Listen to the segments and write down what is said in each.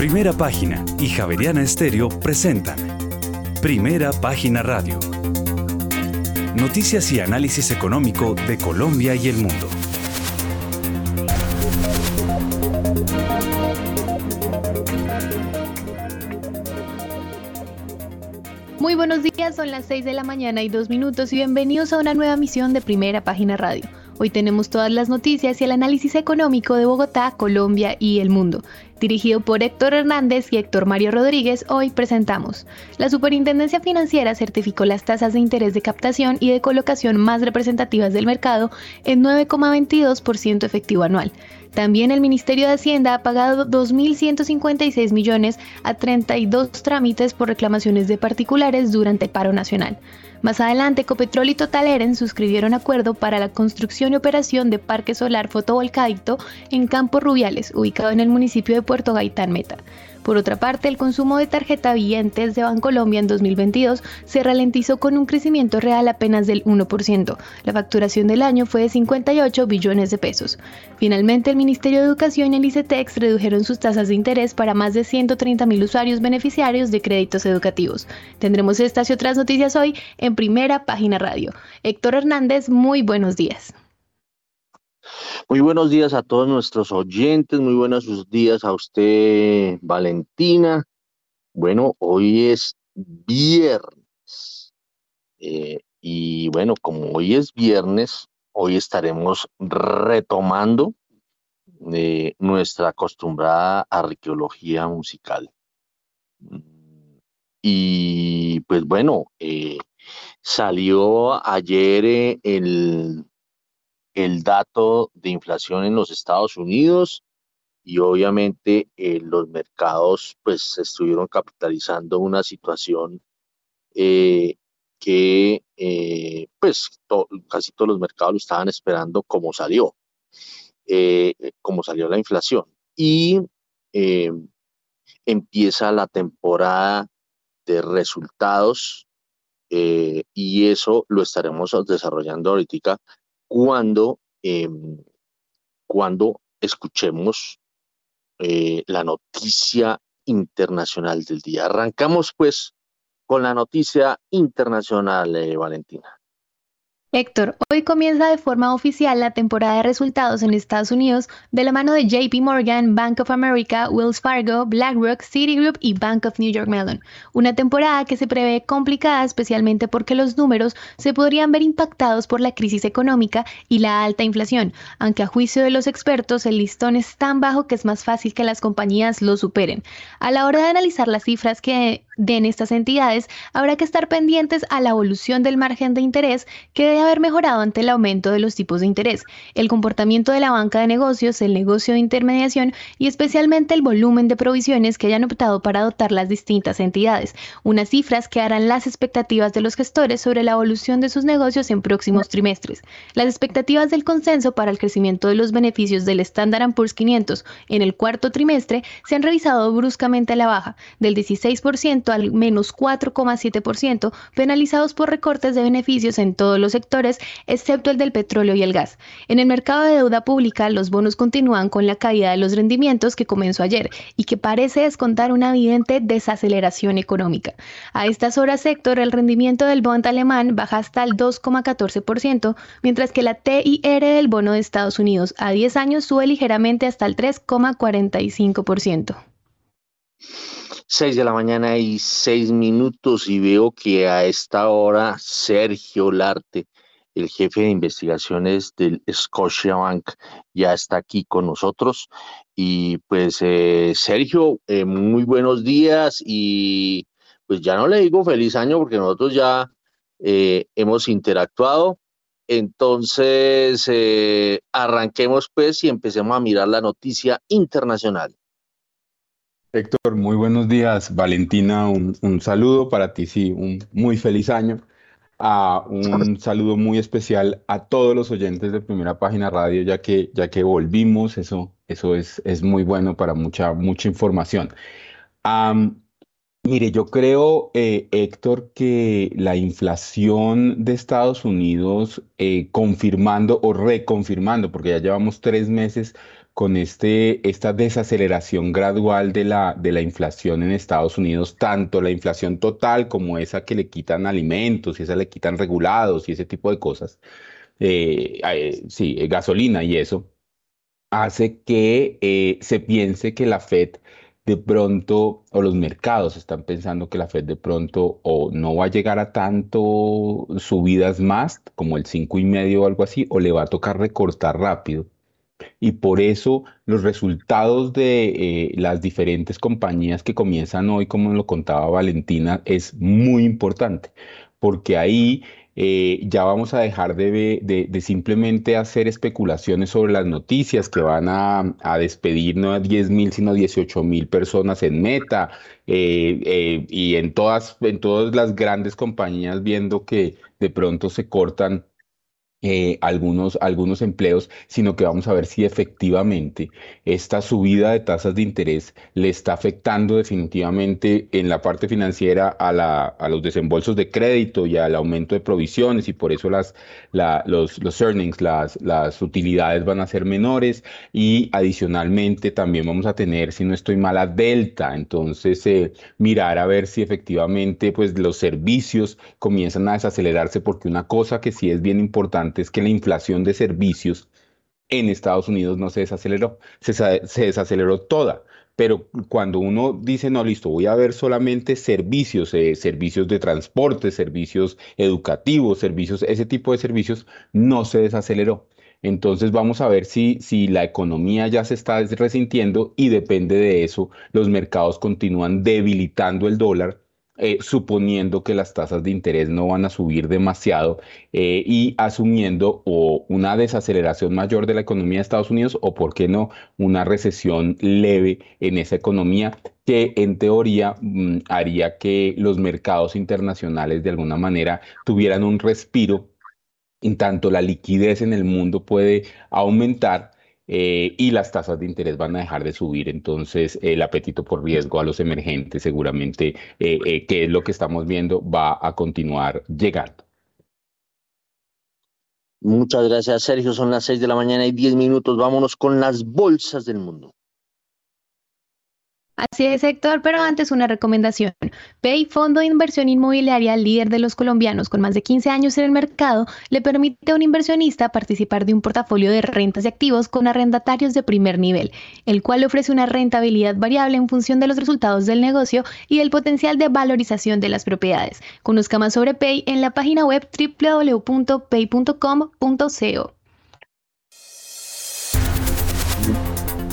Primera Página y Javeriana Estéreo presentan Primera Página Radio. Noticias y análisis económico de Colombia y el mundo. Muy buenos días, son las 6 de la mañana y dos minutos y bienvenidos a una nueva misión de Primera Página Radio. Hoy tenemos todas las noticias y el análisis económico de Bogotá, Colombia y el mundo. Dirigido por Héctor Hernández y Héctor Mario Rodríguez, hoy presentamos. La Superintendencia Financiera certificó las tasas de interés de captación y de colocación más representativas del mercado en 9,22% efectivo anual. También el Ministerio de Hacienda ha pagado 2.156 millones a 32 trámites por reclamaciones de particulares durante el paro nacional. Más adelante, Copetrol y Total Eren suscribieron acuerdo para la construcción y operación de parque solar fotovoltaico en Campos Rubiales, ubicado en el municipio de Puerto Gaitán Meta. Por otra parte, el consumo de tarjeta Vientes de Bancolombia en 2022 se ralentizó con un crecimiento real apenas del 1%. La facturación del año fue de 58 billones de pesos. Finalmente, el Ministerio de Educación y el ICETEX redujeron sus tasas de interés para más de 130 mil usuarios beneficiarios de créditos educativos. Tendremos estas y otras noticias hoy en primera página radio. Héctor Hernández, muy buenos días. Muy buenos días a todos nuestros oyentes, muy buenos días a usted, Valentina. Bueno, hoy es viernes. Eh, y bueno, como hoy es viernes, hoy estaremos retomando eh, nuestra acostumbrada arqueología musical. Y pues bueno, eh, salió ayer el el dato de inflación en los Estados Unidos y obviamente eh, los mercados pues estuvieron capitalizando una situación eh, que eh, pues casi todos los mercados lo estaban esperando como salió, como salió la inflación. Y empieza la temporada de resultados y eso lo estaremos desarrollando ahorita cuando, em, cuando escuchemos eh, la noticia internacional del día. Arrancamos pues con la noticia internacional, eh, Valentina. Héctor, hoy comienza de forma oficial la temporada de resultados en Estados Unidos de la mano de JP Morgan, Bank of America, Wells Fargo, BlackRock, Citigroup y Bank of New York Mellon. Una temporada que se prevé complicada especialmente porque los números se podrían ver impactados por la crisis económica y la alta inflación, aunque a juicio de los expertos el listón es tan bajo que es más fácil que las compañías lo superen. A la hora de analizar las cifras que den estas entidades, habrá que estar pendientes a la evolución del margen de interés que debe haber mejorado ante el aumento de los tipos de interés, el comportamiento de la banca de negocios, el negocio de intermediación y especialmente el volumen de provisiones que hayan optado para adoptar las distintas entidades, unas cifras que harán las expectativas de los gestores sobre la evolución de sus negocios en próximos trimestres. Las expectativas del consenso para el crecimiento de los beneficios del Standard Poor's 500 en el cuarto trimestre se han revisado bruscamente a la baja, del 16% al menos 4,7%, penalizados por recortes de beneficios en todos los sectores, excepto el del petróleo y el gas. En el mercado de deuda pública, los bonos continúan con la caída de los rendimientos que comenzó ayer y que parece descontar una evidente desaceleración económica. A estas horas, sector, el rendimiento del bond alemán baja hasta el 2,14%, mientras que la TIR del bono de Estados Unidos a 10 años sube ligeramente hasta el 3,45%. 6 de la mañana y 6 minutos y veo que a esta hora Sergio Larte, el jefe de investigaciones del Scotiabank, ya está aquí con nosotros. Y pues eh, Sergio, eh, muy buenos días y pues ya no le digo feliz año porque nosotros ya eh, hemos interactuado. Entonces, arranquemos pues y empecemos a mirar la noticia internacional. Héctor, muy buenos días. Valentina, un, saludo para ti, sí, un muy feliz año. Ah, un saludo muy especial a todos los oyentes de Primera Página Radio, ya que, ya que volvimos, eso, eso es, es muy bueno para mucha, mucha información. mire, yo creo, eh, Héctor, que la inflación de Estados Unidos, eh, confirmando o reconfirmando, porque ya llevamos tres meses con este, esta desaceleración gradual de la, de la inflación en Estados Unidos, tanto la inflación total como esa que le quitan alimentos y esa le quitan regulados y ese tipo de cosas, eh, eh, sí, gasolina y eso, hace que se piense que la Fed de pronto, o los mercados están pensando que la Fed de pronto o no va a llegar a tanto subidas más, como el 5 y medio o algo así, o le va a tocar recortar rápido. Y por eso los resultados de eh, las diferentes compañías que comienzan hoy, como lo contaba Valentina, es muy importante, porque ahí eh, ya vamos a dejar de, simplemente hacer especulaciones sobre las noticias que van a, despedir no a 10 mil, sino 18 mil personas en Meta eh, y en todas, en todas las grandes compañías viendo que de pronto se cortan eh, algunos, algunos empleos, sino que vamos a ver si efectivamente esta subida de tasas de interés le está afectando definitivamente en la parte financiera a, la, a los desembolsos de crédito y al aumento de provisiones y por eso las, los, los earnings, las, las utilidades van a ser menores y adicionalmente también vamos a tener, si no estoy mala, delta. Entonces, eh, mirar a ver si efectivamente pues, los servicios comienzan a desacelerarse porque una cosa que sí es bien importante es que la inflación de servicios en Estados Unidos no se desaceleró, se, desaceleró toda. Pero cuando uno dice, no, listo, voy a ver solamente servicios, eh, servicios de transporte, servicios educativos, servicios, ese tipo de servicios, no se desaceleró. Entonces vamos a ver si, si la economía ya se está resintiendo y depende de eso, los mercados continúan debilitando el dólar eh, suponiendo que las tasas de interés no van a subir demasiado eh, y asumiendo o una desaceleración mayor de la economía de Estados Unidos o, por qué no, una recesión leve en esa economía que en teoría mm, haría que los mercados internacionales de alguna manera tuvieran un respiro en tanto la liquidez en el mundo puede aumentar eh, y las tasas de interés van a dejar de subir. Entonces, el apetito por riesgo a los emergentes seguramente, eh, eh, que es lo que estamos viendo, va a continuar llegando. Muchas gracias, Sergio. Son las seis de la mañana y diez minutos. Vámonos con las bolsas del mundo. Así es, Héctor, pero antes una recomendación. Pay, fondo de inversión inmobiliaria líder de los colombianos con más de 15 años en el mercado, le permite a un inversionista participar de un portafolio de rentas y activos con arrendatarios de primer nivel, el cual ofrece una rentabilidad variable en función de los resultados del negocio y el potencial de valorización de las propiedades. Conozca más sobre Pay en la página web www.pay.com.co.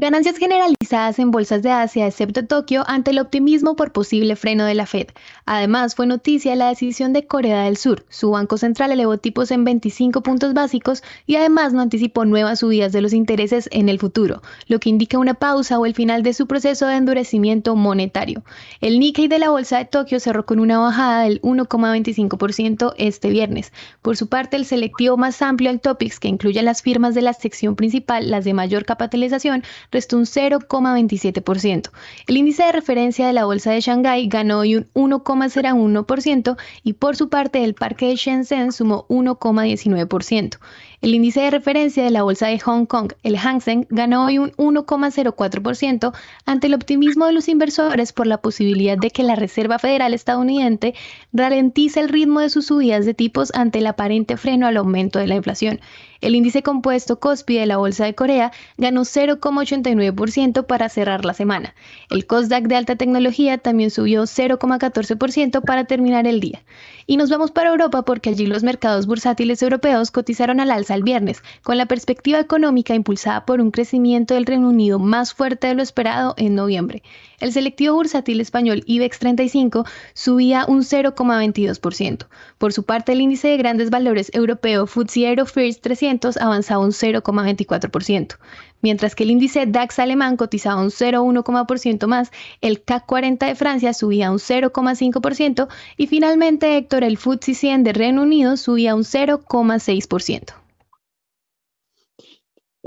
Ganancias generalizadas en bolsas de Asia, excepto Tokio, ante el optimismo por posible freno de la Fed. Además, fue noticia la decisión de Corea del Sur. Su Banco Central elevó tipos en 25 puntos básicos y además no anticipó nuevas subidas de los intereses en el futuro, lo que indica una pausa o el final de su proceso de endurecimiento monetario. El Nikkei de la Bolsa de Tokio cerró con una bajada del 1,25% este viernes. Por su parte, el selectivo más amplio, el Topics, que incluye las firmas de la sección principal, las de mayor capitalización, restó un 0,27%. El índice de referencia de la bolsa de Shanghái ganó hoy un 1,01% y por su parte el parque de Shenzhen sumó 1,19%. El índice de referencia de la bolsa de Hong Kong, el Hang Seng, ganó hoy un 1,04% ante el optimismo de los inversores por la posibilidad de que la Reserva Federal estadounidense ralentice el ritmo de sus subidas de tipos ante el aparente freno al aumento de la inflación. El índice compuesto COSPI de la Bolsa de Corea ganó 0,89% para cerrar la semana. El COSDAC de alta tecnología también subió 0,14% para terminar el día. Y nos vamos para Europa porque allí los mercados bursátiles europeos cotizaron al alza el viernes, con la perspectiva económica impulsada por un crecimiento del Reino Unido más fuerte de lo esperado en noviembre. El selectivo bursátil español IBEX 35 subía un 0,22%. Por su parte, el índice de grandes valores europeo FTSE Aero First 300 avanzaba un 0,24%. Mientras que el índice DAX alemán cotizaba un 0,1% más, el CAC 40 de Francia subía un 0,5% y finalmente Héctor, el FTSE 100 de Reino Unido subía un 0,6%.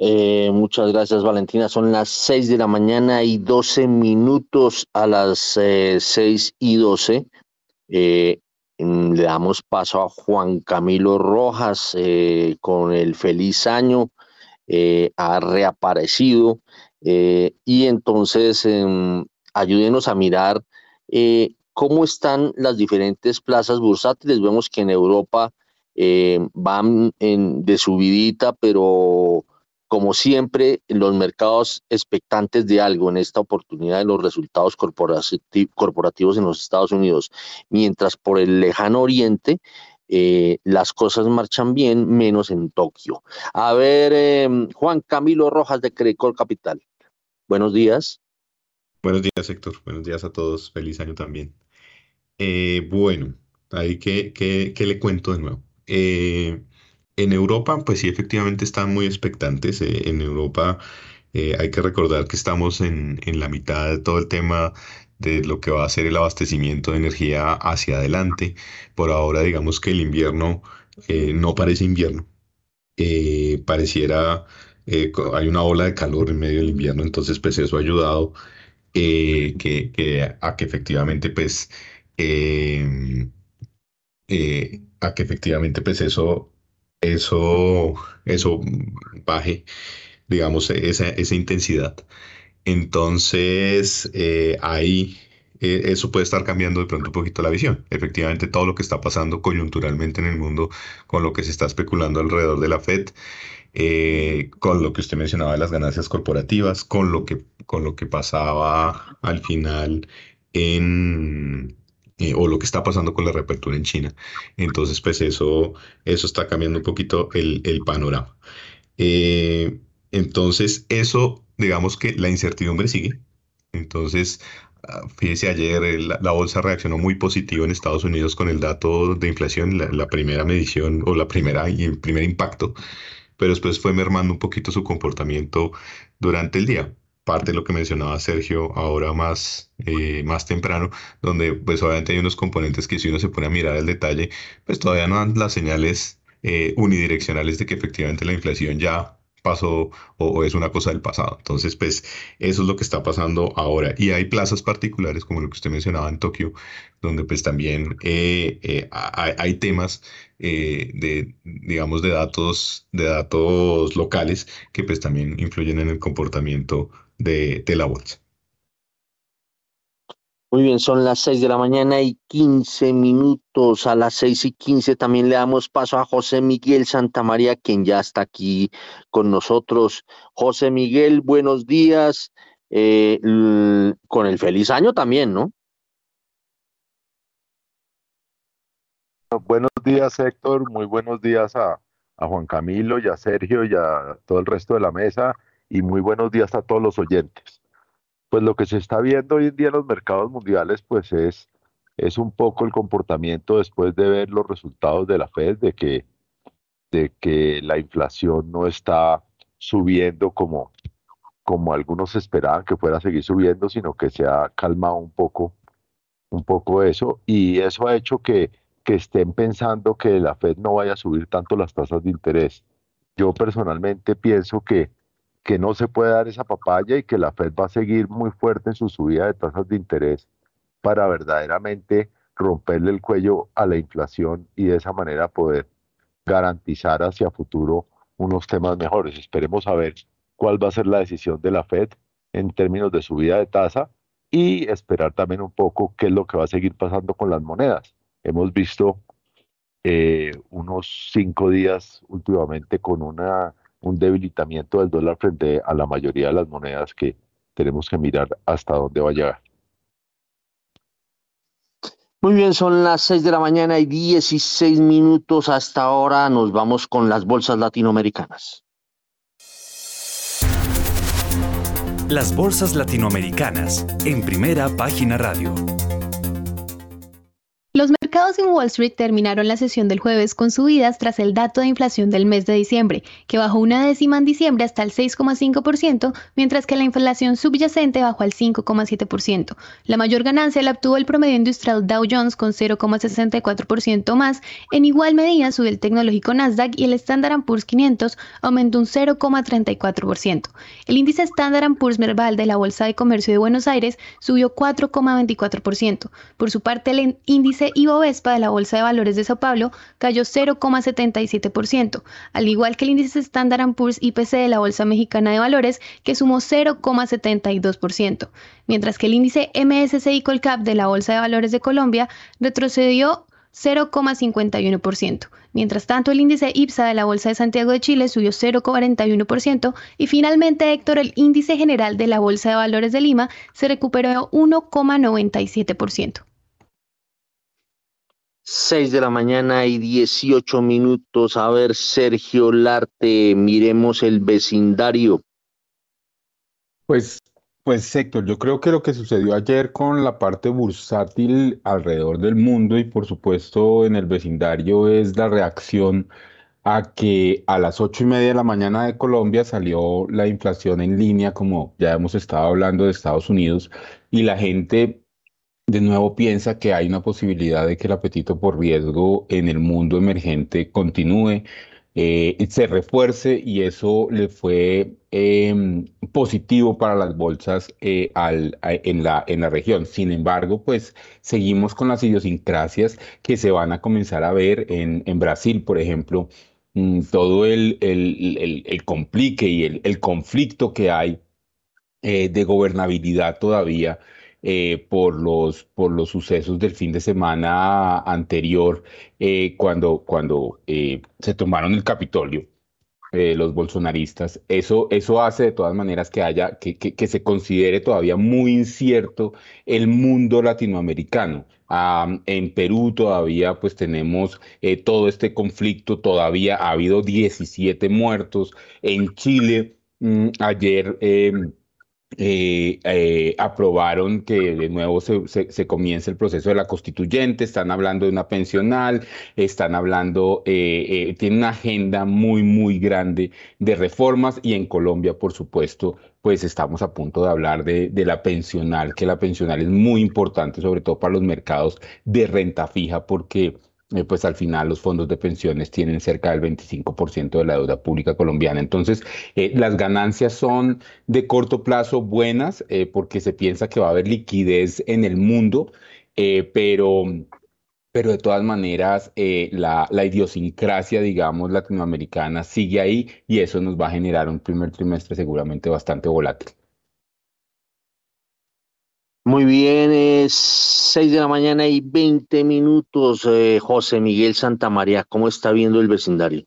Eh, muchas gracias, Valentina. Son las 6 de la mañana y 12 minutos a las eh, 6 y 12. Eh, mm, le damos paso a Juan Camilo Rojas eh, con el feliz año. Ha reaparecido y entonces em, ayúdenos a mirar cómo están las diferentes plazas bursátiles. Vemos que en Europa van en, de subidita, pero como siempre, los mercados expectantes de algo en esta oportunidad de los resultados corporativos en los Estados Unidos, mientras por el lejano oriente eh, las cosas marchan bien, menos en Tokio. A ver, em, Juan Camilo Rojas de Credicor Capital. Buenos días. Buenos días, Héctor. Buenos días a todos. Feliz año también. Eh, bueno, ahí que, le cuento de nuevo. En Europa, pues sí, efectivamente están muy expectantes. Eh, en Europa eh, hay que recordar que estamos en, la mitad de todo el tema de lo que va a ser el abastecimiento de energía hacia adelante. Por ahora, digamos que el invierno eh, no parece invierno. pareciera, hay una ola de calor en medio del invierno, entonces pues eso ha ayudado que, a que efectivamente pues... a que efectivamente pues eso eso, eso baje, digamos, esa, esa intensidad. Entonces, eh, ahí eh, eso puede estar cambiando de pronto un poquito la visión. Efectivamente, todo lo que está pasando coyunturalmente en el mundo, con lo que se está especulando alrededor de la Fed, eh, con lo que usted mencionaba de las ganancias corporativas, con lo que, con lo que pasaba al final en, eh, o lo que está pasando con la reapertura en China. Entonces, pues eso, eso está cambiando un poquito el, panorama. Eh, entonces, eso, digamos que la incertidumbre sigue. Entonces, ah, fíjese, ayer la, bolsa reaccionó muy positivo en Estados Unidos con el dato de inflación, la, primera medición o la primera, el primer impacto, pero después fue mermando un poquito su comportamiento durante el día parte de lo que mencionaba Sergio ahora más, eh, más temprano, donde pues obviamente hay unos componentes que si uno se pone a mirar el detalle, pues todavía no dan las señales eh, unidireccionales de que efectivamente la inflación ya pasó o, es una cosa del pasado. Entonces, pues eso es lo que está pasando ahora. Y hay plazas particulares, como lo que usted mencionaba en Tokio, donde pues también eh, hay, temas de, digamos, de datos, de datos locales que pues también influyen en el comportamiento de, la bolsa. Muy bien, son las 6 de la mañana y 15 minutos. A las 6 y 15 también le damos paso a José Miguel Santamaría, quien ya está aquí con nosotros. José Miguel, buenos días. Eh, con el feliz año también, ¿no? Buenos días, Héctor. Muy buenos días a, a Juan Camilo y a Sergio y a todo el resto de la mesa y muy buenos días a todos los oyentes. Pues lo que se está viendo hoy en día en los mercados mundiales pues es, es un poco el comportamiento después de ver los resultados de la Fed, de que, de que la inflación no está subiendo como, como algunos esperaban que fuera a seguir subiendo, sino que se ha calmado un poco, un poco eso, y eso ha hecho que, que estén pensando que la Fed no vaya a subir tanto las tasas de interés. Yo personalmente pienso que que no se puede dar esa papaya y que la Fed va a seguir muy fuerte en su subida de tasas de interés para verdaderamente romperle el cuello a la inflación y de esa manera poder garantizar hacia futuro unos temas mejores. Esperemos a ver cuál va a ser la decisión de la Fed en términos de subida de tasa y esperar también un poco qué es lo que va a seguir pasando con las monedas. Hemos visto eh, unos cinco días últimamente con una un debilitamiento del dólar frente a la mayoría de las monedas que tenemos que mirar hasta dónde va a llegar. Muy bien, son las 6 de la mañana y 16 minutos. Hasta ahora nos vamos con las bolsas latinoamericanas. Las bolsas latinoamericanas en primera página radio. Los mercados en Wall Street terminaron la sesión del jueves con subidas tras el dato de inflación del mes de diciembre, que bajó una décima en diciembre hasta el 6,5%, mientras que la inflación subyacente bajó al 5,7%. La mayor ganancia la obtuvo el promedio industrial Dow Jones con 0,64% más. En igual medida subió el tecnológico Nasdaq y el Standard Poor's 500 aumentó un 0,34%. El índice Standard Poor's Merval de la Bolsa de Comercio de Buenos Aires subió 4,24%. Por su parte, el índice índice IBOVESPA de la Bolsa de Valores de Sao Paulo cayó 0,77%, al igual que el índice Standard Poor's IPC de la Bolsa Mexicana de Valores, que sumó 0,72%, mientras que el índice MSCI Colcap de la Bolsa de Valores de Colombia retrocedió 0,51%. Mientras tanto, el índice IPSA de la Bolsa de Santiago de Chile subió 0,41% y finalmente, Héctor, el índice general de la Bolsa de Valores de Lima se recuperó 1,97%. 6 de la mañana y 18 minutos. A ver, Sergio Larte, miremos el vecindario. Pues pues Héctor, yo creo que lo que sucedió ayer con la parte bursátil alrededor del mundo y por supuesto en el vecindario es la reacción a que a las ocho y media de la mañana de Colombia salió la inflación en línea, como ya hemos estado hablando de Estados Unidos, y la gente de nuevo piensa que hay una posibilidad de que el apetito por riesgo en el mundo emergente continúe eh, se refuerce y eso le fue em, positivo para las bolsas eh, en, la, en la región. Sin embargo, pues seguimos con las idiosincrasias que se van a comenzar a ver en, en Brasil, por ejemplo, mm, todo el, el, el, complique y el, conflicto que hay eh, de gobernabilidad todavía eh, por, los, por los sucesos del fin de semana anterior, eh, cuando, cuando eh, se tomaron el Capitolio. los bolsonaristas. Eso, eso hace de todas maneras que haya, que, que, se considere todavía muy incierto el mundo latinoamericano. en Perú todavía pues tenemos todo este conflicto, todavía ha habido 17 muertos. En Chile, mm, ayer em, eh, eh, aprobaron que de nuevo se, se, comience el proceso de la constituyente, están hablando de una pensional, están hablando, eh, tiene una agenda muy, muy grande de reformas y en Colombia, por supuesto, pues estamos a punto de hablar de, de la pensional, que la pensional es muy importante, sobre todo para los mercados de renta fija, porque eh, pues al final los fondos de pensiones tienen cerca del 25% de la deuda pública colombiana. Entonces, eh, las ganancias son de corto plazo buenas eh, porque se piensa que va a haber liquidez en el mundo, pero, pero de todas maneras la, la idiosincrasia, digamos, latinoamericana sigue ahí y eso nos va a generar un primer trimestre seguramente bastante volátil. Muy bien, es 6 de la mañana y 20 minutos. Eh, José Miguel Santamaría, ¿cómo está viendo el vecindario?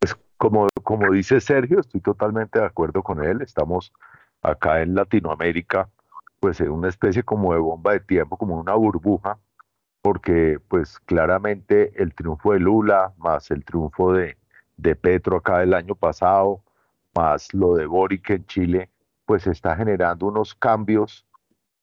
Pues como, como dice Sergio, estoy totalmente de acuerdo con él. Estamos acá en Latinoamérica, pues en una especie como de bomba de tiempo, como una burbuja, porque pues claramente el triunfo de Lula, más el triunfo de, de Petro acá el año pasado, más lo de Boric en Chile, pues está generando unos cambios,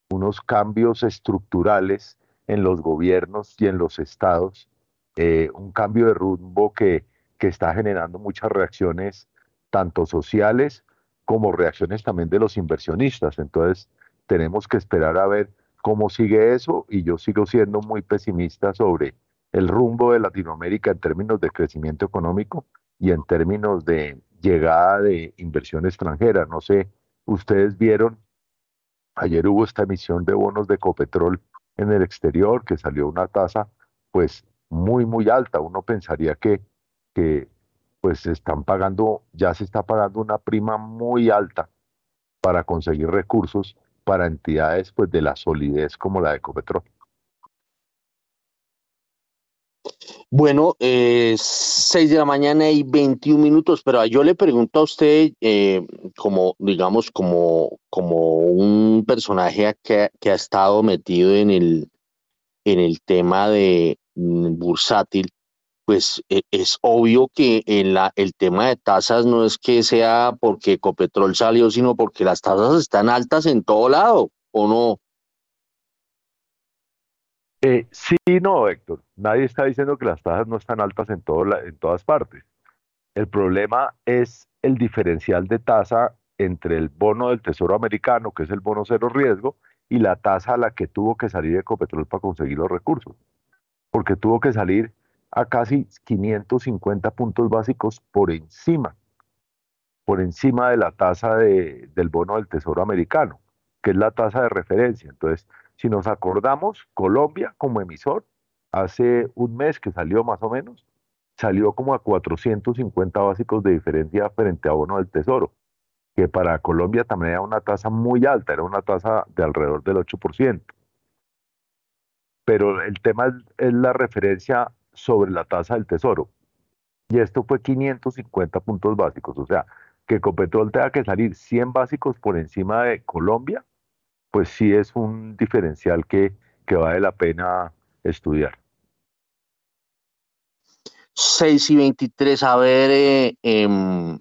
unos cambios estructurales en los gobiernos y en los estados, eh, un cambio de rumbo que, que está generando muchas reacciones, tanto sociales como reacciones también de los inversionistas. Entonces, tenemos que esperar a ver cómo sigue eso y yo sigo siendo muy pesimista sobre el rumbo de Latinoamérica en términos de crecimiento económico y en términos de llegada de inversión extranjera. No sé Ustedes vieron, ayer hubo esta emisión de bonos de Copetrol en el exterior que salió una tasa pues muy, muy alta. Uno pensaría que, que pues están pagando, ya se está pagando una prima muy alta para conseguir recursos para entidades pues de la solidez como la de Copetrol. Bueno, eh, 6 de la mañana y 21 minutos, pero yo le pregunto a usted, eh, como, digamos, como, como un personaje que, que, ha estado metido en el, en el tema de mm, bursátil, pues e, es obvio que en la, el tema de tasas no es que sea porque Copetrol salió, sino porque las tasas están altas en todo lado, ¿o no? Eh, sí, no, Héctor. Nadie está diciendo que las tasas no están altas en, todas partes. El problema es el diferencial de tasa entre el bono del Tesoro americano, que es el bono cero riesgo, y la tasa a la que tuvo que salir Ecopetrol para conseguir los recursos. Porque tuvo que salir a casi 550 puntos básicos por encima, por encima de la tasa del bono del Tesoro americano, que es la tasa de referencia. Entonces, Si nos acordamos, Colombia como emisor, hace un mes que salió más o menos, salió como a 450 básicos de diferencia frente a bono del Tesoro, que para Colombia también era una tasa muy alta, era una tasa de alrededor del 8%. Pero el tema es, la referencia sobre la tasa del Tesoro. Y esto fue 550 puntos básicos, o sea, que Copetrol tenga que salir 100 básicos por encima de Colombia, pues sí es un diferencial que, que vale la pena estudiar. 6 y 23, a ver, eh, em,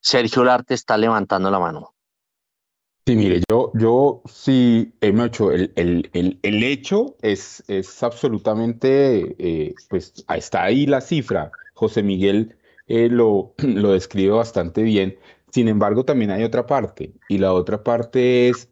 Sergio Larte está levantando la mano. Sí, mire, yo, yo sí he hecho, el, el, el, hecho es, es absolutamente, eh, pues está ahí la cifra. José Miguel eh, lo, lo describe bastante bien. Sin embargo, también hay otra parte, y la otra parte es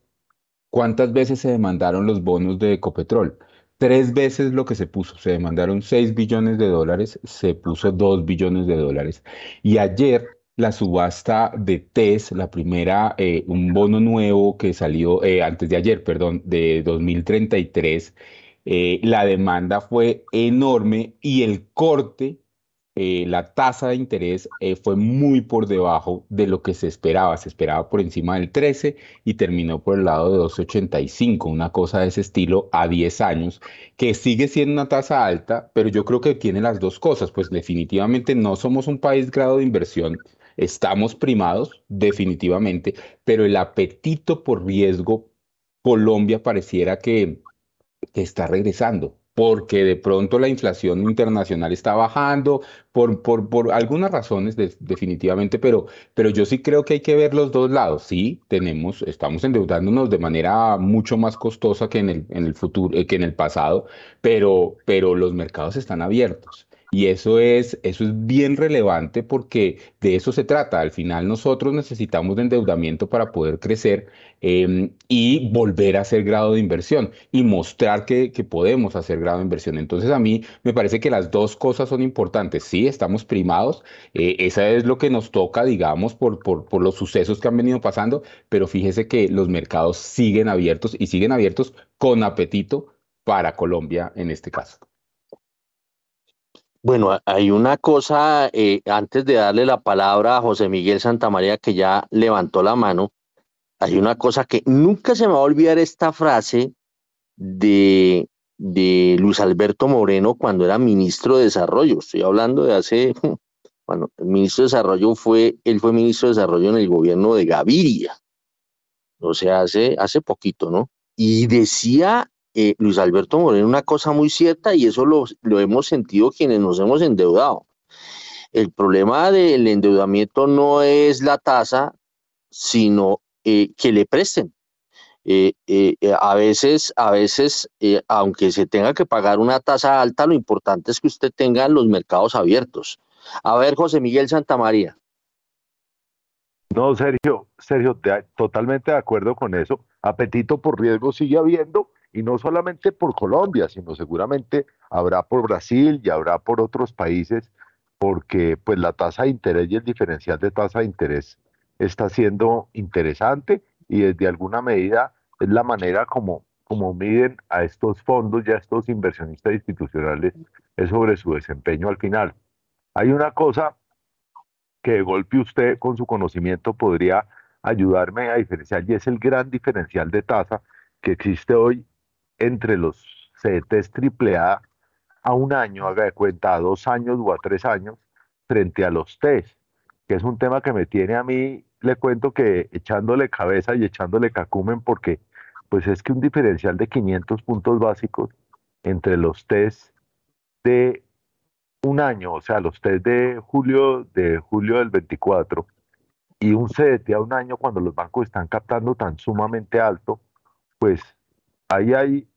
cuántas veces se demandaron los bonos de Ecopetrol tres veces lo que se puso. Se demandaron 6 billones de dólares, se puso 2 billones de dólares. Y ayer la subasta de TES, la primera, eh, un bono nuevo que salió eh, antes de ayer, perdón, de 2033, eh, la demanda fue enorme y el corte eh, la tasa de interés eh, fue muy por debajo de lo que se esperaba. Se esperaba por encima del 13 y terminó por el lado de 2,85, una cosa de ese estilo a 10 años, que sigue siendo una tasa alta, pero yo creo que tiene las dos cosas. Pues definitivamente no somos un país grado de inversión. Estamos primados, definitivamente, pero el apetito por riesgo, Colombia pareciera que, que está regresando porque de pronto la inflación internacional está bajando, por, por, por algunas razones definitivamente, pero, pero yo sí creo que hay que ver los dos lados. Sí, tenemos, estamos endeudándonos de manera mucho más costosa que en el, en el futuro, eh, que en el pasado, pero, pero los mercados están abiertos. Y eso es, eso es bien relevante porque de eso se trata. Al final nosotros necesitamos de endeudamiento para poder crecer em, y volver a hacer grado de inversión y mostrar que, que, podemos hacer grado de inversión. Entonces a mí me parece que las dos cosas son importantes. Sí, estamos primados. Eh, esa es lo que nos toca, digamos, por, por, por los sucesos que han venido pasando, pero fíjese que los mercados siguen abiertos y siguen abiertos con apetito para Colombia en este caso. Bueno, hay una cosa, eh, antes de darle la palabra a José Miguel Santamaría, que ya levantó la mano, hay una cosa que nunca se me va a olvidar esta frase de, de Luis Alberto Moreno cuando era ministro de Desarrollo. Estoy hablando de hace, bueno, el ministro de Desarrollo fue, él fue ministro de Desarrollo en el gobierno de Gaviria, o sea, hace, hace poquito, ¿no? Y decía eh, Luis Alberto Moreno una cosa muy cierta y eso lo, hemos sentido quienes nos hemos endeudado. El problema del endeudamiento no es la tasa, sino eh, que le presten. Eh, a veces, a veces aunque se tenga que pagar una tasa alta, lo importante es que usted tenga los mercados abiertos. A ver, José Miguel Santamaría. No, Sergio, Sergio, totalmente de acuerdo con eso. Apetito por riesgo sigue habiendo y no solamente por Colombia, sino seguramente habrá por Brasil y habrá por otros países, porque pues la tasa de interés y el diferencial de tasa de interés está siendo interesante y desde alguna medida es la manera como, como miden a estos fondos y a estos inversionistas institucionales es sobre su desempeño al final. Hay una cosa que de golpe usted con su conocimiento podría ayudarme a diferenciar y es el gran diferencial de tasa que existe hoy entre los CDTs AAA a un año, haga de cuenta, a dos años o a tres años, frente a los TES, que es un tema que me tiene a mí, le cuento que echándole cabeza y echándole cacumen, porque pues es que un diferencial de 500 puntos básicos entre los TES de un año, o sea, los test de julio, de julio del 24, y un CDT a un año cuando los bancos están captando tan sumamente alto, pues ahí hay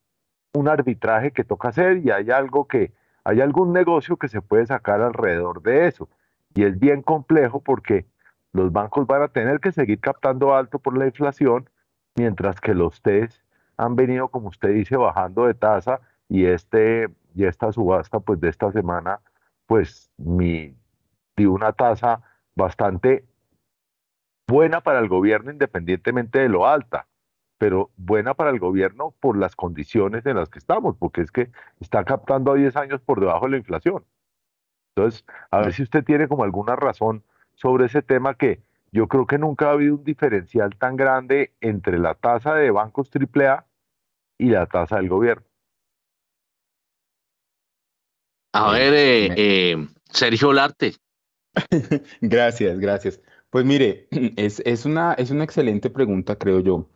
un arbitraje que toca hacer y hay algo que, hay algún negocio que se puede sacar alrededor de eso. Y es bien complejo porque los bancos van a tener que seguir captando alto por la inflación, mientras que los TES han venido, como usted dice, bajando de tasa y, este, y esta subasta pues, de esta semana pues mi, dio una tasa bastante buena para el gobierno independientemente de lo alta pero buena para el gobierno por las condiciones en las que estamos, porque es que está captando a 10 años por debajo de la inflación. Entonces, a ver si usted tiene como alguna razón sobre ese tema que yo creo que nunca ha habido un diferencial tan grande entre la tasa de bancos AAA y la tasa del gobierno. A ver, eh, eh, Sergio Larte. gracias, gracias. Pues mire, es, es, una, es una excelente pregunta, creo yo.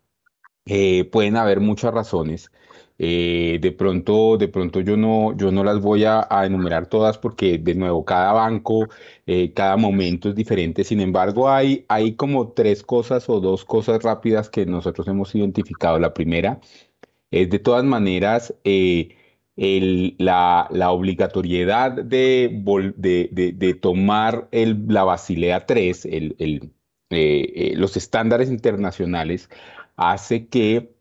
Eh, pueden haber muchas razones. de pronto, de pronto yo no, yo no las voy a, enumerar todas porque, de nuevo, cada banco, cada momento es diferente. Sin embargo, hay, hay como tres cosas o dos cosas rápidas que nosotros hemos identificado. La primera es, de todas maneras, la, la, obligatoriedad de, de, tomar el, la Basilea 3, el, el, eh, eh, los estándares internacionales, hace que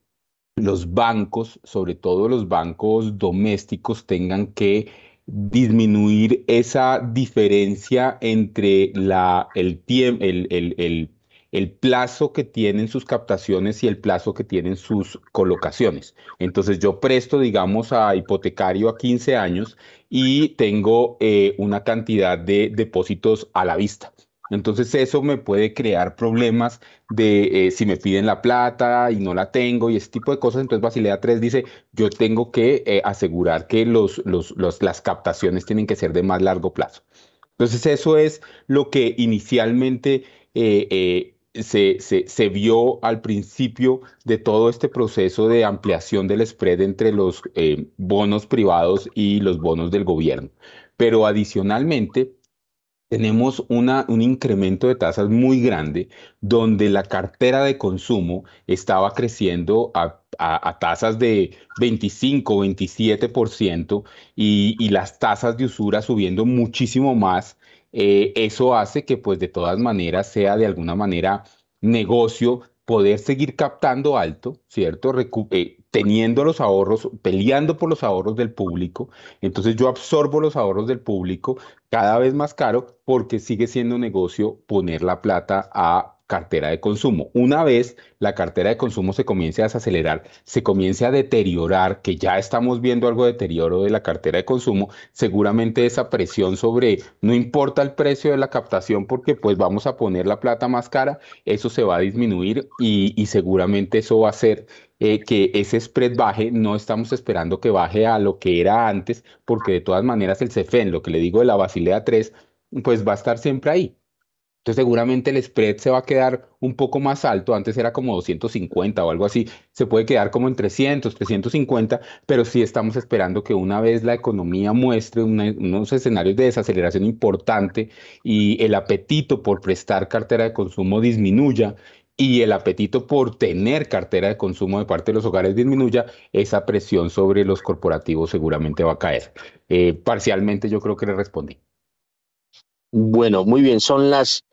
los bancos, sobre todo los bancos domésticos, tengan que disminuir esa diferencia entre la, el, el, el, el plazo que tienen sus captaciones y el plazo que tienen sus colocaciones. Entonces yo presto, digamos, a hipotecario a 15 años y tengo eh, una cantidad de depósitos a la vista. Entonces eso me puede crear problemas de eh, si me piden la plata y no la tengo y ese tipo de cosas. Entonces Basilea 3 dice, yo tengo que eh, asegurar que los, los, las captaciones tienen que ser de más largo plazo. Entonces eso es lo que inicialmente se, se, vio al principio de todo este proceso de ampliación del spread entre los eh, bonos privados y los bonos del gobierno. Pero adicionalmente, tenemos una, un incremento de tasas muy grande donde la cartera de consumo estaba creciendo a, tasas de 25, 27% y, y las tasas de usura subiendo muchísimo más eh, eso hace que pues de todas maneras sea de alguna manera negocio poder seguir captando alto, ¿cierto? Eh, teniendo los ahorros, peleando por los ahorros del público. Entonces yo absorbo los ahorros del público cada vez más caro porque sigue siendo negocio poner la plata a cartera de consumo. Una vez la cartera de consumo se comience a desacelerar, se comience a deteriorar, que ya estamos viendo algo de deterioro de la cartera de consumo, seguramente esa presión sobre, no importa el precio de la captación porque pues vamos a poner la plata más cara, eso se va a disminuir y, seguramente eso va a hacer eh, que ese spread baje, no estamos esperando que baje a lo que era antes, porque de todas maneras el CFEN, lo que le digo de la Basilea 3, pues va a estar siempre ahí. Entonces seguramente el spread se va a quedar un poco más alto, antes era como 250 o algo así, se puede quedar como en 300, 350, pero sí estamos esperando que una vez la economía muestre unos escenarios de desaceleración importante y el apetito por prestar cartera de consumo disminuya y el apetito por tener cartera de consumo de parte de los hogares disminuya, esa presión sobre los corporativos seguramente va a caer. Eh, parcialmente yo creo que le respondí. Bueno, muy bien, son las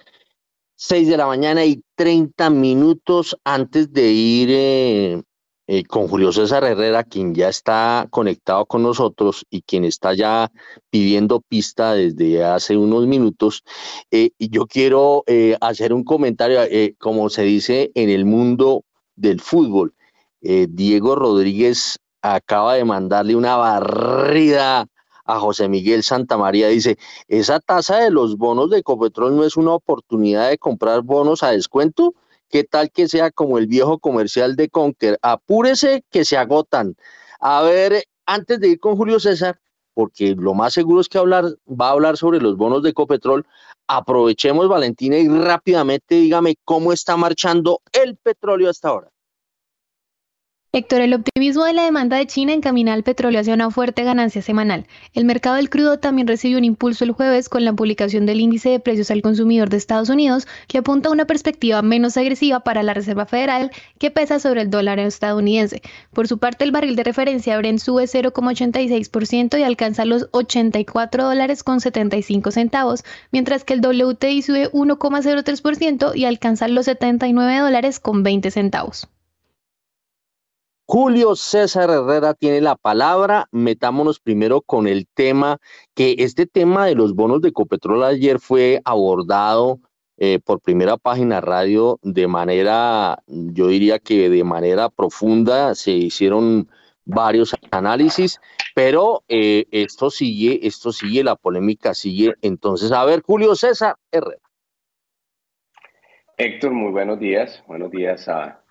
6 de la mañana y 30 minutos antes de ir eh, eh, con Julio César Herrera, quien ya está conectado con nosotros y quien está ya pidiendo pista desde hace unos minutos. Eh, y yo quiero hacer un comentario, como se dice en el mundo del fútbol. Diego Rodríguez acaba de mandarle una barrida a José Miguel Santamaría. Dice, esa tasa de los bonos de Ecopetrol no es una oportunidad de comprar bonos a descuento. ¿Qué tal que sea como el viejo comercial de Conker? Apúrese que se agotan. A ver, antes de ir con Julio César, porque lo más seguro es que hablar, va a hablar sobre los bonos de Ecopetrol, aprovechemos Valentina y rápidamente dígame cómo está marchando el petróleo hasta ahora. Héctor, el optimismo de la demanda de China encamina al petróleo hacia una fuerte ganancia semanal. El mercado del crudo también recibió un impulso el jueves con la publicación del índice de precios al consumidor de Estados Unidos, que apunta a una perspectiva menos agresiva para la Reserva Federal, que pesa sobre el dólar estadounidense. Por su parte, el barril de referencia Brent sube 0,86% y alcanza los 84 dólares con 75 centavos, mientras que el WTI sube 1,03% y alcanza los 79 dólares con 20 centavos. Julio César Herrera tiene la palabra. Metámonos primero con el tema, que este tema de los bonos de Copetrol ayer fue abordado eh, por primera página radio de manera, yo diría que de manera profunda, se hicieron varios análisis, pero eh, esto sigue, esto sigue, la polémica sigue. Entonces, a ver, Julio César Herrera. Héctor, muy buenos días. Buenos días a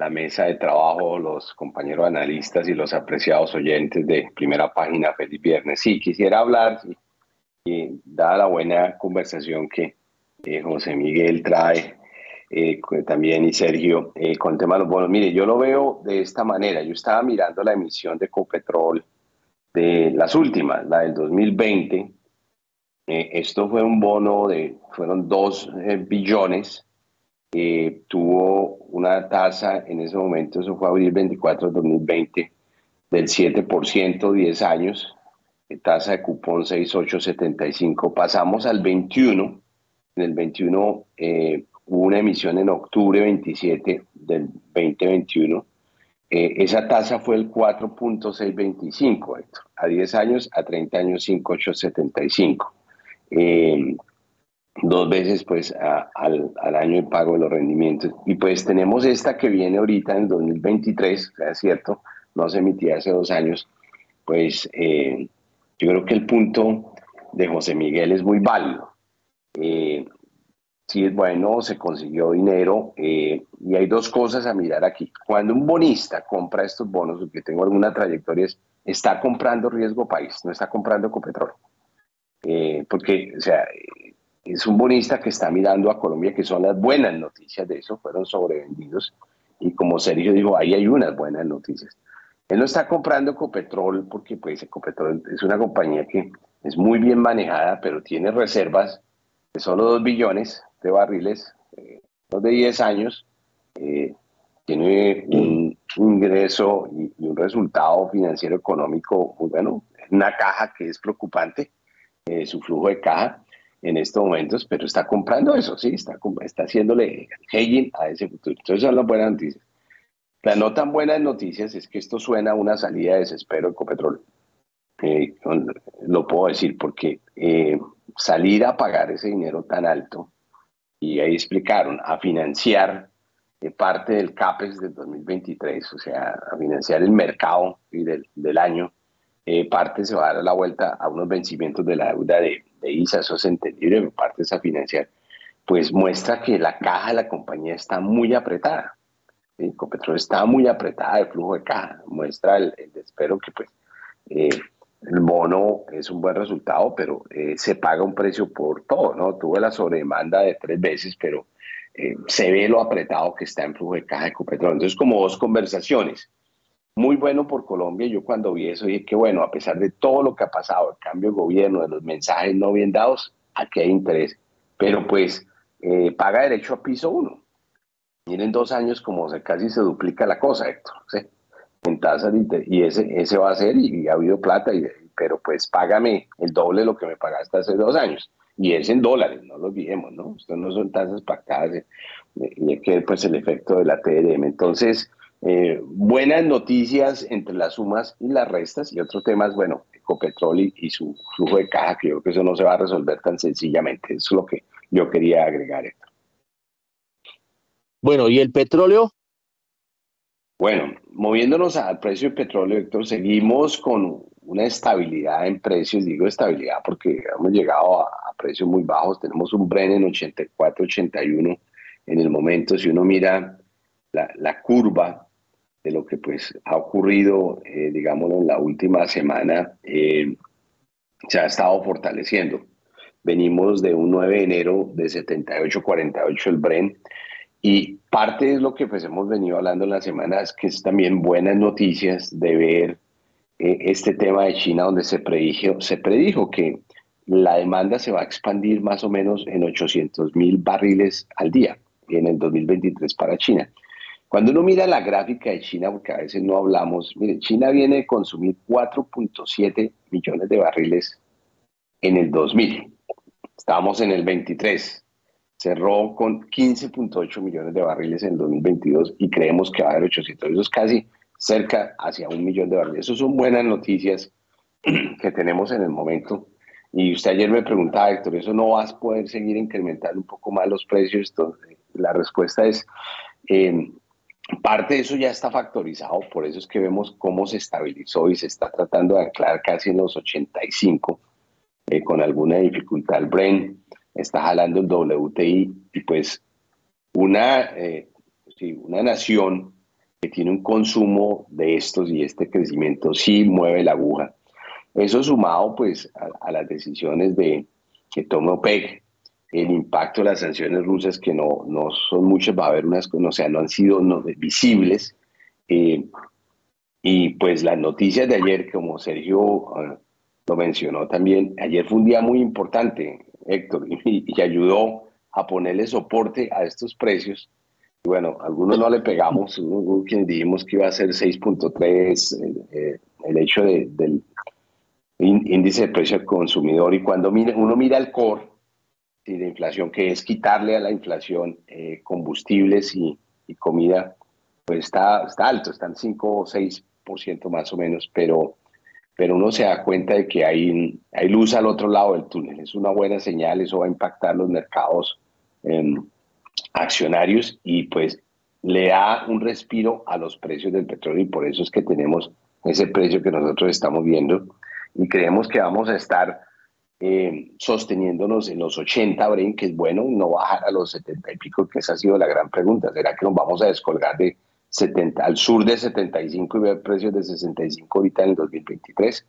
la mesa de trabajo, los compañeros analistas y los apreciados oyentes de primera página. Feliz viernes. Sí, quisiera hablar, y dada la buena conversación que eh, José Miguel trae eh, también y Sergio eh, con el tema de los bonos. Mire, yo lo veo de esta manera. Yo estaba mirando la emisión de Copetrol de las últimas, la del 2020. esto fue un bono de, fueron dos billones. Tuvo una tasa en ese momento, eso fue abril 24 de 2020, del 7%, 10 años, tasa de cupón 6,875. Pasamos al 21 en el 21 eh, hubo una emisión en octubre 27 del 2021. Eh, esa tasa fue el 4.625, A 10 años, a 30 años, 5.875. Eh, dos veces pues al, al, año de pago de los rendimientos. Y pues tenemos esta que viene ahorita en 2023, es cierto, no se emitía hace dos años. Pues eh, yo creo que el punto de José Miguel es muy válido. Eh, si es bueno, se consiguió dinero eh, y hay dos cosas a mirar aquí. Cuando un bonista compra estos bonos, que tengo alguna trayectoria, está comprando riesgo país, no está comprando Ecopetrol. Eh, porque, o sea, es un bonista que está mirando a Colombia, que son las buenas noticias de eso, fueron sobrevendidos. Y como Sergio dijo, ahí hay unas buenas noticias. Él no está comprando Ecopetrol porque pues Ecopetrol es una compañía que es muy bien manejada, pero tiene reservas de solo 2 billones de barriles, eh, de 10 años, eh, tiene un ingreso y, un resultado financiero económico muy bueno, una caja que es preocupante, eh, su flujo de caja en estos momentos, pero está comprando eso, sí, está, está haciéndole hedging a ese futuro. Entonces son las buenas noticias. Las no tan buenas noticias es que esto suena a una salida de desespero de Ecopetrol. Eh, lo puedo decir porque salir a pagar ese dinero tan alto, y ahí explicaron, a financiar eh, parte del CAPEX del 2023, o sea, a financiar el mercado y del, del año, eh, parte se va a dar la vuelta a unos vencimientos de la deuda de, de ISA, eso es entendible, parte es a financiar, pues muestra que la caja de la compañía está muy apretada. ¿sí? Copetrol está muy apretada de flujo de caja, muestra el, el desespero que pues eh, el bono es un buen resultado, pero eh, se paga un precio por todo, ¿no? Tuve la sobredemanda de tres veces, pero eh, se ve lo apretado que está en flujo de caja de Copetrol. Entonces, como dos conversaciones. Muy bueno por Colombia. Yo cuando vi eso dije que, bueno, a pesar de todo lo que ha pasado, el cambio de gobierno, de los mensajes no bien dados, aquí hay interés. Pero pues eh, paga derecho a piso uno. Miren dos años como se, casi se duplica la cosa, Héctor. ¿sí? en tasas y ese, ese va a ser y, ha habido plata, y, pero pues págame el doble de lo que me pagaste hace dos años. Y es en dólares, no lo olvidemos, ¿no? Esto no son tasas pactadas eh, y hay que pues el efecto de la TDM. Entonces, eh, buenas noticias entre las sumas y las restas y otros temas, bueno, Ecopetrol y, y su flujo de caja, que yo creo que eso no se va a resolver tan sencillamente. Eso es lo que yo quería agregar. Esto. Bueno, ¿y el petróleo? Bueno, moviéndonos al precio del petróleo, Héctor, seguimos con una estabilidad en precios, digo estabilidad porque hemos llegado a, precios muy bajos, tenemos un Bren en 84, 81 en el momento, si uno mira la, curva de lo que pues ha ocurrido, eh, digámoslo, en la última semana, eh, se ha estado fortaleciendo. Venimos de un 9 de enero de 78, 48 el Bren, y parte es lo que pues hemos venido hablando en las semanas, que es también buenas noticias de ver eh, este tema de China, donde se predijo, se predijo que la demanda se va a expandir más o menos en 800 mil barriles al día en el 2023 para China. Cuando uno mira la gráfica de China, porque a veces no hablamos, mire, China viene a consumir 4.7 millones de barriles en el 2000. Estamos en el 23 cerró con 15.8 millones de barriles en 2022 y creemos que va a haber 800. Eso es casi cerca hacia un millón de barriles. Esas son buenas noticias que tenemos en el momento. Y usted ayer me preguntaba, Héctor, ¿eso no vas a poder seguir incrementando un poco más los precios? Entonces, la respuesta es, eh, parte de eso ya está factorizado, por eso es que vemos cómo se estabilizó y se está tratando de anclar casi en los 85, eh, con alguna dificultad. El Bren está jalando el WTI y pues una, eh, una nación que tiene un consumo de estos y este crecimiento sí mueve la aguja. Eso sumado pues a, las decisiones de que toma OPEC, el impacto de las sanciones rusas que no, no son muchas, va a haber unas, o sea, no han sido no, visibles. Eh, y pues las noticias de ayer, como Sergio ah, lo mencionó también, ayer fue un día muy importante, Héctor, y, y ayudó a ponerle soporte a estos precios bueno, algunos no le pegamos, hubo quien dijimos que iba a ser 6.3 eh, eh, el hecho del índice de precio al consumidor y cuando uno mira el core de inflación, que es quitarle a la inflación eh, combustibles y, comida, pues está, está alto, están 5 o 6% más o menos, pero, pero uno se da cuenta de que hay, hay luz al otro lado del túnel, es una buena señal, eso va a impactar los mercados. Eh, accionarios y pues le da un respiro a los precios del petróleo y por eso es que tenemos ese precio que nosotros estamos viendo y creemos que vamos a estar eh, sosteniéndonos en los 80, Bren, que es bueno, no bajar a los 70 y pico, que esa ha sido la gran pregunta. ¿Será que nos vamos a descolgar de 70 al sur de 75 y ver precios de 65 ahorita en el 2023?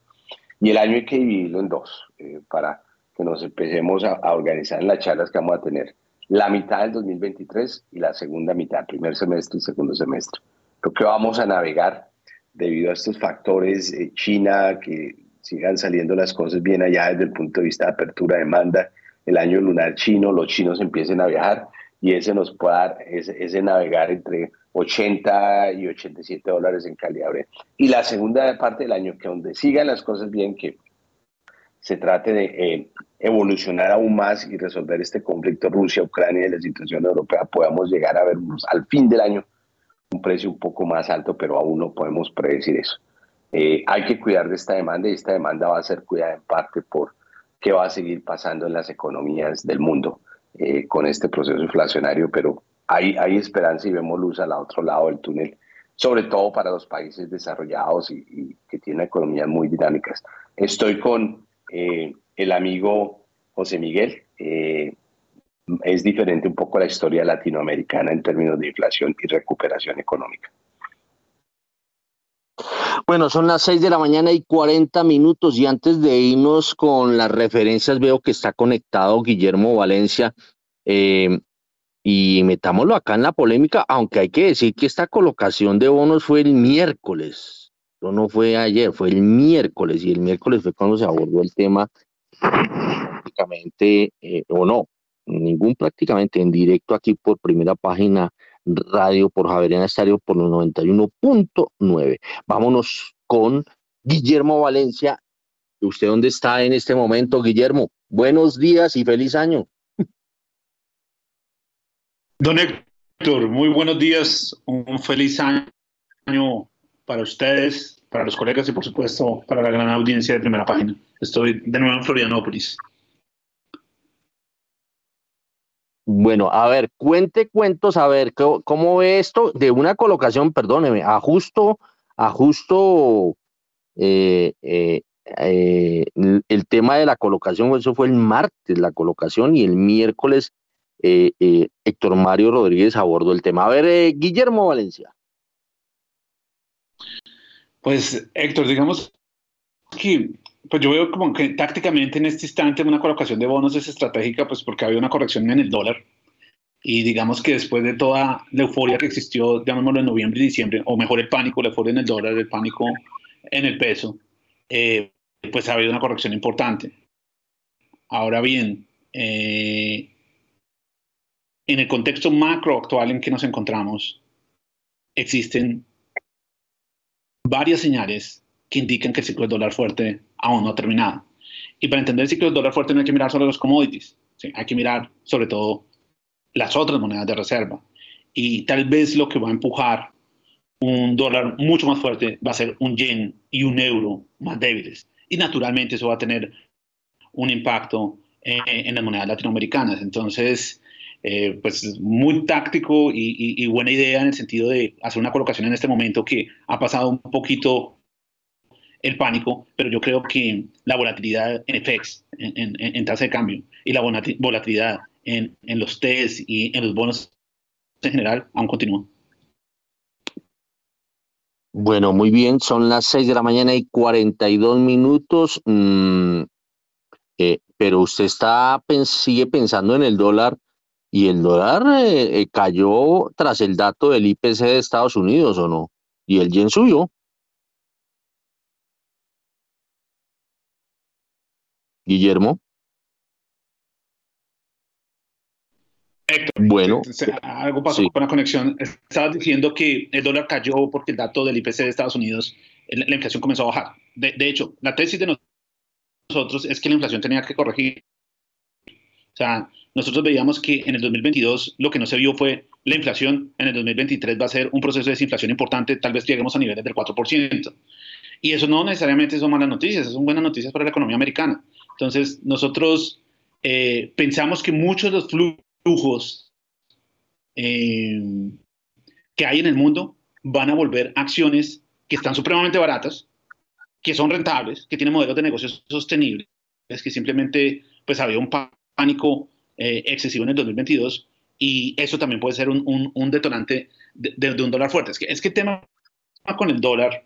Y el año hay que dividirlo en dos eh, para que nos empecemos a, a organizar en las charlas que vamos a tener la mitad del 2023 y la segunda mitad, primer semestre y segundo semestre. Creo que vamos a navegar debido a estos factores, eh, China, que sigan saliendo las cosas bien allá desde el punto de vista de apertura, demanda, el año lunar chino, los chinos empiecen a viajar y ese nos puede dar ese, navegar entre 80 y 87 dólares en calidad Y la segunda parte del año, que donde sigan las cosas bien, que se trate de eh, evolucionar aún más y resolver este conflicto Rusia-Ucrania y la situación europea, podamos llegar a ver al fin del año un precio un poco más alto, pero aún no podemos predecir eso. Eh, hay que cuidar de esta demanda y esta demanda va a ser cuidada en parte por qué va a seguir pasando en las economías del mundo eh, con este proceso inflacionario, pero hay, esperanza y vemos luz al otro lado del túnel, sobre todo para los países desarrollados y, que tienen economías muy dinámicas. Estoy con eh, el amigo José Miguel. Es diferente un poco la historia latinoamericana en términos de inflación y recuperación económica. Bueno, son las 6 de la mañana y 40 minutos y antes de irnos con las referencias veo que está conectado Guillermo Valencia eh, y metámoslo acá en la polémica, aunque hay que decir que esta colocación de bonos fue el miércoles, no fue ayer, fue el miércoles, y el miércoles fue cuando se abordó el tema prácticamente, eh, o no, ningún prácticamente en directo aquí por primera página radio por Javeriana Estadio por los 91.9. Vámonos con Guillermo Valencia. ¿Usted dónde está en este momento, Guillermo? Buenos días y feliz año. Don Héctor, muy buenos días, un feliz año para ustedes, para los colegas y por supuesto para la gran audiencia de primera página. Estoy de nuevo en Florianópolis. Bueno, a ver, cuente cuentos, a ver, ¿cómo, ve esto de una colocación, perdóneme, ajusto, ajusto eh, eh, eh, el tema de la colocación, eso fue el martes la colocación y el miércoles Héctor Mario Rodríguez abordó el tema. A ver, Guillermo Valencia. Pues Héctor, digamos que pues yo veo como que tácticamente en este instante una colocación de bonos es estratégica, pues porque había una corrección en el dólar. Y digamos que después de toda la euforia que existió, llamémoslo en noviembre y diciembre, o mejor el pánico, la euforia en el dólar, el pánico en el peso, eh, pues ha habido una corrección importante. Ahora bien, eh, en el contexto macro actual en que nos encontramos, existen varias señales que indican que el ciclo del dólar fuerte aún no ha terminado. Y para entender el ciclo del dólar fuerte no hay que mirar solo los commodities, hay que mirar sobre todo las otras monedas de reserva. Y tal vez lo que va a empujar un dólar mucho más fuerte va a ser un yen y un euro más débiles. Y naturalmente eso va a tener un impacto en las monedas latinoamericanas. Entonces, eh, pues muy táctico y, buena idea en el sentido de hacer una colocación en este momento que ha pasado un poquito el pánico, pero yo creo que la volatilidad en FX, en, tasa de cambio, y la volatilidad en, los TES y en los bonos en general aún continúa. Bueno, muy bien, son las 6 de la mañana y 42 minutos, mm, eh, pero usted está, sigue pensando en el dólar y el dólar eh, eh, cayó tras el dato del IPC de Estados Unidos, ¿o no? Y el yen subió. Guillermo. Héctor, bueno, algo pasó con la conexión. Estabas diciendo que el dólar cayó porque el dato del IPC de Estados Unidos, la inflación comenzó a bajar. De, hecho, la tesis de nosotros es que la inflación tenía que corregir. O sea, nosotros veíamos que en el 2022 lo que no se vio fue la inflación. En el 2023 va a ser un proceso de desinflación importante, tal vez lleguemos a niveles del 4%. Y eso no necesariamente son malas noticias, son buenas noticias para la economía americana. Entonces, nosotros eh, pensamos que muchos de los flujos eh, que hay en el mundo van a volver acciones que están supremamente baratas, que son rentables, que tienen modelos de negocios sostenibles, es que simplemente pues había un pánico eh, excesivo en el 2022 y eso también puede ser un, un, detonante de, de, un dólar fuerte. Es que, es que el tema con el dólar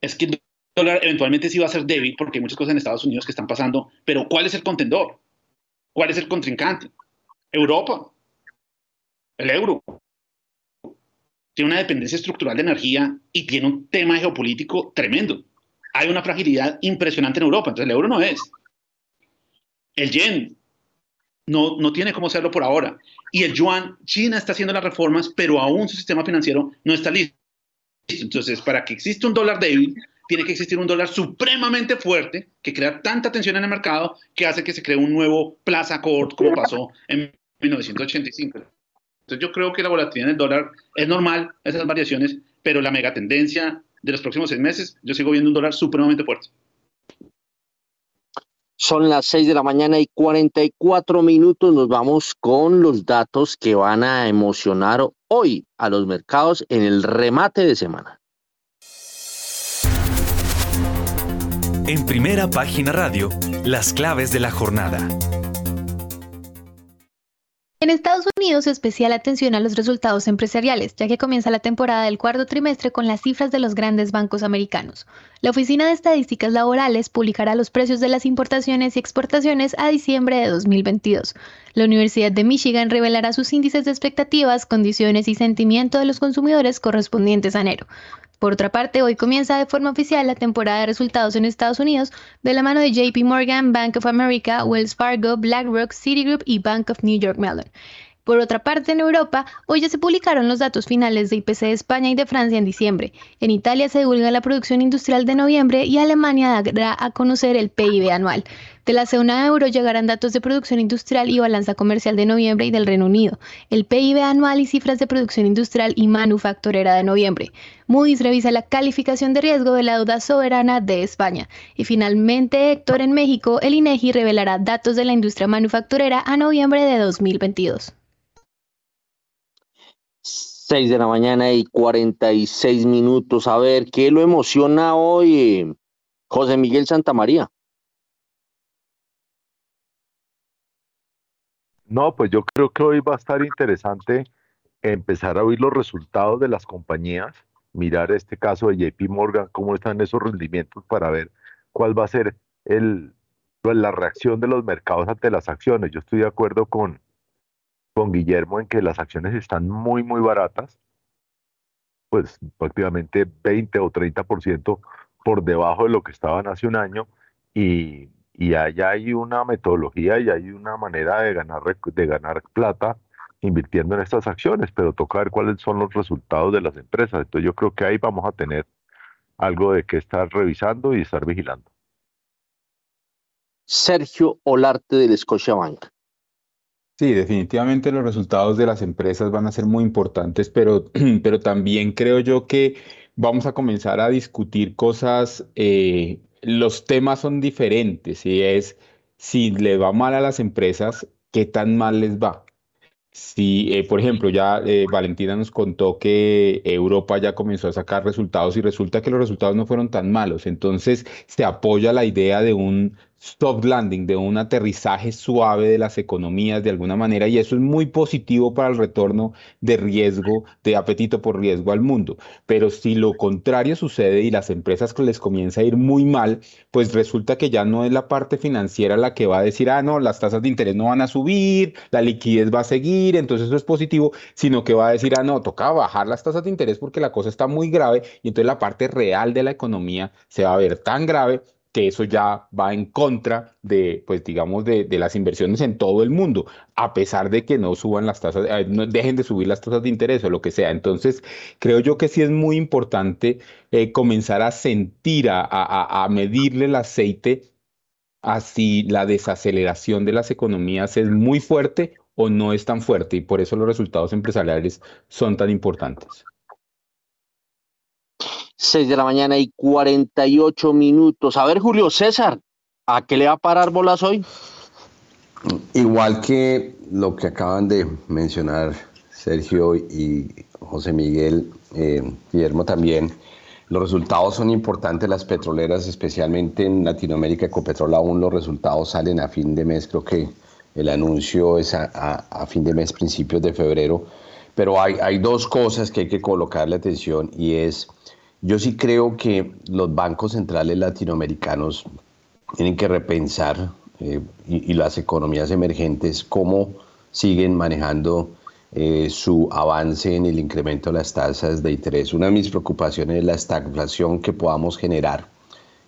es que el dólar eventualmente sí va a ser débil porque hay muchas cosas en Estados Unidos que están pasando, pero ¿cuál es el contendor? ¿Cuál es el contrincante? Europa, el euro. Tiene una dependencia estructural de energía y tiene un tema geopolítico tremendo. Hay una fragilidad impresionante en Europa, entonces el euro no es. El yen no, no tiene cómo hacerlo por ahora. Y el yuan, China está haciendo las reformas, pero aún su sistema financiero no está listo. Entonces, para que exista un dólar débil, tiene que existir un dólar supremamente fuerte que crea tanta tensión en el mercado que hace que se cree un nuevo Plaza Accord como pasó en 1985. Entonces yo creo que la volatilidad en el dólar es normal, esas variaciones, pero la megatendencia de los próximos seis meses, yo sigo viendo un dólar supremamente fuerte. Son las 6 de la mañana y 44 minutos. Nos vamos con los datos que van a emocionar hoy a los mercados en el remate de semana. En primera página radio, las claves de la jornada. En Estados Unidos, especial atención a los resultados empresariales, ya que comienza la temporada del cuarto trimestre con las cifras de los grandes bancos americanos. La Oficina de Estadísticas Laborales publicará los precios de las importaciones y exportaciones a diciembre de 2022. La Universidad de Michigan revelará sus índices de expectativas, condiciones y sentimiento de los consumidores correspondientes a enero. Por otra parte, hoy comienza de forma oficial la temporada de resultados en Estados Unidos de la mano de JP Morgan, Bank of America, Wells Fargo, BlackRock, Citigroup y Bank of New York Mellon. Por otra parte, en Europa, hoy ya se publicaron los datos finales de IPC de España y de Francia en diciembre. En Italia se divulga la producción industrial de noviembre y Alemania dará a conocer el PIB anual. De la zona euro llegarán datos de producción industrial y balanza comercial de noviembre y del Reino Unido, el PIB anual y cifras de producción industrial y manufacturera de noviembre. Moody's revisa la calificación de riesgo de la deuda soberana de España. Y finalmente, Héctor, en México, el INEGI revelará datos de la industria manufacturera a noviembre de 2022. 6 de la mañana y 46 minutos. A ver, ¿qué lo emociona hoy José Miguel Santamaría? No, pues yo creo que hoy va a estar interesante empezar a oír los resultados de las compañías, mirar este caso de JP Morgan, cómo están esos rendimientos para ver cuál va a ser la reacción de los mercados ante las acciones. Yo estoy de acuerdo con, con Guillermo en que las acciones están muy, muy baratas, pues prácticamente 20 o 30% por debajo de lo que estaban hace un año y, allá hay una metodología y hay una manera de ganar, de ganar plata invirtiendo en estas acciones, pero toca ver cuáles son los resultados de las empresas. Entonces yo creo que ahí vamos a tener algo de que estar revisando y estar vigilando. Sergio Olarte del Scotiabank. Sí, definitivamente los resultados de las empresas van a ser muy importantes, pero, pero también creo yo que vamos a comenzar a discutir cosas eh, los temas son diferentes y es si le va mal a las empresas, ¿qué tan mal les va? Si, eh, por ejemplo, ya eh, Valentina nos contó que Europa ya comenzó a sacar resultados y resulta que los resultados no fueron tan malos, entonces se apoya la idea de un soft landing, de un aterrizaje suave de las economías de alguna manera, y eso es muy positivo para el retorno de riesgo, de apetito por riesgo al mundo. Pero si lo contrario sucede y las empresas les comienza a ir muy mal, pues resulta que ya no es la parte financiera la que va a decir, ah, no, las tasas de interés no van a subir, la liquidez va a seguir, entonces eso es positivo, sino que va a decir, ah, no, toca bajar las tasas de interés porque la cosa está muy grave, y entonces la parte real de la economía se va a ver tan grave que eso ya va en contra de, pues digamos, de, las inversiones en todo el mundo, a pesar de que no suban las tasas, eh, no dejen de subir las tasas de interés o lo que sea. Entonces, creo yo que sí es muy importante eh, comenzar a sentir, a, a, medirle el aceite a si la desaceleración de las economías es muy fuerte o no es tan fuerte, y por eso los resultados empresariales son tan importantes. 6 de la mañana y 48 minutos. A ver, Julio César, ¿a qué le va a parar bolas hoy? Igual que lo que acaban de mencionar Sergio y José Miguel, eh, Guillermo también, los resultados son importantes, las petroleras, especialmente en Latinoamérica, Ecopetrol aún los resultados salen a fin de mes, creo que el anuncio es a, a fin de mes, principios de febrero, pero hay, hay dos cosas que hay que colocarle atención y es yo sí creo que los bancos centrales latinoamericanos tienen que repensar eh, y, las economías emergentes cómo siguen manejando eh, su avance en el incremento de las tasas de interés. Una de mis preocupaciones es la estagflación que podamos generar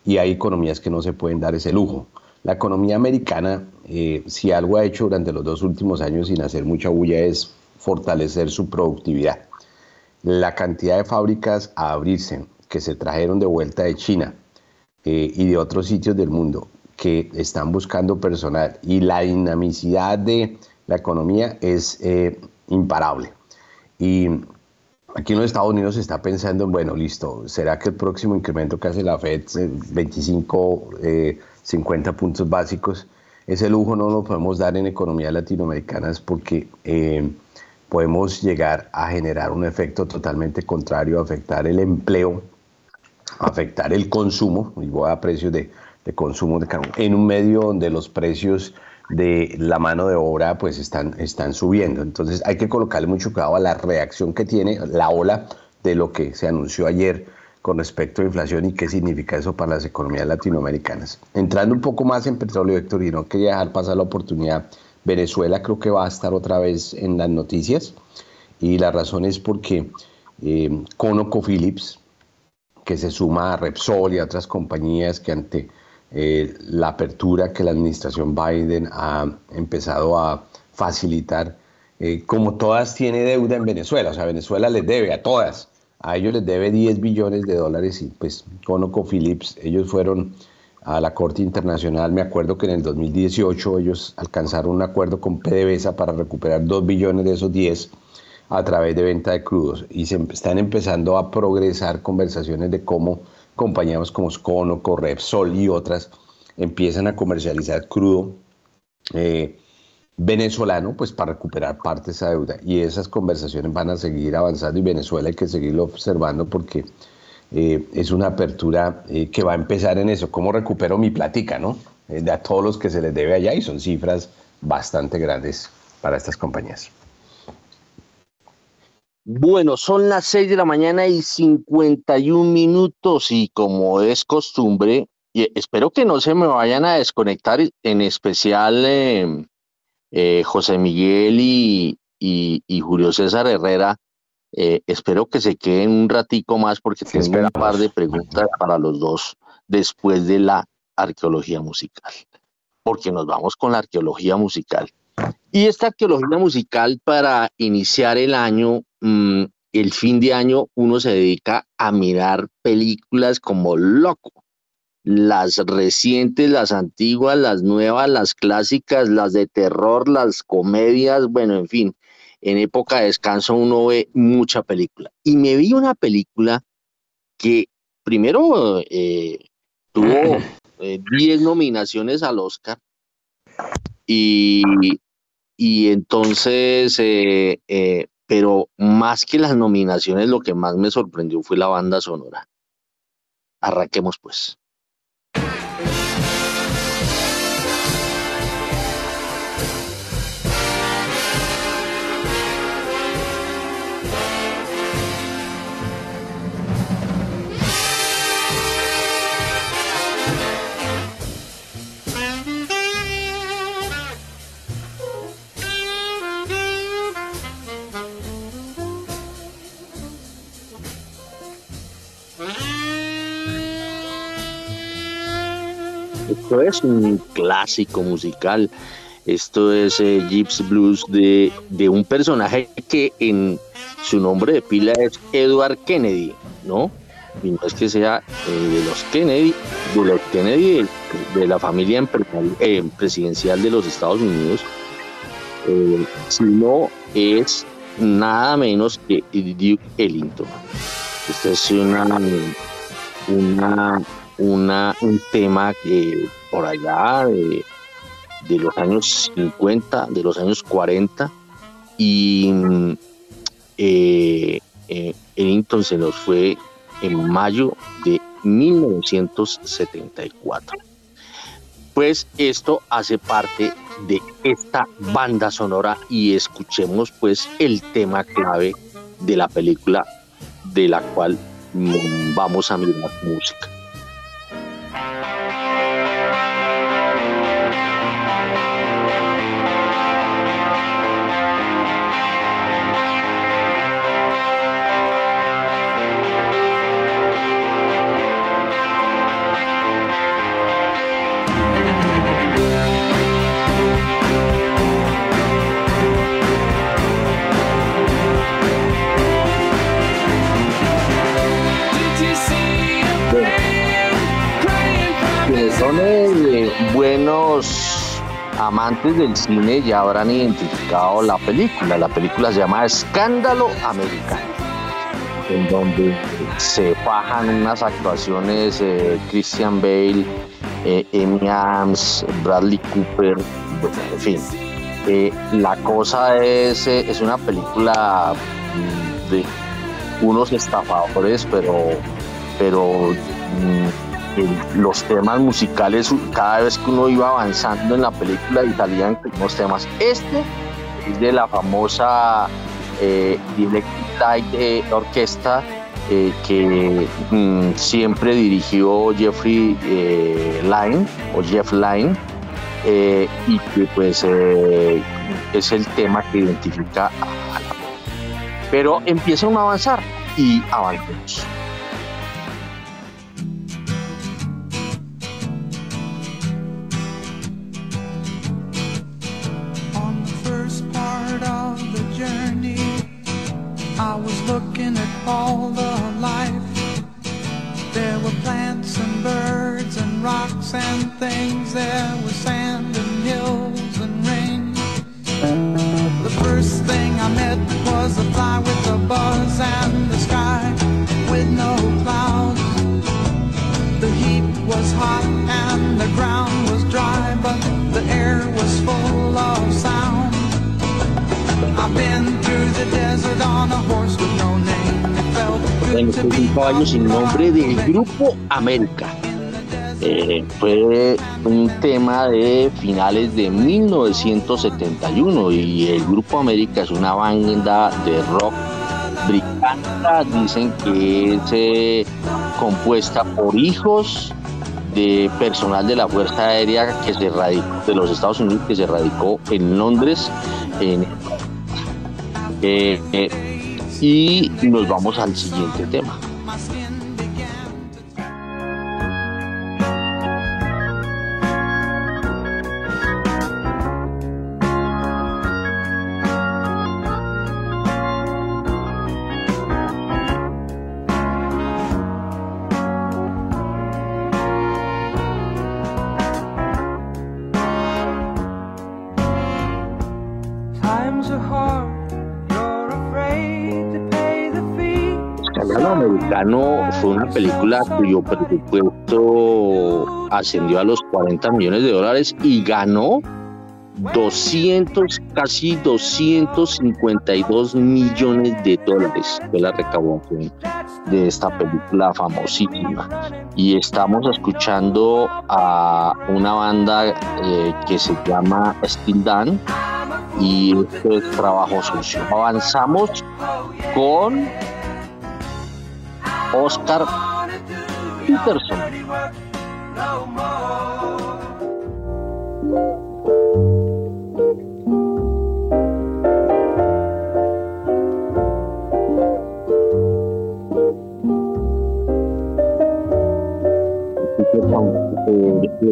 y hay economías que no se pueden dar ese lujo. La economía americana, eh, si algo ha hecho durante los dos últimos años sin hacer mucha bulla, es fortalecer su productividad la cantidad de fábricas a abrirse que se trajeron de vuelta de China eh, y de otros sitios del mundo que están buscando personal y la dinamicidad de la economía es eh, imparable. Y aquí en los Estados Unidos se está pensando en, bueno, listo, ¿será que el próximo incremento que hace la Fed, 25, eh, 50 puntos básicos, ese lujo no lo podemos dar en economías latinoamericanas porque podemos llegar a generar un efecto totalmente contrario, afectar el empleo, afectar el consumo, y voy a precios de, consumo de carbón, en un medio donde los precios de la mano de obra pues están, están subiendo. Entonces hay que colocarle mucho cuidado a la reacción que tiene la ola de lo que se anunció ayer con respecto a inflación y qué significa eso para las economías latinoamericanas. Entrando un poco más en petróleo, Héctor, y no quería dejar pasar la oportunidad Venezuela creo que va a estar otra vez en las noticias y la razón es porque eh, ConocoPhillips, que se suma a Repsol y a otras compañías que ante eh, la apertura que la administración Biden ha empezado a facilitar, eh, como todas tiene deuda en Venezuela, o sea, Venezuela les debe a todas, a ellos les debe 10 billones de dólares y pues ConocoPhillips, ellos fueron a la Corte Internacional. Me acuerdo que en el 2018 ellos alcanzaron un acuerdo con PDVSA para recuperar 2 billones de esos 10 a través de venta de crudos y se están empezando a progresar conversaciones de cómo compañías como Scono, Correpsol y otras empiezan a comercializar crudo eh, venezolano pues para recuperar parte de esa deuda y esas conversaciones van a seguir avanzando y Venezuela hay que seguirlo observando porque eh, es una apertura eh, que va a empezar en eso, cómo recupero mi platica, ¿no? Eh, a todos los que se les debe allá y son cifras bastante grandes para estas compañías. Bueno, son las 6 de la mañana y 51 minutos y como es costumbre, espero que no se me vayan a desconectar, en especial José Miguel y Julio César Herrera, eh, espero que se queden un ratico más porque tengo un par de preguntas para los dos después de la arqueología musical, porque nos vamos con la arqueología musical. Y esta arqueología musical para iniciar el año, mm, el fin de año, uno se dedica a mirar películas como loco. Las recientes, las antiguas, las nuevas, las clásicas, las de terror, las comedias, bueno, en fin en época de descanso uno ve mucha película. Y me vi una película que primero eh, tuvo 10 nominaciones al Oscar y, y entonces, pero más que las nominaciones, lo que más me sorprendió fue la banda sonora. Arranquemos pues. Esto es un clásico musical. Esto es eh, Gypsy Blues de, de, un personaje que en su nombre de pila es Edward Kennedy, ¿no? Y no es que sea eh, de los Kennedy, de los Kennedy, de, la familia eh, presidencial de los Estados Unidos, sino es nada menos que Duke Ellington. Esta es una, una una, un tema que por allá de, los años 50, de los años 40, y eh, eh, se nos fue en mayo de 1974. Pues esto hace parte de esta banda sonora y escuchemos pues el tema clave de la película de la cual mm, vamos a mirar música. Amantes del cine ya habrán identificado la película. La película se llama Escándalo Americano, en donde se bajan unas actuaciones eh, Christian Bale, eh, Amy Adams, Bradley Cooper, en fin. Eh, la cosa es, es una película mm, de unos estafadores, pero, pero mm, los temas musicales cada vez que uno iba avanzando en la película y salían unos temas. Este es de la famosa eh, Light eh, Orquesta eh, que mm, siempre dirigió Jeffrey eh, Line o Jeff Line y que pues es el tema que identifica a la pero empieza a avanzar y avancemos. All the life. There were plants and birds and rocks and things. There was sand and hills and rain. The first thing I met was a fly with a buzz and the sky with no clouds. The heat was hot and the ground was dry, but the air was full of sound. Bueno, este es un caballo sin nombre del Grupo América. Eh, fue un tema de finales de 1971 y el Grupo América es una banda de rock británica, dicen que es eh, compuesta por hijos de personal de la Fuerza Aérea que se radicó, de los Estados Unidos que se radicó en Londres. En, eh, y nos vamos al siguiente tema. Fue una película cuyo presupuesto ascendió a los 40 millones de dólares y ganó 200, casi 252 millones de dólares fue la recaudación de esta película famosísima. Y estamos escuchando a una banda eh, que se llama Still Dan y este es trabajo sucio. Avanzamos con Oscar Peterson.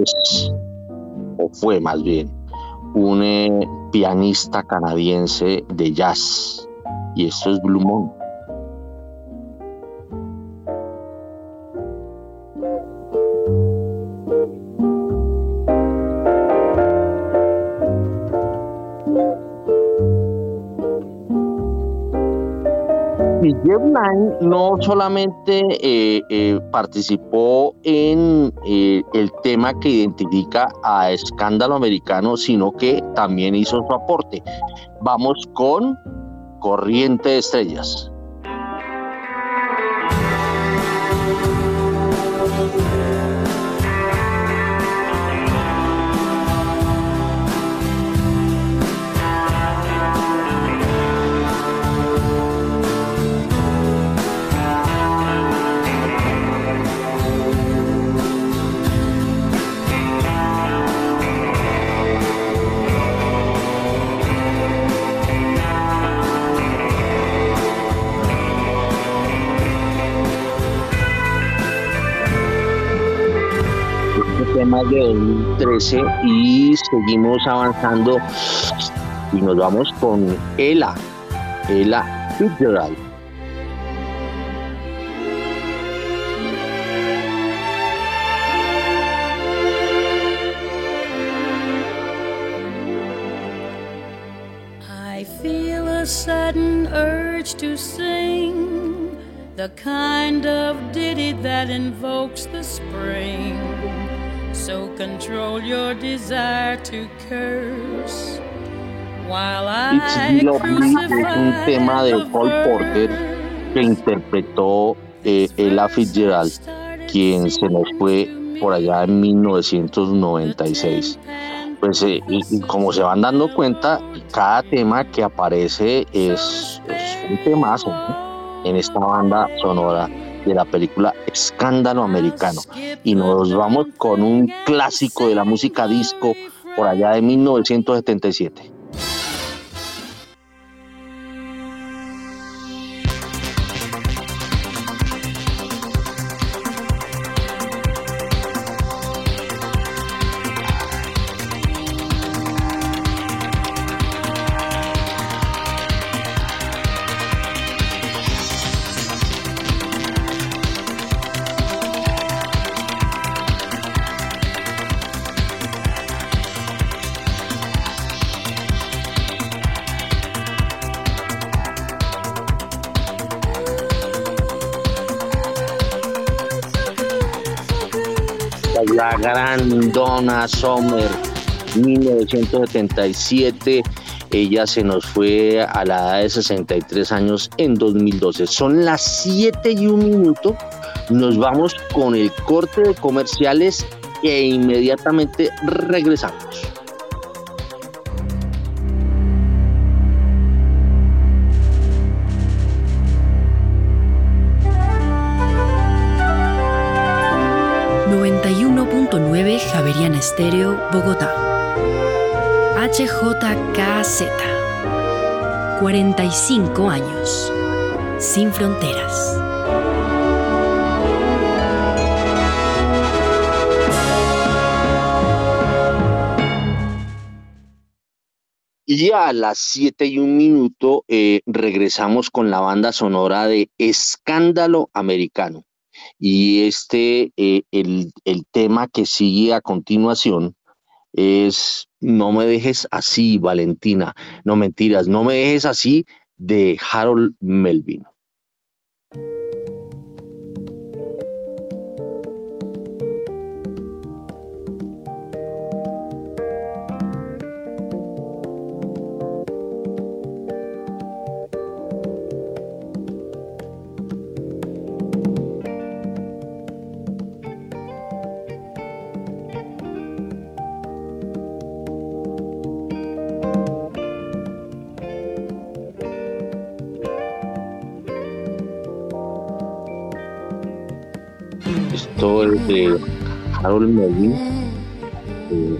es, o fue más bien, un eh, pianista canadiense de jazz. Y esto es Blue Moon. Jeff no solamente eh, eh, participó en eh, el tema que identifica a Escándalo Americano, sino que también hizo su aporte. Vamos con Corriente de Estrellas. Tema de 2013 y seguimos avanzando y nos vamos con Ella, Ella Fitzgerald. I feel a sudden urge to sing the kind of ditty that invokes the spring. So control your desire to curse while I es un tema de Paul Porter que interpretó eh, Ella Fitzgerald, quien se nos fue por allá en 1996. Pues eh, y, y como se van dando cuenta, cada tema que aparece es, es un temazo ¿no? en esta banda sonora de la película Escándalo Americano. Y nos vamos con un clásico de la música disco por allá de 1977. Gran Donna Summer, 1977. Ella se nos fue a la edad de 63 años en 2012. Son las 7 y un minuto. Nos vamos con el corte de comerciales e inmediatamente regresamos. Estéreo, Bogotá. HJKZ. 45 años. Sin fronteras. Y a las 7 y un minuto eh, regresamos con la banda sonora de Escándalo Americano. Y este, eh, el, el tema que sigue a continuación es No me dejes así, Valentina. No mentiras, no me dejes así de Harold Melvin. Es de Harold Melvin. eh,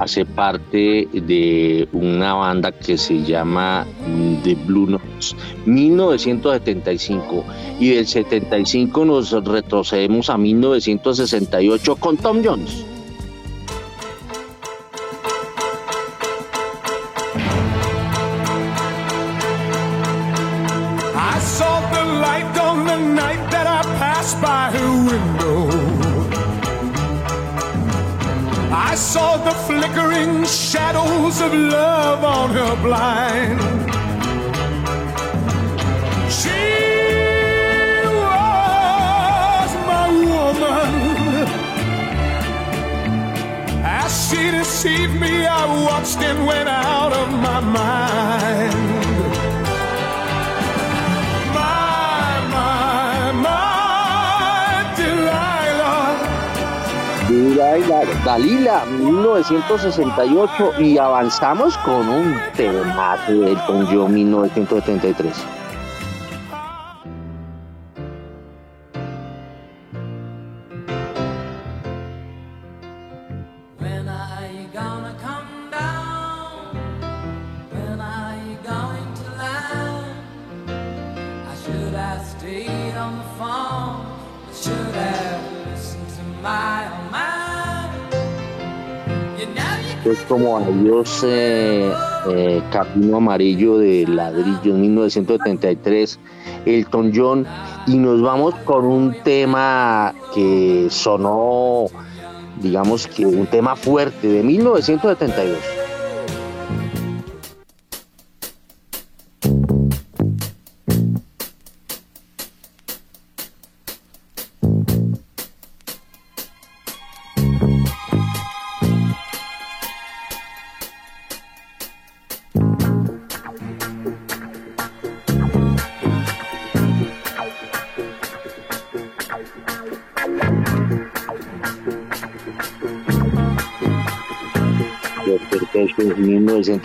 hace parte de una banda que se llama mm, The Blue Notes 1975 y del 75 nos retrocedemos a 1968 con Tom Jones. Dalila 1968 y avanzamos con un tema de Elton John 1973. Como Adiós eh, eh, Amarillo de Ladrillos 1973, Elton John, y nos vamos con un tema que sonó, digamos que un tema fuerte de 1972.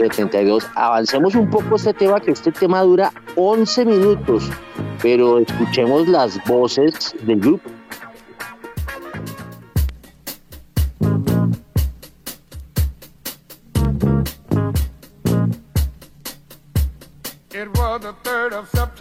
1972. Avancemos un poco este tema, que este tema dura 11 minutos, pero escuchemos las voces del grupo. It was the 3rd of September.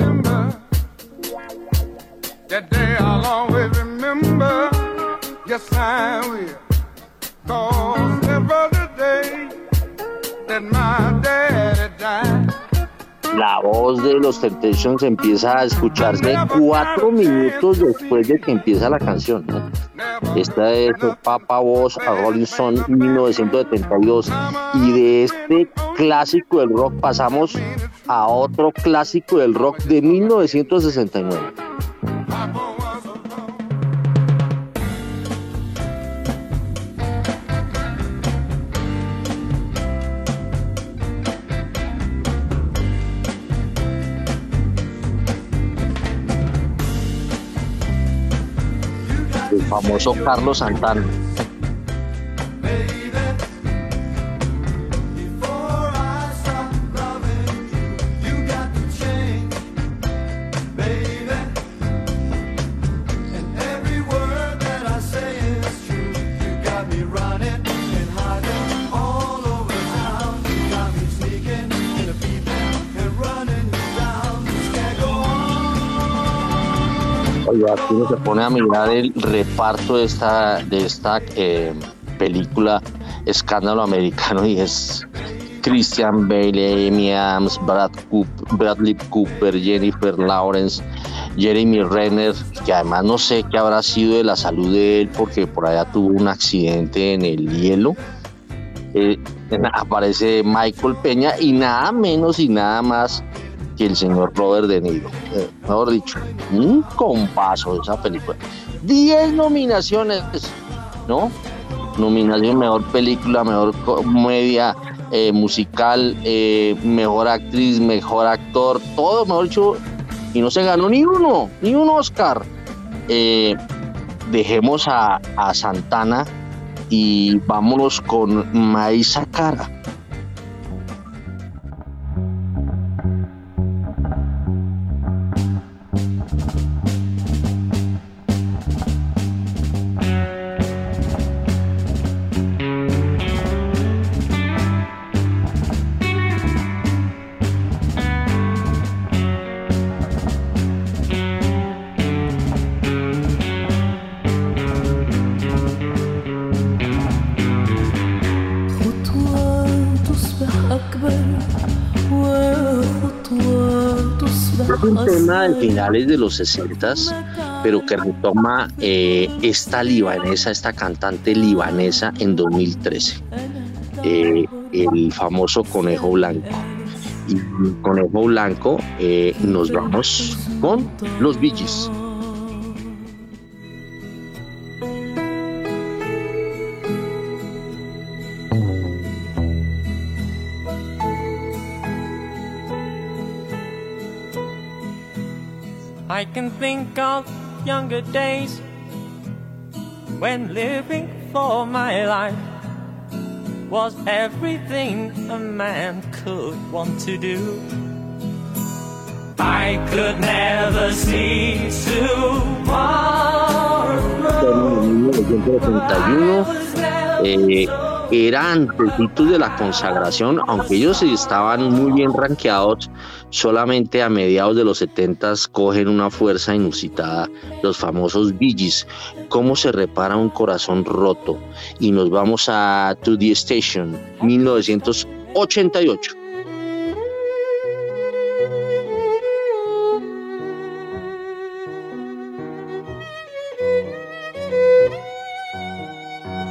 Los Temptations empieza a escucharse cuatro minutos después de que empieza la canción. Esta es Papa Voz a Rolling Stone 1972 y de este clásico del rock pasamos a otro clásico del rock de 1969. Famoso Carlos Santana. Se pone a mirar el reparto de esta, de esta eh, película Escándalo Americano y es Christian Bale, Amy Adams, Brad Coop- Bradley Cooper, Jennifer Lawrence, Jeremy Renner, que además no sé qué habrá sido de la salud de él porque por allá tuvo un accidente en el hielo. Eh, aparece Michael Peña y nada menos y nada más que el señor Robert De Niro. Eh, mejor dicho, un compaso de esa película. 10 nominaciones, ¿no? Nominación mejor película, mejor comedia eh, musical, eh, mejor actriz, mejor actor, todo, mejor dicho, y no se ganó ni uno, ni un Oscar. Dejemos a, a Santana y vámonos con Maísa Cara. De finales de los 60 pero que retoma eh, esta libanesa, esta cantante libanesa en 2013, eh, el famoso Conejo Blanco. Y Conejo Blanco eh, nos vamos con los Billys. I can think of younger days when living for my life was everything a man could want to do. I could never see tomorrow. Era antes de la consagración, aunque ellos estaban muy bien rankeados, solamente a mediados de los 70 cogen una fuerza inusitada, los famosos Bee cómo se repara un corazón roto. Y nos vamos a To The Station, 1988.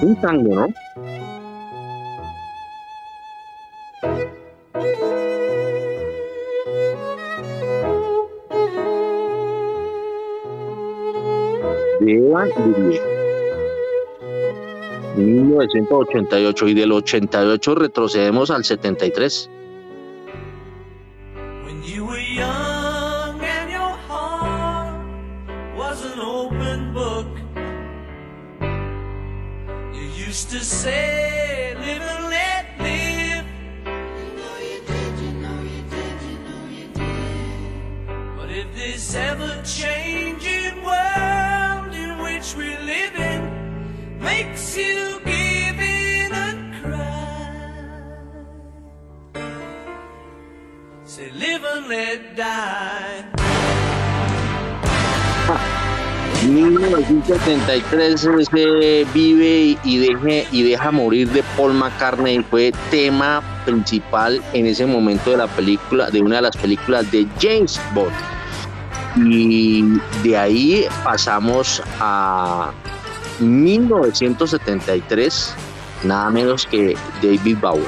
Un tango, ¿no? De Evan 1988 y del 88 retrocedemos al 73. When you 1973 ese vive y deje y deja morir de Paul McCartney fue tema principal en ese momento de la película de una de las películas de James Bond. Y de ahí pasamos a 1973 nada menos que David Bowie.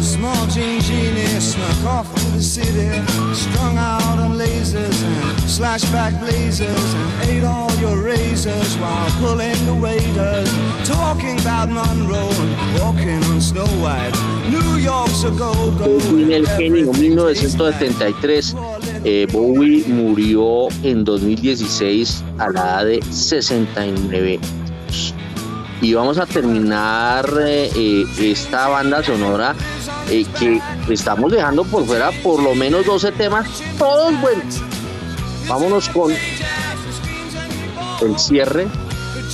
Small jean snuck off to the city, strung out on lasers and slashback blazers, and ate all your razors while pulling the waiters, talking about Monroe en el genio 1973 eh, Bowie murió en 2016 a la edad de 69 años y vamos a terminar eh, eh, esta banda sonora eh, que estamos dejando por fuera por lo menos 12 temas, todos buenos. Vámonos con el cierre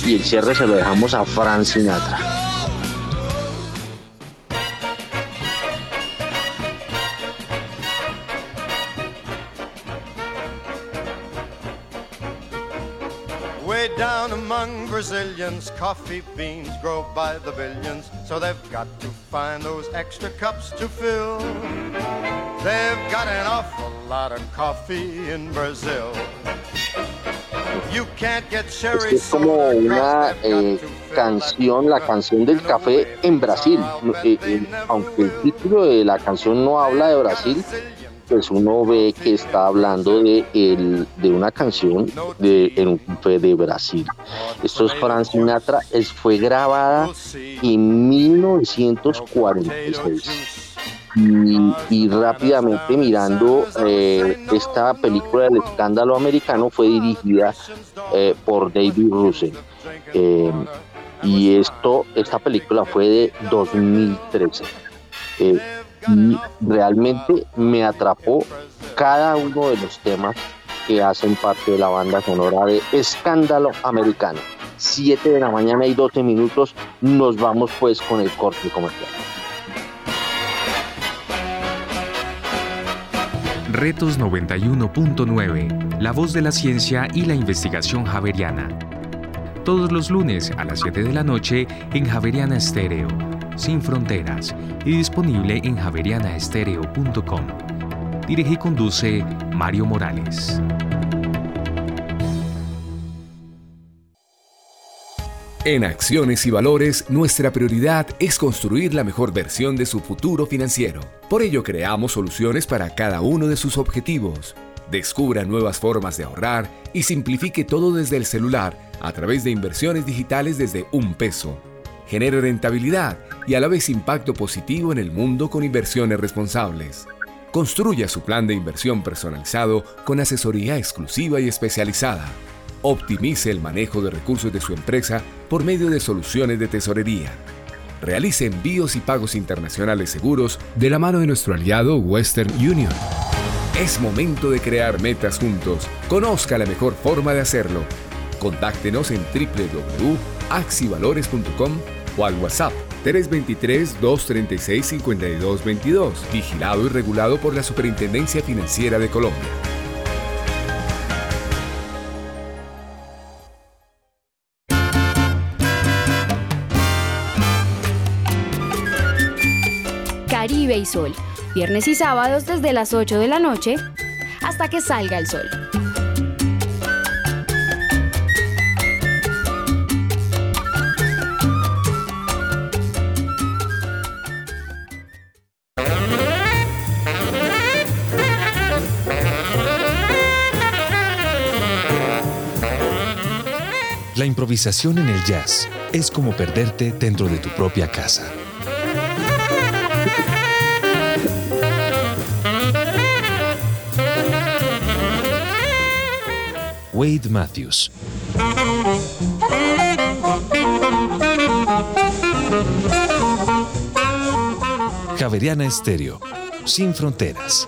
y el cierre se lo dejamos a Frank Sinatra. Brazilians, coffee beans grow by the billions, so they've got to find those extra cups to fill. They've got an awful lot of coffee in Brazil. You can't get cherry es como una eh, canción, la canción del café en Brasil. Eh, eh, aunque el título de la canción no habla de Brasil, pues uno ve que está hablando de, el- de una canción de, en de Brasil. Esto es Frank Sinatra, es, fue grabada en 1946. Y, y rápidamente mirando eh, esta película del escándalo americano fue dirigida eh, por David Russell. Eh, y esto, esta película fue de 2013. Y realmente me atrapó cada uno de los temas que hacen parte de la banda sonora de Escándalo Americano. 7 de la mañana y 12 minutos, nos vamos pues con el corte comercial. Retos 91.9, la voz de la ciencia y la investigación javeriana. Todos los lunes a las 7 de la noche en Javeriana Estéreo, sin fronteras, y disponible en javerianaestereo.com. Dirige y conduce Mario Morales. En Acciones y Valores, nuestra prioridad es construir la mejor versión de su futuro financiero. Por ello, creamos soluciones para cada uno de sus objetivos. Descubra nuevas formas de ahorrar y simplifique todo desde el celular a través de inversiones digitales desde un peso. Genere rentabilidad y a la vez impacto positivo en el mundo con inversiones responsables. Construya su plan de inversión personalizado con asesoría exclusiva y especializada Optimice el manejo de recursos de su empresa por medio de soluciones de tesorería. Realice envíos y pagos internacionales seguros de la mano de nuestro aliado Western Union. Es momento de crear metas juntos. Conozca la mejor forma de hacerlo. Contáctenos en www.axivalores.com o al WhatsApp 323-236-5222, vigilado y regulado por la Superintendencia Financiera de Colombia. Caribe y Sol, viernes y sábados desde las 8 de la noche hasta que salga el sol. La improvisación en el jazz es como perderte dentro de tu propia casa. Wade Matthews. Javeriana Estéreo, sin fronteras.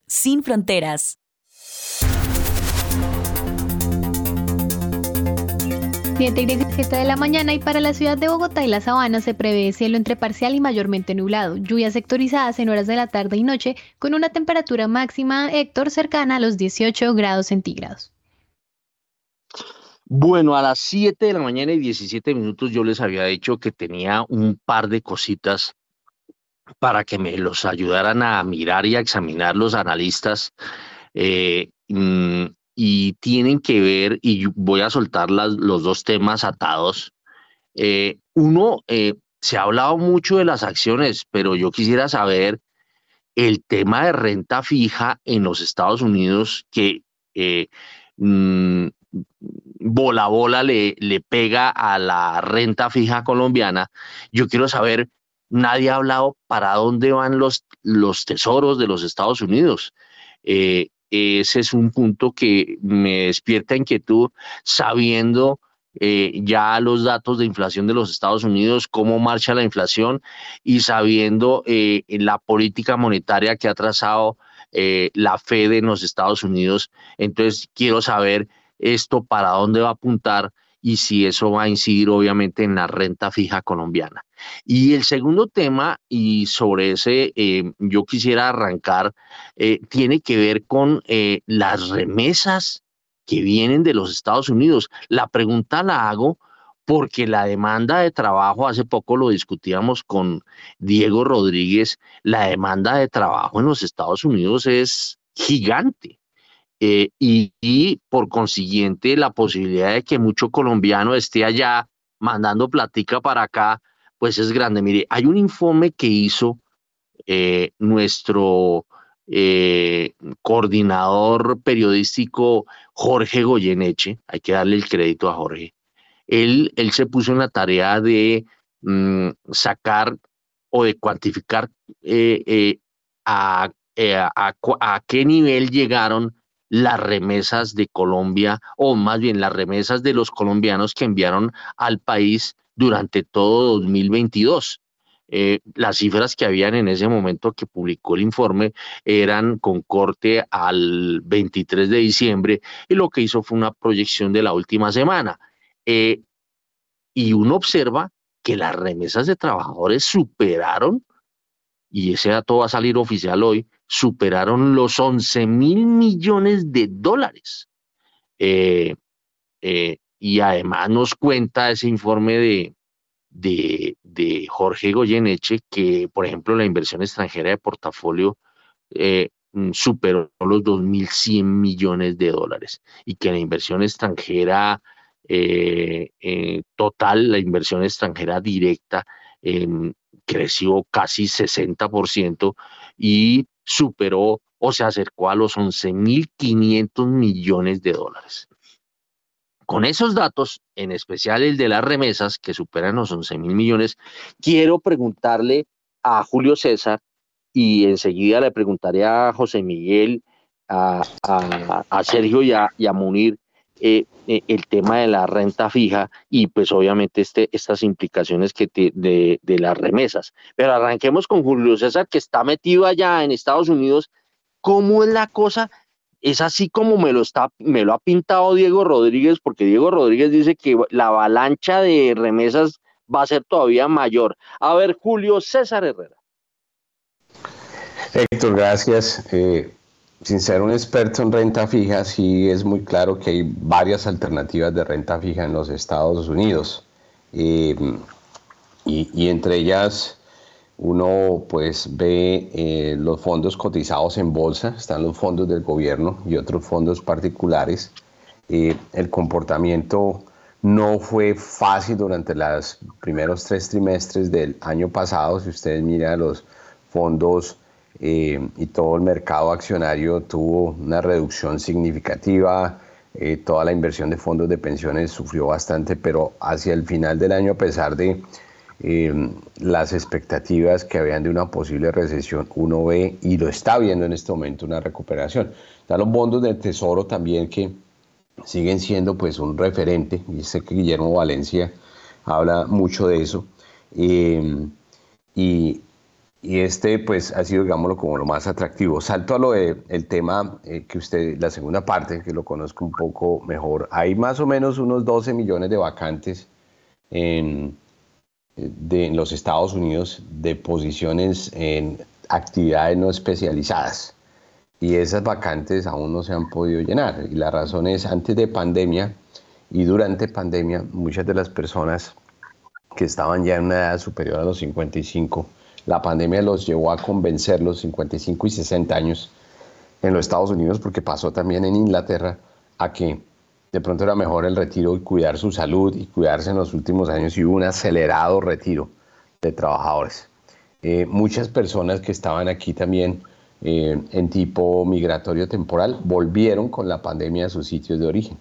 sin fronteras. 7 y 17 de la mañana y para la ciudad de Bogotá y la Sabana se prevé cielo entre parcial y mayormente nublado, lluvias sectorizadas en horas de la tarde y noche con una temperatura máxima, Héctor, cercana a los 18 grados centígrados. Bueno, a las 7 de la mañana y 17 minutos yo les había dicho que tenía un par de cositas para que me los ayudaran a mirar y a examinar los analistas. Eh, mm, y tienen que ver, y voy a soltar las, los dos temas atados. Eh, uno, eh, se ha hablado mucho de las acciones, pero yo quisiera saber el tema de renta fija en los Estados Unidos que mm, bola bola le, le pega a la renta fija colombiana. Yo quiero saber, nadie ha hablado para dónde van los, los tesoros de los Estados Unidos. ese es un punto que me despierta inquietud sabiendo eh, ya los datos de inflación de los Estados Unidos, cómo marcha la inflación y sabiendo eh, la política monetaria que ha trazado eh, la Fed en los Estados Unidos. Entonces, quiero saber esto para dónde va a apuntar y si eso va a incidir obviamente en la renta fija colombiana. Y el segundo tema, y sobre ese yo quisiera arrancar, tiene que ver con las remesas que vienen de los Estados Unidos. La pregunta la hago porque la demanda de trabajo, hace poco lo discutíamos con Diego Rodríguez, la demanda de trabajo en los Estados Unidos es gigante. Eh, y, por consiguiente la posibilidad de que mucho colombiano esté allá mandando platica para acá, pues es grande. Mire, hay un informe que hizo eh, nuestro eh, coordinador periodístico Jorge Goyeneche, hay que darle el crédito a Jorge, él, él se puso en la tarea de mm, sacar o de cuantificar a, a, qué nivel llegaron las remesas de Colombia, o más bien las remesas de los colombianos que enviaron al país durante todo 2022. Eh, las cifras que habían en ese momento que publicó el informe eran con corte al 23 de diciembre y lo que hizo fue una proyección de la última semana. Eh, y uno observa que las remesas de trabajadores superaron, y ese dato va a salir oficial hoy, superaron los 11 mil millones de dólares. Eh, y además nos cuenta ese informe de, de, Jorge Goyeneche, que por ejemplo la inversión extranjera de portafolio eh, mm, superó los 2.100 millones de dólares y que la inversión extranjera eh, eh, total, la inversión extranjera directa, creció casi 60% y superó o se acercó a los 11.500 millones de dólares. Con esos datos, en especial el de las remesas, que superan los 11 mil millones, quiero preguntarle a Julio César y enseguida le preguntaré a José Miguel, a, Sergio y a, Munir eh, eh, el tema de la renta fija y pues obviamente este, estas implicaciones que de, de las remesas. Pero arranquemos con Julio César, que está metido allá en Estados Unidos. ¿Cómo es la cosa es así como me lo, está, me lo ha pintado Diego Rodríguez, porque Diego Rodríguez dice que la avalancha de remesas va a ser todavía mayor. A ver, Julio César Herrera. Héctor, gracias. Eh, sin ser un experto en renta fija, sí es muy claro que hay varias alternativas de renta fija en los Estados Unidos. Eh, y, entre ellas uno pues ve eh, los fondos cotizados en bolsa, están los fondos del gobierno y otros fondos particulares. Eh, el comportamiento no fue fácil durante los primeros tres trimestres del año pasado. Si ustedes miran los fondos eh, y todo el mercado accionario tuvo una reducción significativa. toda la inversión de fondos de pensiones sufrió bastante, pero hacia el final del año, a pesar de Em, las expectativas que habían de una posible recesión, uno ve y lo está viendo en este momento una recuperación. Están los fondos del Tesoro también que siguen siendo pues un referente, y sé que Guillermo Valencia habla mucho de eso. Y, este pues ha sido, digámoslo, como lo más atractivo. Salto a lo del el tema eh, que usted, la segunda parte, que lo conozco un poco mejor. Hay más o menos unos 12 millones de vacantes en, de en los Estados Unidos de posiciones en actividades no especializadas y esas vacantes aún no se han podido llenar y la razón es antes de pandemia y durante pandemia muchas de las personas que estaban ya en una edad superior a los 55 la pandemia los llevó a convencer los 55 y 60 años en los Estados Unidos porque pasó también en Inglaterra a que de pronto era mejor el retiro y cuidar su salud y cuidarse en los últimos años y hubo un acelerado retiro de trabajadores. Eh, muchas personas que estaban aquí también eh, en tipo migratorio temporal volvieron con la pandemia a sus sitios de origen.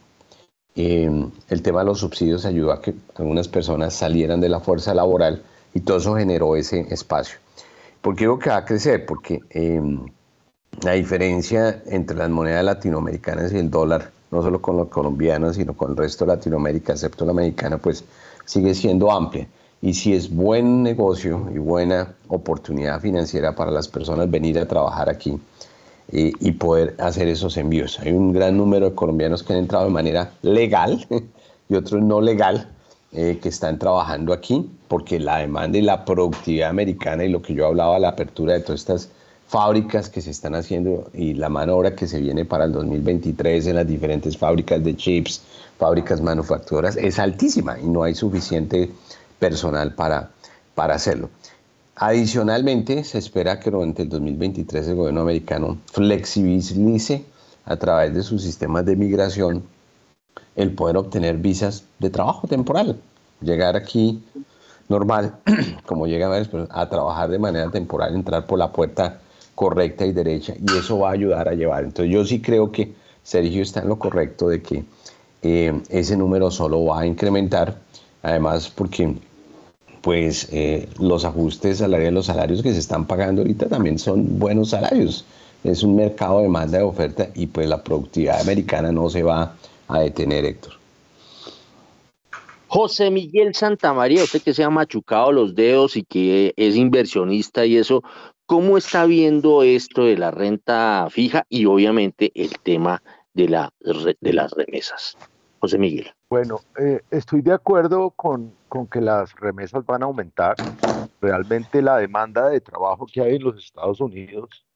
Eh, el tema de los subsidios ayudó a que algunas personas salieran de la fuerza laboral y todo eso generó ese espacio. ¿Por qué digo que va a crecer? Porque la diferencia entre las monedas latinoamericanas y el dólar, no solo con los colombianos, sino con el resto de Latinoamérica, excepto la americana, pues sigue siendo amplia. Y si es buen negocio y buena oportunidad financiera para las personas venir a trabajar aquí eh, y poder hacer esos envíos. Hay un gran número de colombianos que han entrado de manera legal y otros no legal eh, que están trabajando aquí, porque la demanda y la productividad americana y lo que yo hablaba, la apertura de todas estas fábricas que se están haciendo y la mano obra que se viene para el 2023 en las diferentes fábricas de chips, fábricas manufactureras, es altísima y no hay suficiente personal para, para hacerlo. Adicionalmente, se espera que durante el 2023 el gobierno americano flexibilice a través de sus sistemas de migración el poder obtener visas de trabajo temporal. Llegar aquí normal, como llegan a trabajar de manera temporal, entrar por la puerta correcta y derecha y eso va a ayudar a llevar. Entonces yo sí creo que Sergio está en lo correcto de que eh, ese número solo va a incrementar, además porque pues eh, los ajustes salariales, los salarios que se están pagando ahorita también son buenos salarios. Es un mercado de demanda de oferta y pues la productividad americana no se va a detener, Héctor. José Miguel Santamaría, usted que se ha machucado los dedos y que es inversionista y eso, ¿Cómo está viendo esto de la renta fija y obviamente el tema de, la, de las remesas? José Miguel. Bueno, eh, estoy de acuerdo con, con que las remesas van a aumentar. Realmente la demanda de trabajo que hay en los Estados Unidos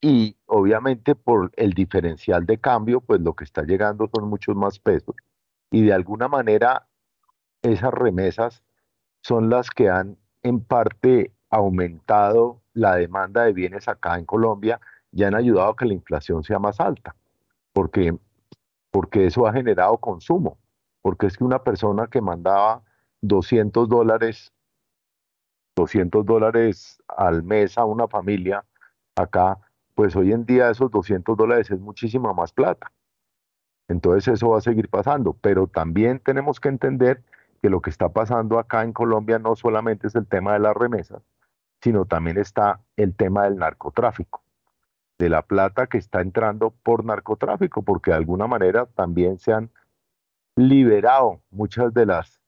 y obviamente por el diferencial de cambio, pues lo que está llegando son muchos más pesos. Y de alguna manera esas remesas son las que han en parte aumentado la demanda de bienes acá en Colombia ya han ayudado a que la inflación sea más alta, porque, porque eso ha generado consumo, porque es que una persona que mandaba 200 dólares, 200 dólares al mes a una familia acá, pues hoy en día esos 200 dólares es muchísima más plata. Entonces eso va a seguir pasando, pero también tenemos que entender que lo que está pasando acá en Colombia no solamente es el tema de las remesas, sino también está el tema del narcotráfico, de la plata que está entrando por narcotráfico, porque de alguna manera también se han liberado muchas de las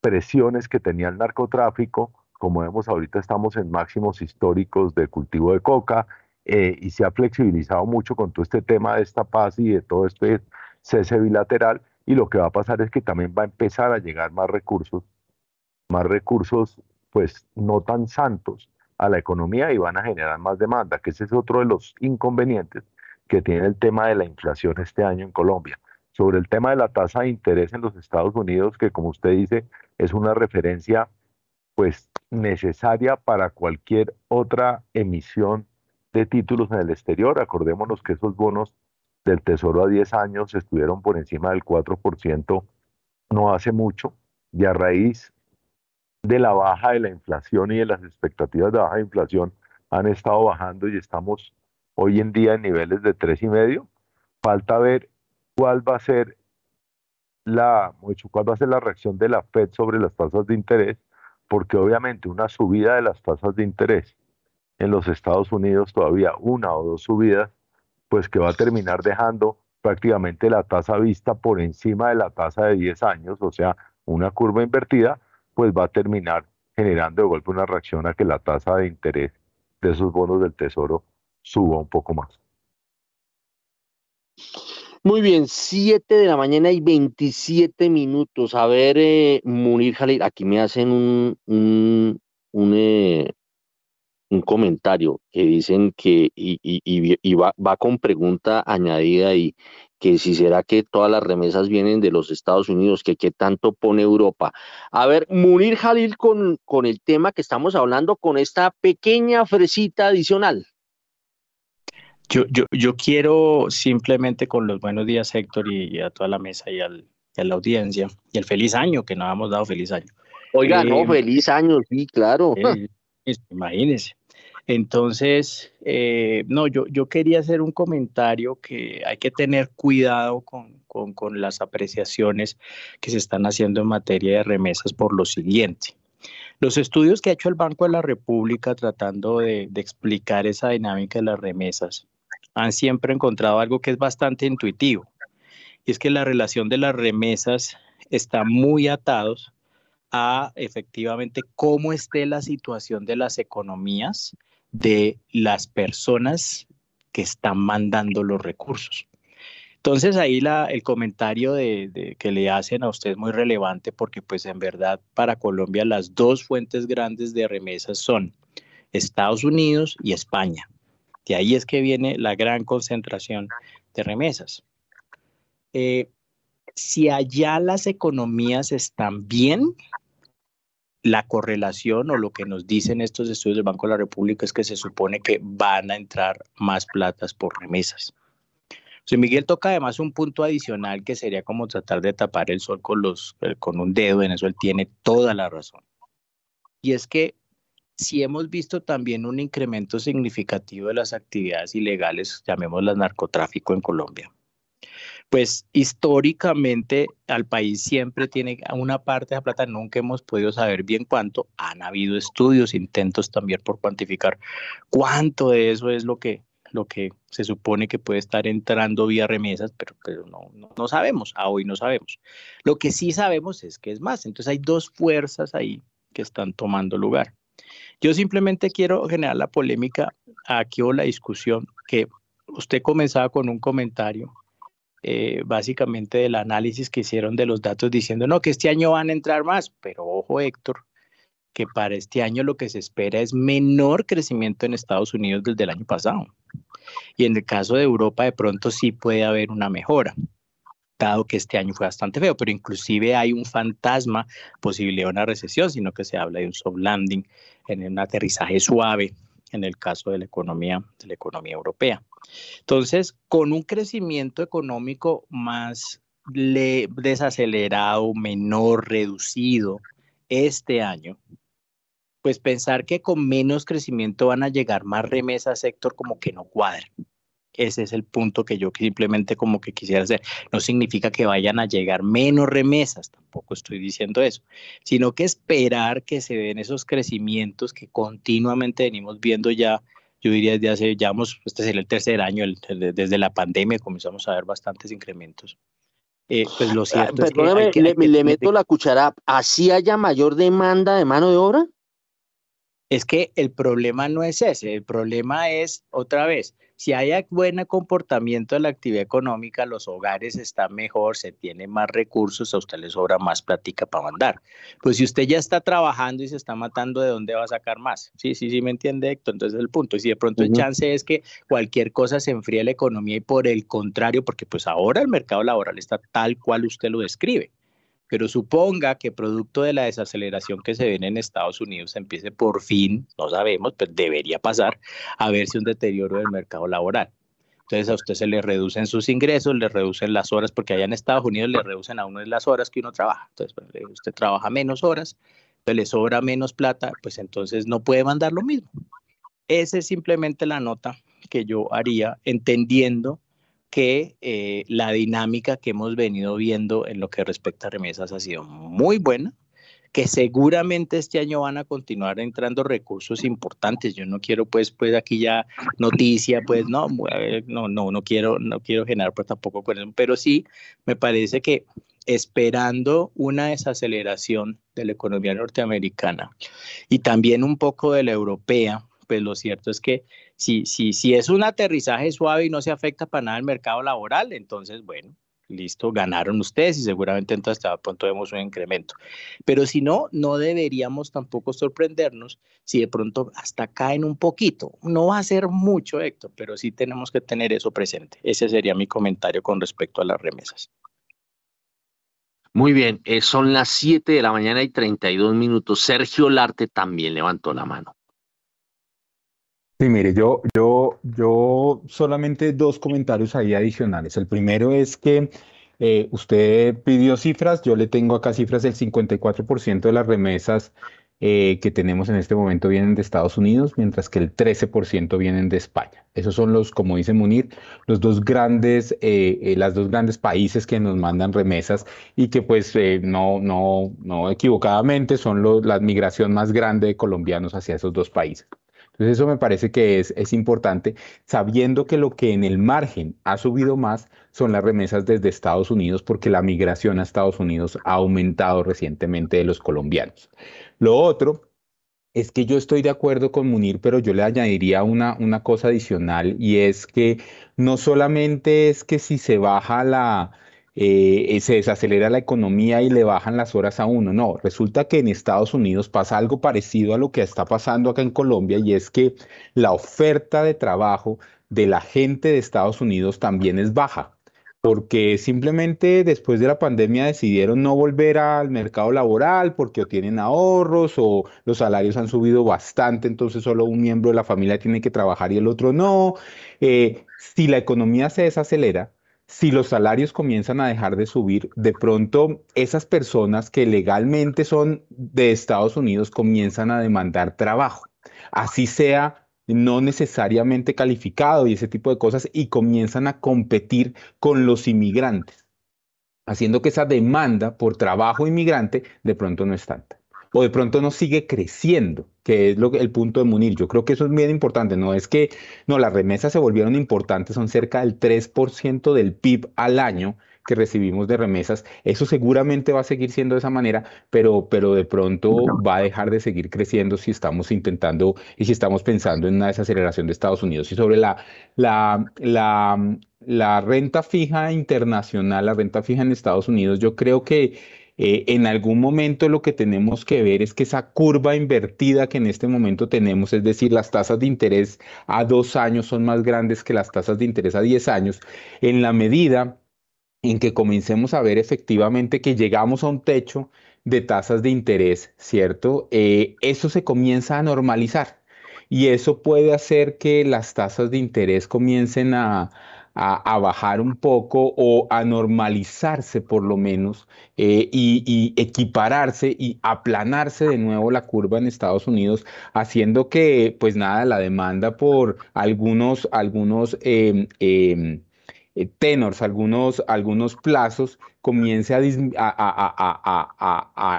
presiones que tenía el narcotráfico, como vemos ahorita estamos en máximos históricos de cultivo de coca, eh, y se ha flexibilizado mucho con todo este tema de esta paz y de todo este cese bilateral, y lo que va a pasar es que también va a empezar a llegar más recursos, más recursos pues no tan santos a la economía y van a generar más demanda, que ese es otro de los inconvenientes que tiene el tema de la inflación este año en Colombia. Sobre el tema de la tasa de interés en los Estados Unidos, que como usted dice, es una referencia pues necesaria para cualquier otra emisión de títulos en el exterior. Acordémonos que esos bonos del Tesoro a 10 años estuvieron por encima del 4% no hace mucho y a raíz de la baja de la inflación y de las expectativas de baja inflación han estado bajando y estamos hoy en día en niveles de tres y medio. Falta ver cuál va a ser la, cuál va a ser la reacción de la Fed sobre las tasas de interés, porque obviamente una subida de las tasas de interés en los Estados Unidos, todavía una o dos subidas, pues que va a terminar dejando prácticamente la tasa vista por encima de la tasa de 10 años, o sea, una curva invertida, pues va a terminar generando de golpe una reacción a que la tasa de interés de esos bonos del tesoro suba un poco más. Muy bien, 7 de la mañana y 27 minutos. A ver, eh, Munir Jalil, aquí me hacen un, un, eh, un comentario que dicen que, y, y, y va, va, con pregunta añadida y que si será que todas las remesas vienen de los Estados Unidos, que qué tanto pone Europa. A ver, Munir Jalil con, con el tema que estamos hablando, con esta pequeña fresita adicional. Yo, yo, yo quiero simplemente con los buenos días, Héctor, y, a toda la mesa y, al, a la audiencia, y el feliz año, que nos hemos dado feliz año. Oiga, no, eh, feliz año, sí, claro. Eh, imagínense. Entonces, eh, no, yo, yo quería hacer un comentario que hay que tener cuidado con, con, las apreciaciones que se están haciendo en materia de remesas por lo siguiente. Los estudios que ha hecho el Banco de la República tratando de, de explicar esa dinámica de las remesas han siempre encontrado algo que es bastante intuitivo, y es que la relación de las remesas está muy atados a efectivamente cómo esté la situación de las economías de las personas que están mandando los recursos. Entonces ahí el comentario de, que le hacen a usted es muy relevante porque pues en verdad para Colombia las dos fuentes grandes de remesas son Estados Unidos y España. De ahí es que viene la gran concentración de remesas. Eh, si allá las economías están bien, la correlación o lo que nos dicen estos estudios del Banco de la República es que se supone que van a entrar más platas por remesas. José Miguel toca además un punto adicional que sería como tratar de tapar el sol con, los, eh, con un dedo, en eso él tiene toda la razón. Y es que si hemos visto también un incremento significativo de las actividades ilegales, llamémoslas narcotráfico en Colombia, pues históricamente al país siempre tiene una parte de la plata, nunca hemos podido saber bien cuánto, han habido estudios, intentos también por cuantificar cuánto de eso es lo que lo que se supone que puede estar entrando vía remesas, pero, no, no, sabemos, hoy no sabemos. Lo que sí sabemos es que es más. Entonces hay dos fuerzas ahí que están tomando lugar. Yo simplemente quiero generar la polémica aquí o la discusión que usted comenzaba con un comentario eh, básicamente del análisis que hicieron de los datos diciendo, no, que este año van a entrar más, pero ojo Héctor, que para este año lo que se espera es menor crecimiento en Estados Unidos desde el año pasado. Y en el caso de Europa de pronto sí puede haber una mejora, dado que este año fue bastante feo, pero inclusive hay un fantasma posible de una recesión, sino que se habla de un soft landing, en un aterrizaje suave en el caso de la economía, de la economía europea. Entonces, con un crecimiento económico más desacelerado, menor, reducido este año, pues pensar que con menos crecimiento van a llegar más remesas, sector como que no cuadra. Ese es el punto que yo simplemente como que quisiera hacer. No significa que vayan a llegar menos remesas, tampoco estoy diciendo eso, sino que esperar que se den esos crecimientos que continuamente venimos viendo ya, yo diría desde hace, ya vamos, este es el tercer año, desde la pandemia comenzamos a ver bastantes incrementos. Eh, pues lo cierto es que, le, le meto la cuchara, ¿así haya mayor demanda de mano de obra? Es que el problema no es ese, el problema es, otra vez, si hay buen comportamiento de la actividad económica, los hogares están mejor, se tiene más recursos, a usted le sobra más plática para mandar. Pues si usted ya está trabajando y se está matando, ¿de dónde va a sacar más? Sí, sí, sí, me entiende, Héctor. Entonces el punto. Y si de pronto el chance es que cualquier cosa se enfríe la economía y por el contrario, porque pues ahora el mercado laboral está tal cual usted lo describe pero suponga que producto de la desaceleración que se ve en Estados Unidos empiece por fin, no sabemos, pero debería pasar a verse un deterioro del mercado laboral. Entonces a usted se le reducen sus ingresos, le reducen las horas, porque allá en Estados Unidos le reducen a uno las horas que uno trabaja. Entonces pues, usted trabaja menos horas, le sobra menos plata, pues entonces no puede mandar lo mismo. Esa es simplemente la nota que yo haría, entendiendo que eh, la dinámica que hemos venido viendo en lo que respecta a remesas ha sido muy buena, que seguramente este año van a continuar entrando recursos importantes. Yo no quiero pues pues aquí ya noticia, pues no, no, no, no quiero, no quiero generar pues tampoco con eso, pero sí me parece que esperando una desaceleración de la economía norteamericana y también un poco de la europea, pues lo cierto es que si, si, si es un aterrizaje suave y no se afecta para nada el mercado laboral, entonces, bueno, listo, ganaron ustedes y seguramente entonces hasta pronto vemos un incremento. Pero si no, no deberíamos tampoco sorprendernos si de pronto hasta caen un poquito. No va a ser mucho, Héctor, pero sí tenemos que tener eso presente. Ese sería mi comentario con respecto a las remesas. Muy bien, eh, son las 7 de la mañana y 32 minutos. Sergio Larte también levantó la mano. Sí, mire, yo, yo, yo solamente dos comentarios ahí adicionales. El primero es que eh, usted pidió cifras, yo le tengo acá cifras del 54% de las remesas eh, que tenemos en este momento vienen de Estados Unidos, mientras que el 13% vienen de España. Esos son los, como dice Munir, los dos grandes, eh, las dos grandes países que nos mandan remesas y que pues no, no, no equivocadamente son la migración más grande de colombianos hacia esos dos países. Entonces eso me parece que es, es importante, sabiendo que lo que en el margen ha subido más son las remesas desde Estados Unidos, porque la migración a Estados Unidos ha aumentado recientemente de los colombianos. Lo otro es que yo estoy de acuerdo con Munir, pero yo le añadiría una, una cosa adicional y es que no solamente es que si se baja la, eh, se desacelera la economía y le bajan las horas a uno. No, resulta que en Estados Unidos pasa algo parecido a lo que está pasando acá en Colombia y es que la oferta de trabajo de la gente de Estados Unidos también es baja porque simplemente después de la pandemia decidieron no volver al mercado laboral porque o tienen ahorros o los salarios han subido bastante, entonces solo un miembro de la familia tiene que trabajar y el otro no. Eh, si la economía se desacelera, si los salarios comienzan a dejar de subir, de pronto esas personas que legalmente son de Estados Unidos comienzan a demandar trabajo, así sea no necesariamente calificado y ese tipo de cosas, y comienzan a competir con los inmigrantes, haciendo que esa demanda por trabajo inmigrante de pronto no es tanta. O de pronto no sigue creciendo, que es lo el punto de Munir. Yo creo que eso es bien importante. No es que, no, las remesas se volvieron importantes, son cerca del 3% del PIB al año que recibimos de remesas. Eso seguramente va a seguir siendo de esa manera, pero, pero de pronto va a dejar de seguir creciendo si estamos intentando y si estamos pensando en una desaceleración de Estados Unidos. Y sobre la, la, la, la renta fija internacional, la renta fija en Estados Unidos, yo creo que eh, en algún momento lo que tenemos que ver es que esa curva invertida que en este momento tenemos, es decir, las tasas de interés a dos años son más grandes que las tasas de interés a diez años, en la medida en que comencemos a ver efectivamente que llegamos a un techo de tasas de interés, ¿cierto? Eh, eso se comienza a normalizar y eso puede hacer que las tasas de interés comiencen a, bajar un poco o a normalizarse por lo menos eh, y, equipararse y aplanarse de nuevo la curva en Estados Unidos, haciendo que pues nada, la demanda por algunos, algunos em, em, eh, tenors, algunos, algunos plazos, comience a,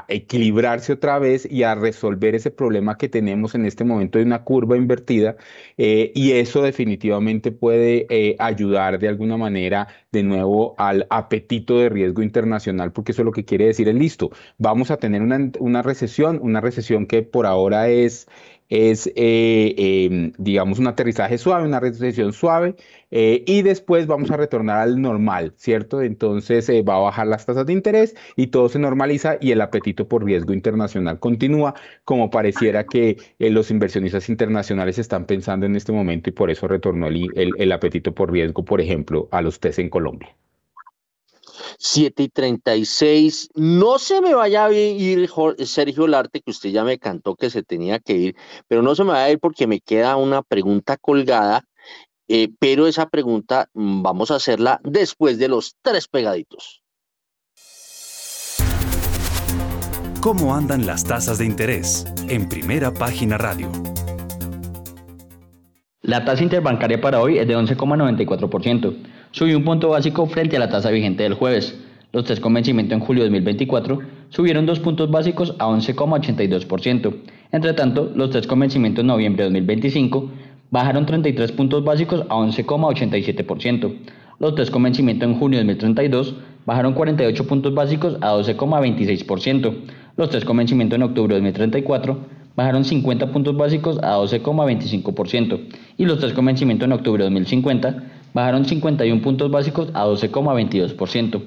equilibrarse otra vez y a resolver ese problema que tenemos en este momento de una curva invertida eh, y eso definitivamente puede eh, ayudar de alguna manera de nuevo al apetito de riesgo internacional porque eso es lo que quiere decir es listo, vamos a tener una, una recesión, una recesión que por ahora es es, em, digamos, un aterrizaje suave, una recesión suave, eh, y después vamos a retornar al normal, ¿cierto? Entonces eh, va a bajar las tasas de interés y todo se normaliza y el apetito por riesgo internacional continúa, como pareciera que los inversionistas internacionales están pensando en este momento y por eso retornó el, el apetito por riesgo, por ejemplo, a los TES en Colombia. 7 y 36. No se me vaya a ir Sergio Larte, que usted ya me cantó que se tenía que ir, pero no se me vaya a ir porque me queda una pregunta colgada, eh, pero esa pregunta mm, vamos a hacerla después de los tres pegaditos. ¿Cómo andan las tasas de interés? En primera página radio. La tasa interbancaria para hoy es de 11,94% subió un punto básico frente a la tasa vigente del jueves. Los test con vencimiento en julio de 2024 subieron dos puntos básicos a 11,82%. Entre tanto, los test con vencimiento en noviembre de 2025 bajaron 33 puntos básicos a 11,87%. Los test con vencimiento en junio de 2032 bajaron 48 puntos básicos a 12,26%. Los test con vencimiento en octubre de 2034 bajaron 50 puntos básicos a 12,25%. Y los test con vencimiento en octubre de 2050 bajaron 51 puntos básicos a 12,22%.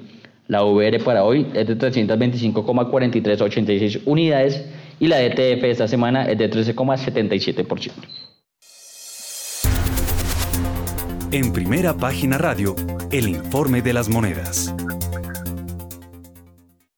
La VR para hoy es de 325,4386 unidades y la ETF esta semana es de 13,77%. En primera página radio, el informe de las monedas.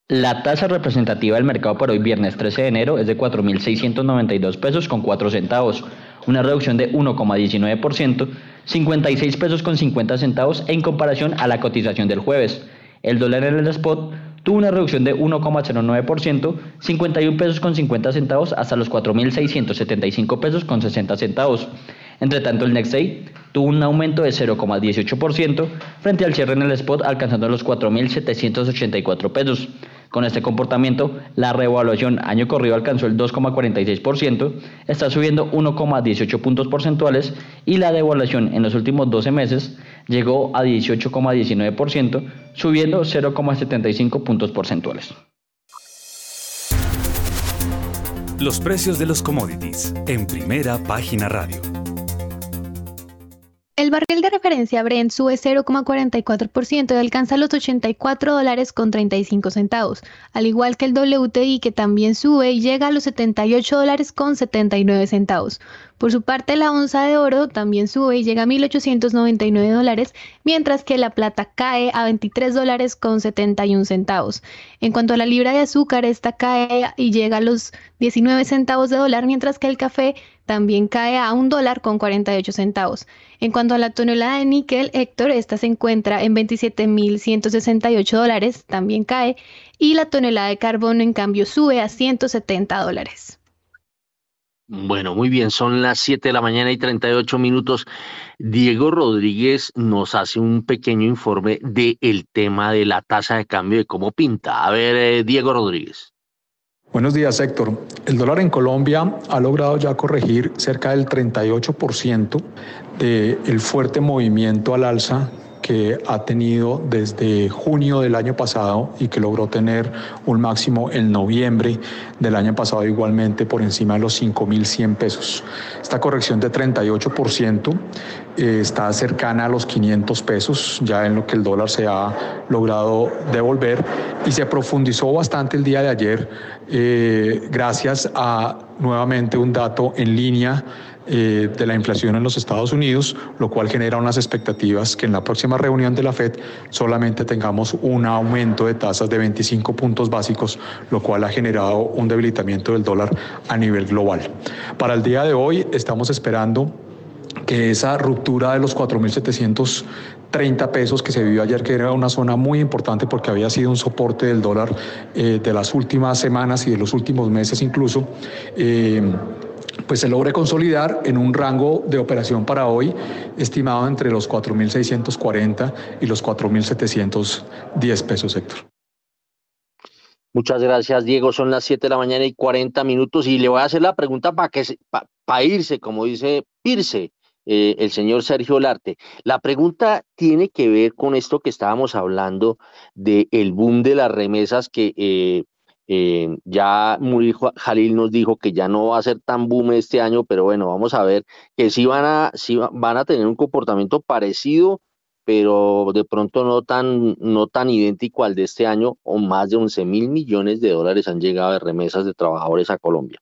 La tasa representativa del mercado para hoy viernes 13 de enero es de 4.692 pesos con 4 centavos, una reducción de 1,19%, 56 pesos con 50 centavos en comparación a la cotización del jueves. El dólar en el spot tuvo una reducción de 1,09%, 51 pesos con 50 centavos hasta los 4.675 pesos con 60 centavos. Entre tanto, el Next Day tuvo un aumento de 0,18% frente al cierre en el spot alcanzando los 4.784 pesos. Con este comportamiento, la revaluación año corrido alcanzó el 2,46%, está subiendo 1,18 puntos porcentuales y la devaluación en los últimos 12 meses llegó a 18,19%, subiendo 0,75 puntos porcentuales. Los precios de los commodities en primera página radio. El barril de referencia Brent sube 0,44% y alcanza los 84 dólares con 35 centavos, al igual que el WTI que también sube y llega a los 78 dólares con 79 centavos. Por su parte, la onza de oro también sube y llega a 1.899 dólares, mientras que la plata cae a 23 dólares con 71 centavos. En cuanto a la libra de azúcar, esta cae y llega a los 19 centavos de dólar, mientras que el café también cae a un dólar con 48 centavos. En cuanto a la tonelada de níquel, Héctor, esta se encuentra en 27.168 dólares, también cae, y la tonelada de carbón, en cambio, sube a 170 dólares. Bueno, muy bien, son las 7 de la mañana y 38 minutos. Diego Rodríguez nos hace un pequeño informe del el tema de la tasa de cambio de cómo pinta. A ver, eh, Diego Rodríguez. Buenos días, Héctor. El dólar en Colombia ha logrado ya corregir cerca del 38% del fuerte movimiento al alza que ha tenido desde junio del año pasado y que logró tener un máximo en noviembre del año pasado igualmente por encima de los 5.100 pesos. Esta corrección de 38% eh, está cercana a los 500 pesos, ya en lo que el dólar se ha logrado devolver y se profundizó bastante el día de ayer eh, gracias a nuevamente un dato en línea eh, de la inflación en los Estados Unidos, lo cual genera unas expectativas que en la próxima reunión de la Fed solamente tengamos un aumento de tasas de 25 puntos básicos, lo cual ha generado un debilitamiento del dólar a nivel global. Para el día de hoy estamos esperando que esa ruptura de los 4.730 pesos que se vivió ayer, que era una zona muy importante porque había sido un soporte del dólar eh, de las últimas semanas y de los últimos meses incluso, eh, pues se logre consolidar en un rango de operación para hoy estimado entre los 4.640 y los 4.710 pesos, Héctor. Muchas gracias, Diego. Son las 7 de la mañana y 40 minutos y le voy a hacer la pregunta para que para irse, como dice Pirce, eh, el señor Sergio Larte. La pregunta tiene que ver con esto que estábamos hablando del el boom de las remesas que eh, eh, ya Muri Jalil nos dijo que ya no va a ser tan boom este año, pero bueno, vamos a ver que sí van a, sí van a tener un comportamiento parecido, pero de pronto no tan, no tan idéntico al de este año, o más de 11 mil millones de dólares han llegado de remesas de trabajadores a Colombia.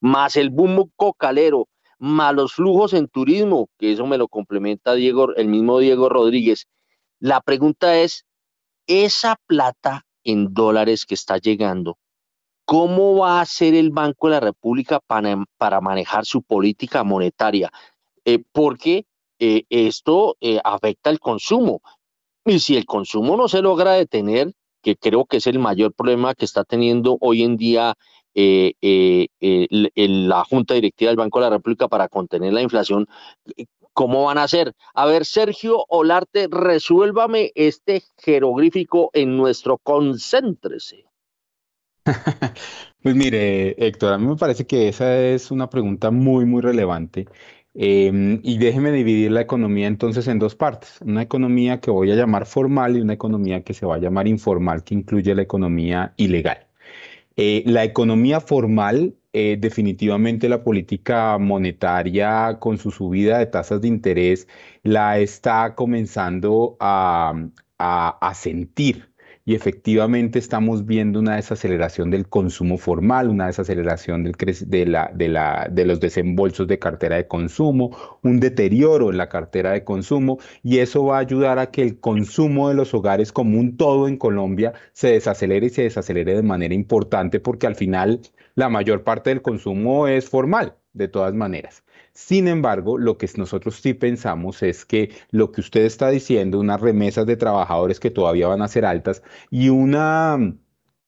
Más el boom cocalero, más los flujos en turismo, que eso me lo complementa Diego, el mismo Diego Rodríguez. La pregunta es, esa plata en dólares que está llegando, ¿cómo va a hacer el Banco de la República para, manejar su política monetaria? Eh, porque eh, esto eh, afecta el consumo. Y si el consumo no se logra detener, que creo que es el mayor problema que está teniendo hoy en día la Junta Directiva del Banco de la República para contener la inflación, ¿Cómo van a hacer? A ver, Sergio Olarte, resuélvame este jeroglífico en nuestro concéntrese. Pues mire, Héctor, a mí me parece que esa es una pregunta muy, muy relevante. Em, y déjeme dividir la economía entonces en dos partes. Una economía que voy a llamar formal y una economía que se va a llamar informal, que incluye la economía ilegal. Eh, la economía formal eh, definitivamente la política monetaria con su subida de tasas de interés la está comenzando a, a sentir y efectivamente estamos viendo una desaceleración del consumo formal, una desaceleración del de, la, de, los desembolsos de cartera de consumo, un deterioro en la cartera de consumo y eso va a ayudar a que el consumo de los hogares como un todo en Colombia se desacelere y se desacelere de manera importante porque al final la mayor parte del consumo es formal, de todas maneras. Sin embargo, lo que nosotros sí pensamos es que lo que usted está diciendo, unas remesas de trabajadores que todavía van a ser altas y una mm,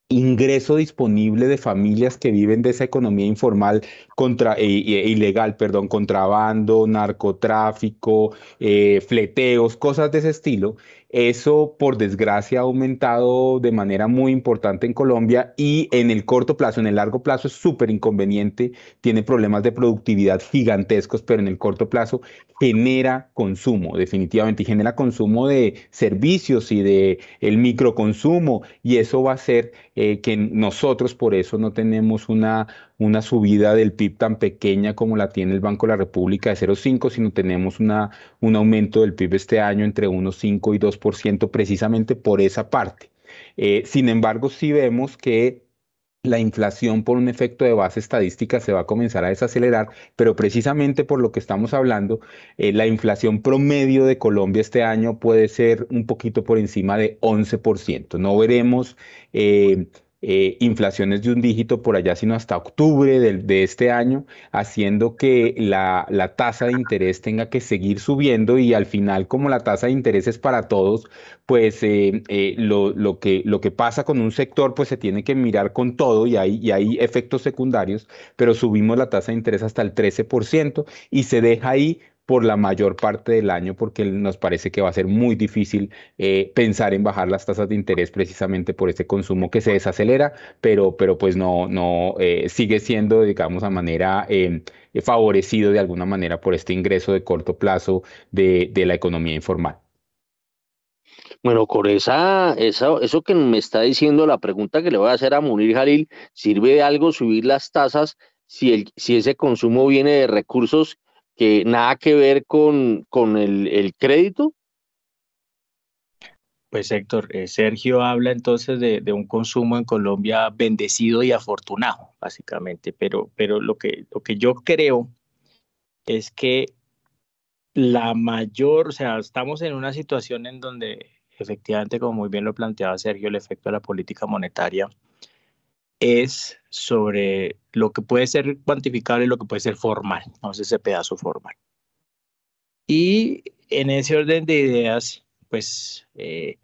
ingreso disponible de familias que viven de esa economía informal contra, e, e, ilegal, perdón, contrabando, narcotráfico, eh, fleteos, cosas de ese estilo, Eso, por desgracia, ha aumentado de manera muy importante en Colombia y en el corto plazo, en el largo plazo es súper inconveniente, tiene problemas de productividad gigantescos, pero en el corto plazo genera consumo, definitivamente, y genera consumo de servicios y de el microconsumo, y eso va a hacer eh, que nosotros por eso no tenemos una, una subida del PIB tan pequeña como la tiene el Banco de la República de 0,5, sino tenemos una, un aumento del PIB este año entre 1,5 y 2% precisamente por esa parte. Eh, sin embargo, sí vemos que la inflación por un efecto de base estadística se va a comenzar a desacelerar, pero precisamente por lo que estamos hablando, eh, la inflación promedio de Colombia este año puede ser un poquito por encima de 11%. No veremos eh, eh, inflaciones de un dígito por allá, sino hasta octubre de, este año, haciendo que la, tasa de interés tenga que seguir subiendo y al final, como la tasa de interés es para todos, pues eh, eh, lo, que, lo que pasa con un sector, pues se tiene que mirar con todo y y hay efectos secundarios, pero subimos la tasa de interés hasta el 13% y se deja ahí por la mayor parte del año porque nos parece que va a ser muy difícil eh, pensar en bajar las tasas de interés precisamente por ese consumo que se desacelera, pero, pero pues no, no eh, sigue siendo, digamos, a manera eh, favorecido de alguna manera por este ingreso de corto plazo de, la economía informal. Bueno, con esa, esa, eso que me está diciendo la pregunta que le voy a hacer a Munir Jalil, ¿sirve de algo subir las tasas si, el, si ese consumo viene de recursos que nada que ver con, con el, crédito? Pues Héctor, eh, Sergio habla entonces de, un consumo en Colombia bendecido y afortunado, básicamente, pero, pero lo, que, lo que yo creo es que la mayor, o sea, estamos en una situación en donde efectivamente, como muy bien lo planteaba Sergio, el efecto de la política monetaria es sobre lo que puede ser cuantificable y lo que puede ser formal, es ese pedazo formal. Y en ese orden de ideas, pues eh,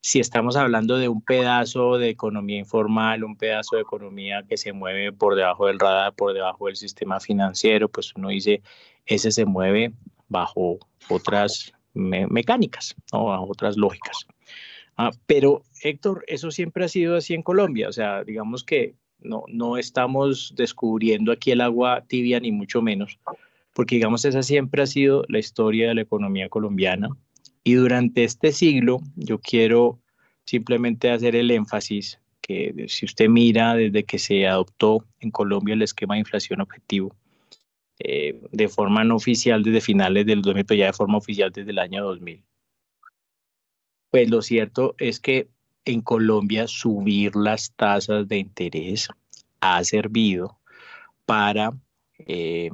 si estamos hablando de un pedazo de economía informal, un pedazo de economía que se mueve por debajo del radar, por debajo del sistema financiero, pues uno dice, ese se mueve bajo otras mecánicas, ¿no? bajo otras lógicas. Ah, pero Héctor, eso siempre ha sido así en Colombia, o sea, digamos que no, no estamos descubriendo aquí el agua tibia ni mucho menos, porque digamos esa siempre ha sido la historia de la economía colombiana y durante este siglo yo quiero simplemente hacer el énfasis que si usted mira desde que se adoptó en Colombia el esquema de inflación objetivo, eh, de forma no oficial desde finales del 2000, pero ya de forma oficial desde el año 2000. Pues lo cierto es que en Colombia subir las tasas de interés ha servido para eh,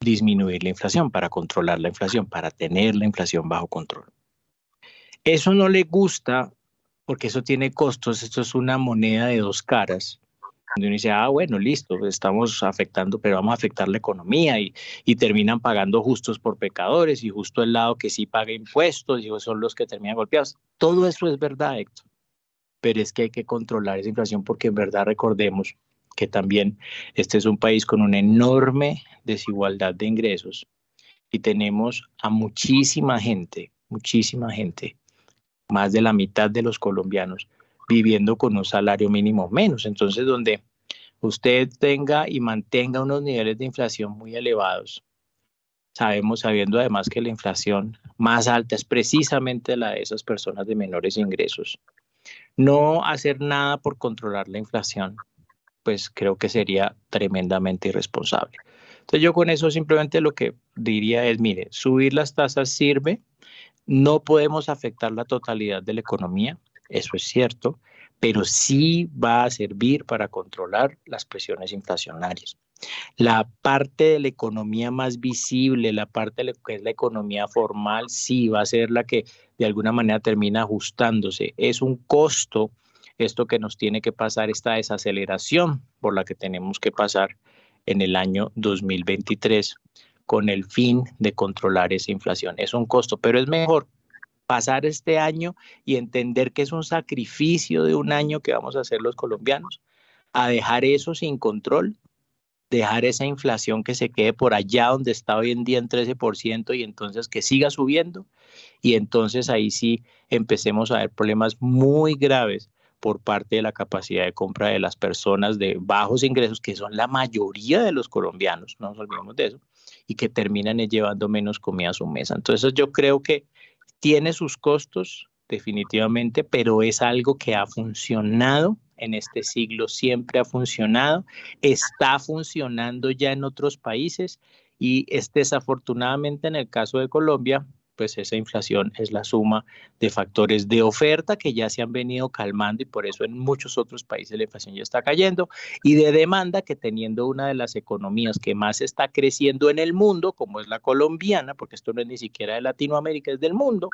disminuir la inflación, para controlar la inflación, para tener la inflación bajo control. Eso no le gusta porque eso tiene costos, esto es una moneda de dos caras donde uno dice, ah, bueno, listo, estamos afectando, pero vamos a afectar la economía y, y terminan pagando justos por pecadores y justo el lado que sí paga impuestos y son los que terminan golpeados. Todo eso es verdad, Héctor, pero es que hay que controlar esa inflación porque en verdad recordemos que también este es un país con una enorme desigualdad de ingresos y tenemos a muchísima gente, muchísima gente, más de la mitad de los colombianos viviendo con un salario mínimo menos. Entonces, donde usted tenga y mantenga unos niveles de inflación muy elevados, sabemos, sabiendo además que la inflación más alta es precisamente la de esas personas de menores ingresos. No hacer nada por controlar la inflación, pues creo que sería tremendamente irresponsable. Entonces yo con eso simplemente lo que diría es, mire, subir las tasas sirve, no podemos afectar la totalidad de la economía, eso es cierto, pero sí va a servir para controlar las presiones inflacionarias. La parte de la economía más visible, la parte que es la economía formal, sí va a ser la que de alguna manera termina ajustándose. Es un costo esto que nos tiene que pasar, esta desaceleración por la que tenemos que pasar en el año 2023 con el fin de controlar esa inflación. Es un costo, pero es mejor pasar este año y entender que es un sacrificio de un año que vamos a hacer los colombianos, a dejar eso sin control dejar esa inflación que se quede por allá donde está hoy en día en 13% y entonces que siga subiendo y entonces ahí sí empecemos a ver problemas muy graves por parte de la capacidad de compra de las personas de bajos ingresos, que son la mayoría de los colombianos, no nos olvidemos de eso, y que terminan llevando menos comida a su mesa. Entonces yo creo que tiene sus costos definitivamente, pero es algo que ha funcionado en este siglo, siempre ha funcionado, está funcionando ya en otros países y es desafortunadamente en el caso de Colombia, pues esa inflación es la suma de factores de oferta que ya se han venido calmando y por eso en muchos otros países la inflación ya está cayendo y de demanda que teniendo una de las economías que más está creciendo en el mundo, como es la colombiana, porque esto no es ni siquiera de Latinoamérica, es del mundo,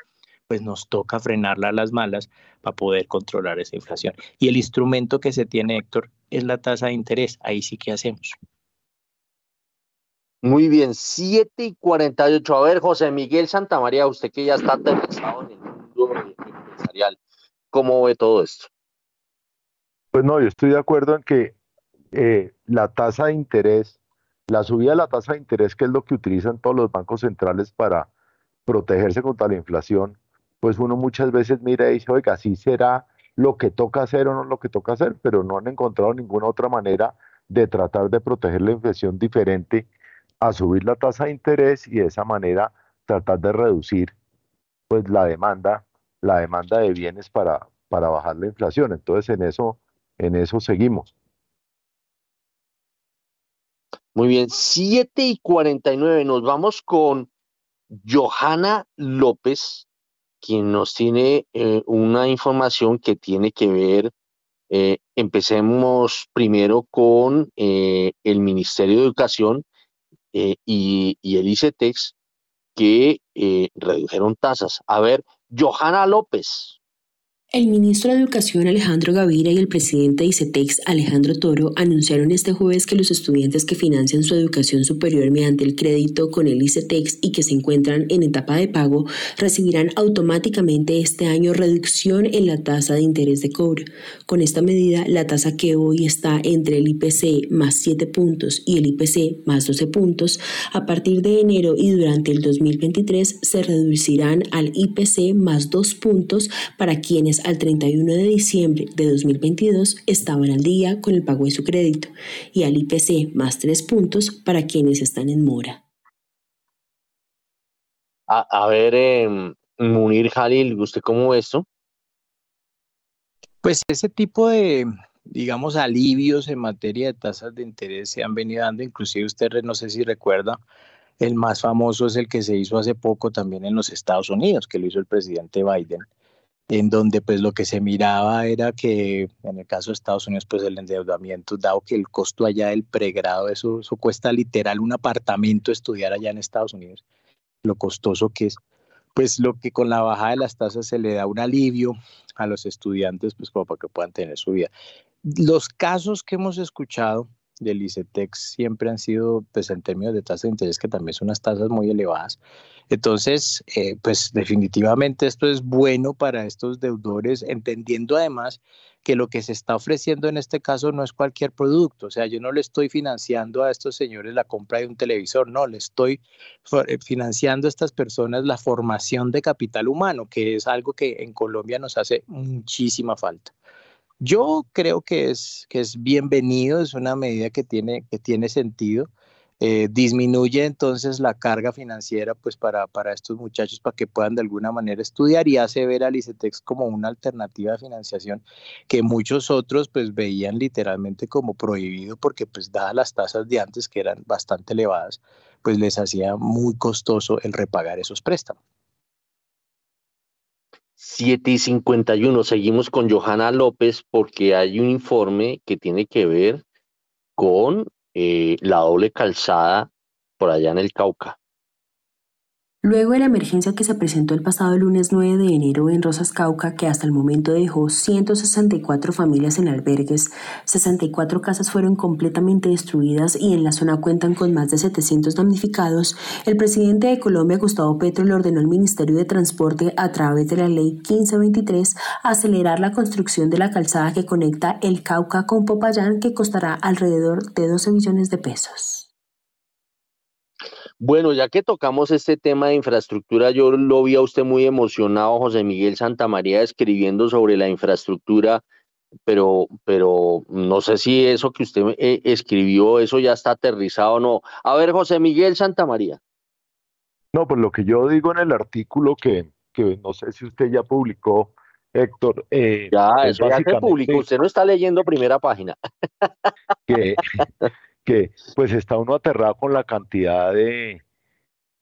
pues nos toca frenarla a las malas para poder controlar esa inflación. Y el instrumento que se tiene, Héctor, es la tasa de interés. Ahí sí que hacemos. Muy bien, 7 y 48. A ver, José Miguel Santamaría, usted que ya está aterrizado en el mundo empresarial, ¿cómo ve todo esto? Pues no, yo estoy de acuerdo en que eh, la tasa de interés, la subida de la tasa de interés, que es lo que utilizan todos los bancos centrales para protegerse contra la inflación, pues uno muchas veces mira y dice, oiga, sí será lo que toca hacer o no lo que toca hacer, pero no han encontrado ninguna otra manera de tratar de proteger la inflación diferente a subir la tasa de interés y de esa manera tratar de reducir pues la demanda, la demanda de bienes para, para bajar la inflación. Entonces en eso, en eso seguimos. Muy bien, 7 y 49, nos vamos con Johanna López, quien nos tiene eh, una información que tiene que ver, eh, empecemos primero con eh, el Ministerio de Educación y, y, el ICETEX, que redujeron tasas. A ver, Johanna López. El ministro de Educación Alejandro Gaviria y el presidente de ICETEX Alejandro Toro anunciaron este jueves que los estudiantes que financian su educación superior mediante el crédito con el ICETEX y que se encuentran en etapa de pago recibirán automáticamente este año reducción en la tasa de interés de cobro. Con esta medida, la tasa que hoy está entre el IPC más 7 puntos y el IPC más 12 puntos, a partir de enero y durante el 2023 se reducirán al IPC más 2 puntos para quienes al 31 de diciembre de 2022 estaban al día con el pago de su crédito y al IPC más tres puntos para quienes están en mora. A, ver, em, Munir Jalil, ¿usted cómo ve esto? Pues ese tipo de, digamos, alivios en materia de tasas de interés se han venido dando, inclusive usted no sé si recuerda, el más famoso es el que se hizo hace poco también en los Estados Unidos, que lo hizo el presidente Biden, en donde pues lo que se miraba era que en el caso de Estados Unidos pues el endeudamiento, dado que el costo allá del pregrado, eso, eso cuesta literal un apartamento estudiar allá en Estados Unidos, lo costoso que es, pues lo que con la bajada de las tasas se le da un alivio a los estudiantes pues como para que puedan tener su vida. Los casos que hemos escuchado del ICETEX siempre han sido, pues en términos de tasa de interés, que también son unas tasas muy elevadas. Entonces, eh, pues definitivamente esto es bueno para estos deudores, entendiendo además que lo que se está ofreciendo en este caso no es cualquier producto. O sea, yo no le estoy financiando a estos señores la compra de un televisor, no, le estoy eh, financiando a estas personas la formación de capital humano, que es algo que en Colombia nos hace muchísima falta. Yo creo que es, que es bienvenido, es una medida que tiene, que tiene sentido. Eh, disminuye entonces la carga financiera pues para, para estos muchachos para que puedan de alguna manera estudiar y hace ver al ICETEX como una alternativa de financiación que muchos otros pues veían literalmente como prohibido porque pues dadas las tasas de antes que eran bastante elevadas pues les hacía muy costoso el repagar esos préstamos. 7 y 51. Seguimos con Johanna López porque hay un informe que tiene que ver con eh, la doble calzada por allá en el Cauca. Luego de la emergencia que se presentó el pasado lunes 9 de enero en Rosas Cauca, que hasta el momento dejó 164 familias en albergues, 64 casas fueron completamente destruidas y en la zona cuentan con más de 700 damnificados, el presidente de Colombia, Gustavo Petro, le ordenó al Ministerio de Transporte, a través de la Ley 1523, acelerar la construcción de la calzada que conecta el Cauca con Popayán, que costará alrededor de 12 millones de pesos. Bueno, ya que tocamos este tema de infraestructura, yo lo vi a usted muy emocionado, José Miguel Santamaría, escribiendo sobre la infraestructura, pero, pero no sé si eso que usted eh, escribió, eso ya está aterrizado o no. A ver, José Miguel Santamaría. No, pues lo que yo digo en el artículo que, que no sé si usted ya publicó, Héctor. Eh, ya, eso ya se publicó, usted no está leyendo primera página. Que, que pues está uno aterrado con la cantidad de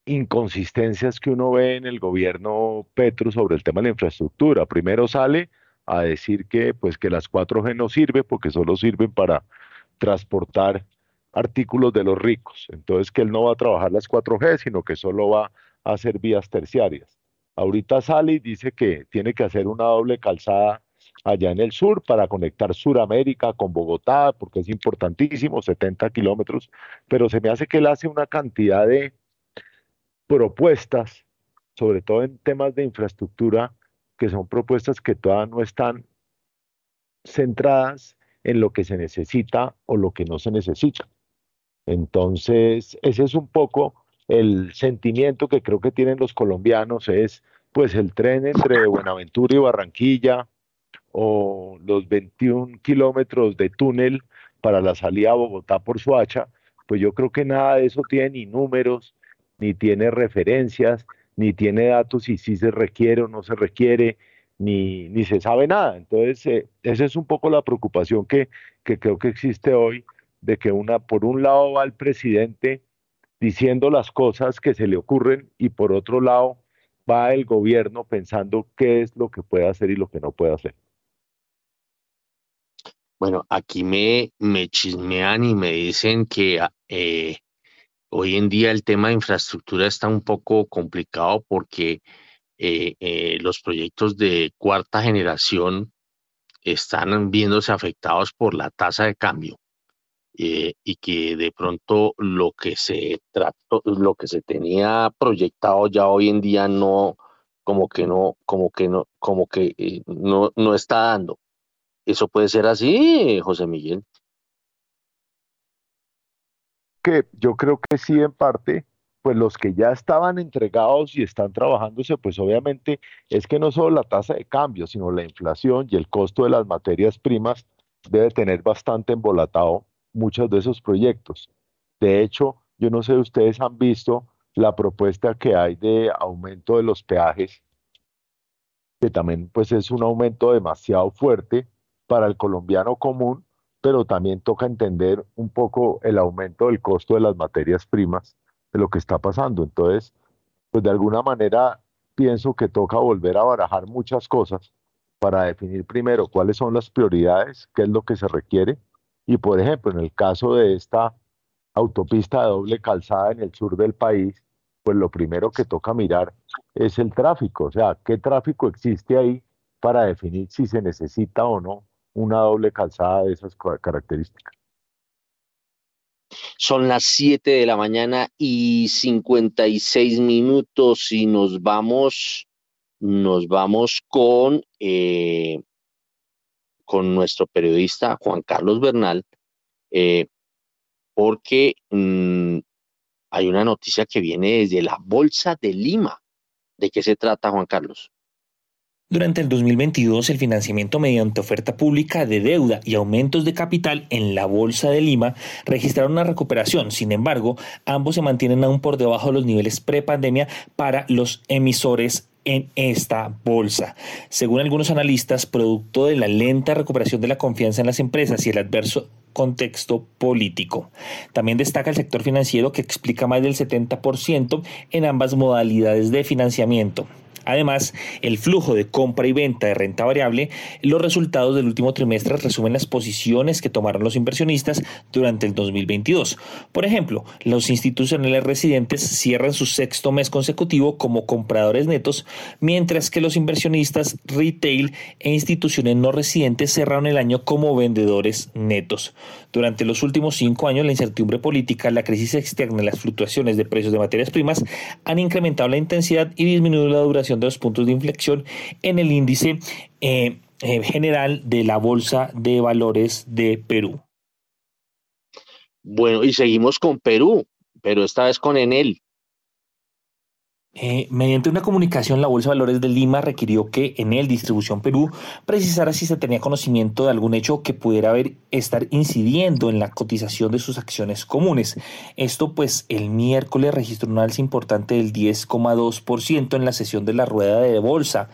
inconsistencias que uno ve en el gobierno Petro sobre el tema de la infraestructura. Primero sale a decir que pues que las 4G no sirven porque solo sirven para transportar artículos de los ricos. Entonces que él no va a trabajar las 4G, sino que solo va a hacer vías terciarias. Ahorita sale y dice que tiene que hacer una doble calzada allá en el sur para conectar Suramérica con Bogotá, porque es importantísimo, 70 kilómetros, pero se me hace que él hace una cantidad de propuestas, sobre todo en temas de infraestructura, que son propuestas que todavía no están centradas en lo que se necesita o lo que no se necesita. Entonces, ese es un poco el sentimiento que creo que tienen los colombianos, es pues el tren entre Buenaventura y Barranquilla, o los 21 kilómetros de túnel para la salida a Bogotá por Suacha, pues yo creo que nada de eso tiene ni números, ni tiene referencias, ni tiene datos si se requiere o no se requiere, ni, ni se sabe nada. Entonces, eh, esa es un poco la preocupación que, que creo que existe hoy, de que una, por un lado va el presidente diciendo las cosas que se le ocurren y por otro lado va el gobierno pensando qué es lo que puede hacer y lo que no puede hacer. Bueno, aquí me, me chismean y me dicen que ah, eh, hoy en día el tema de infraestructura está un poco complicado porque eh, eh, los proyectos de cuarta generación están viéndose afectados por la tasa de cambio y que de pronto lo que se trató, lo que se tenía proyectado ya hoy en día no, como que no, como que no, como que no, no está dando. ¿Eso puede ser así, José Miguel? Que yo creo que sí, en parte, pues los que ya estaban entregados y están trabajándose, pues obviamente es que no solo la tasa de cambio, sino la inflación y el costo de las materias primas debe tener bastante embolatado muchos de esos proyectos. De hecho, yo no sé si ustedes han visto la propuesta que hay de aumento de los peajes, que también pues es un aumento demasiado fuerte para el colombiano común, pero también toca entender un poco el aumento del costo de las materias primas, de lo que está pasando. Entonces, pues de alguna manera pienso que toca volver a barajar muchas cosas para definir primero cuáles son las prioridades, qué es lo que se requiere. Y por ejemplo, en el caso de esta autopista de doble calzada en el sur del país, pues lo primero que toca mirar es el tráfico, o sea, qué tráfico existe ahí para definir si se necesita o no una doble calzada de esas características. Son las 7 de la mañana y 56 minutos y nos vamos, nos vamos con, eh, con nuestro periodista Juan Carlos Bernal, eh, porque mm, hay una noticia que viene desde la Bolsa de Lima. ¿De qué se trata, Juan Carlos? Durante el 2022, el financiamiento mediante oferta pública de deuda y aumentos de capital en la Bolsa de Lima registraron una recuperación. Sin embargo, ambos se mantienen aún por debajo de los niveles prepandemia para los emisores en esta bolsa. Según algunos analistas, producto de la lenta recuperación de la confianza en las empresas y el adverso contexto político. También destaca el sector financiero que explica más del 70% en ambas modalidades de financiamiento. Además, el flujo de compra y venta de renta variable, los resultados del último trimestre resumen las posiciones que tomaron los inversionistas durante el 2022. Por ejemplo, los institucionales residentes cierran su sexto mes consecutivo como compradores netos, mientras que los inversionistas retail e instituciones no residentes cerraron el año como vendedores netos. Durante los últimos cinco años, la incertidumbre política, la crisis externa y las fluctuaciones de precios de materias primas han incrementado la intensidad y disminuido la duración de los puntos de inflexión en el índice eh, eh, general de la Bolsa de Valores de Perú. Bueno, y seguimos con Perú, pero esta vez con Enel. Eh, mediante una comunicación, la Bolsa Valores de Lima requirió que en el Distribución Perú precisara si se tenía conocimiento de algún hecho que pudiera haber estar incidiendo en la cotización de sus acciones comunes. Esto pues el miércoles registró un alza importante del 10,2% en la sesión de la rueda de bolsa.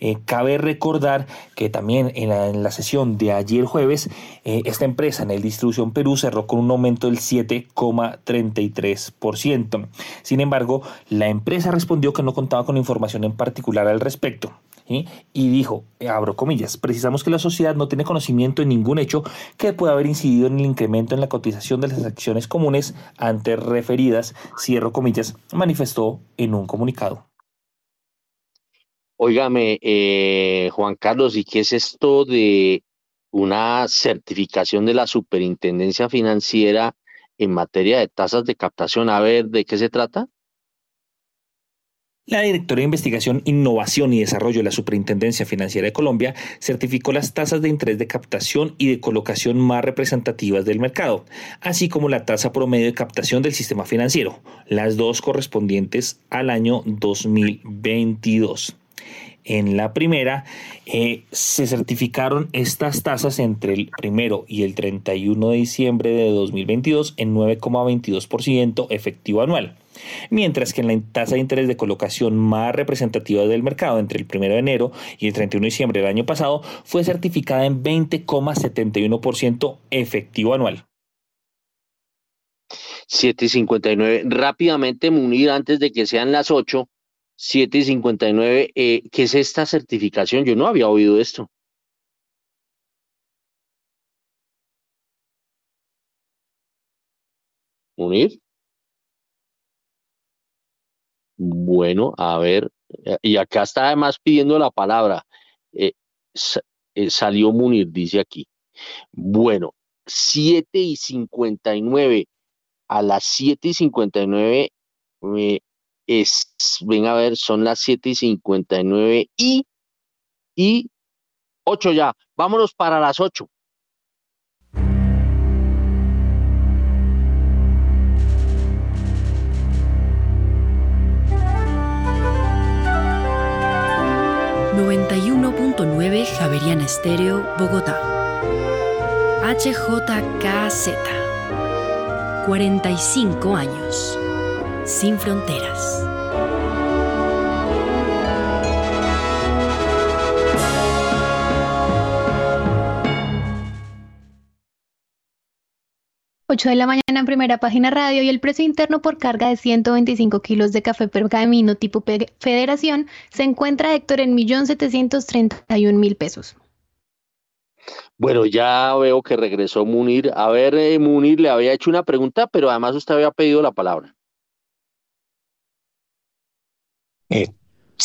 Eh, cabe recordar que también en la, sesión de ayer jueves, eh, esta empresa en el Distribución Perú cerró con un aumento del 7,33%. Sin embargo, la empresa respondió que no contaba con información en particular al respecto. Y dijo, abro comillas, precisamos que la sociedad no tiene conocimiento de ningún hecho que pueda haber incidido en el incremento en la cotización de las acciones comunes antes referidas, cierro comillas, manifestó en un comunicado. Óigame, eh, Juan Carlos, ¿y qué es esto de una certificación de la superintendencia financiera en materia de tasas de captación? A ver, ¿de qué se trata? La directora de Investigación, Innovación y Desarrollo de la Superintendencia Financiera de Colombia certificó las tasas de interés de captación y de colocación más representativas del mercado, así como la tasa promedio de captación del sistema financiero, las dos correspondientes al año 2022. En la primera, eh, se certificaron estas tasas entre el primero y el 31 de diciembre de 2022 en 9,22% efectivo anual mientras que en la tasa de interés de colocación más representativa del mercado entre el 1 de enero y el 31 de diciembre del año pasado fue certificada en 20,71% efectivo anual. 7.59. Rápidamente, Munir, antes de que sean las 8, 7 y 59. Eh, ¿Qué es esta certificación? Yo no había oído esto. ¿Unir? Bueno, a ver, eh, y acá está además pidiendo la palabra. Eh, salió Munir, dice aquí. Bueno, 7 y 59. A las 7 y 59 me es, ven a ver, son las 7 y 59 y, y 8 ya. Vámonos para las 8. ...91.9 Javeriana Estéreo, Bogotá. HJKZ. 45 años sin fronteras. Ocho de la mañana en primera página radio y el precio interno por carga de 125 kilos de café pergamino tipo federación se encuentra, Héctor, en 1.731.000 pesos. Bueno, ya veo que regresó Munir. A ver, eh, Munir le había hecho una pregunta, pero además usted había pedido la palabra. Eh,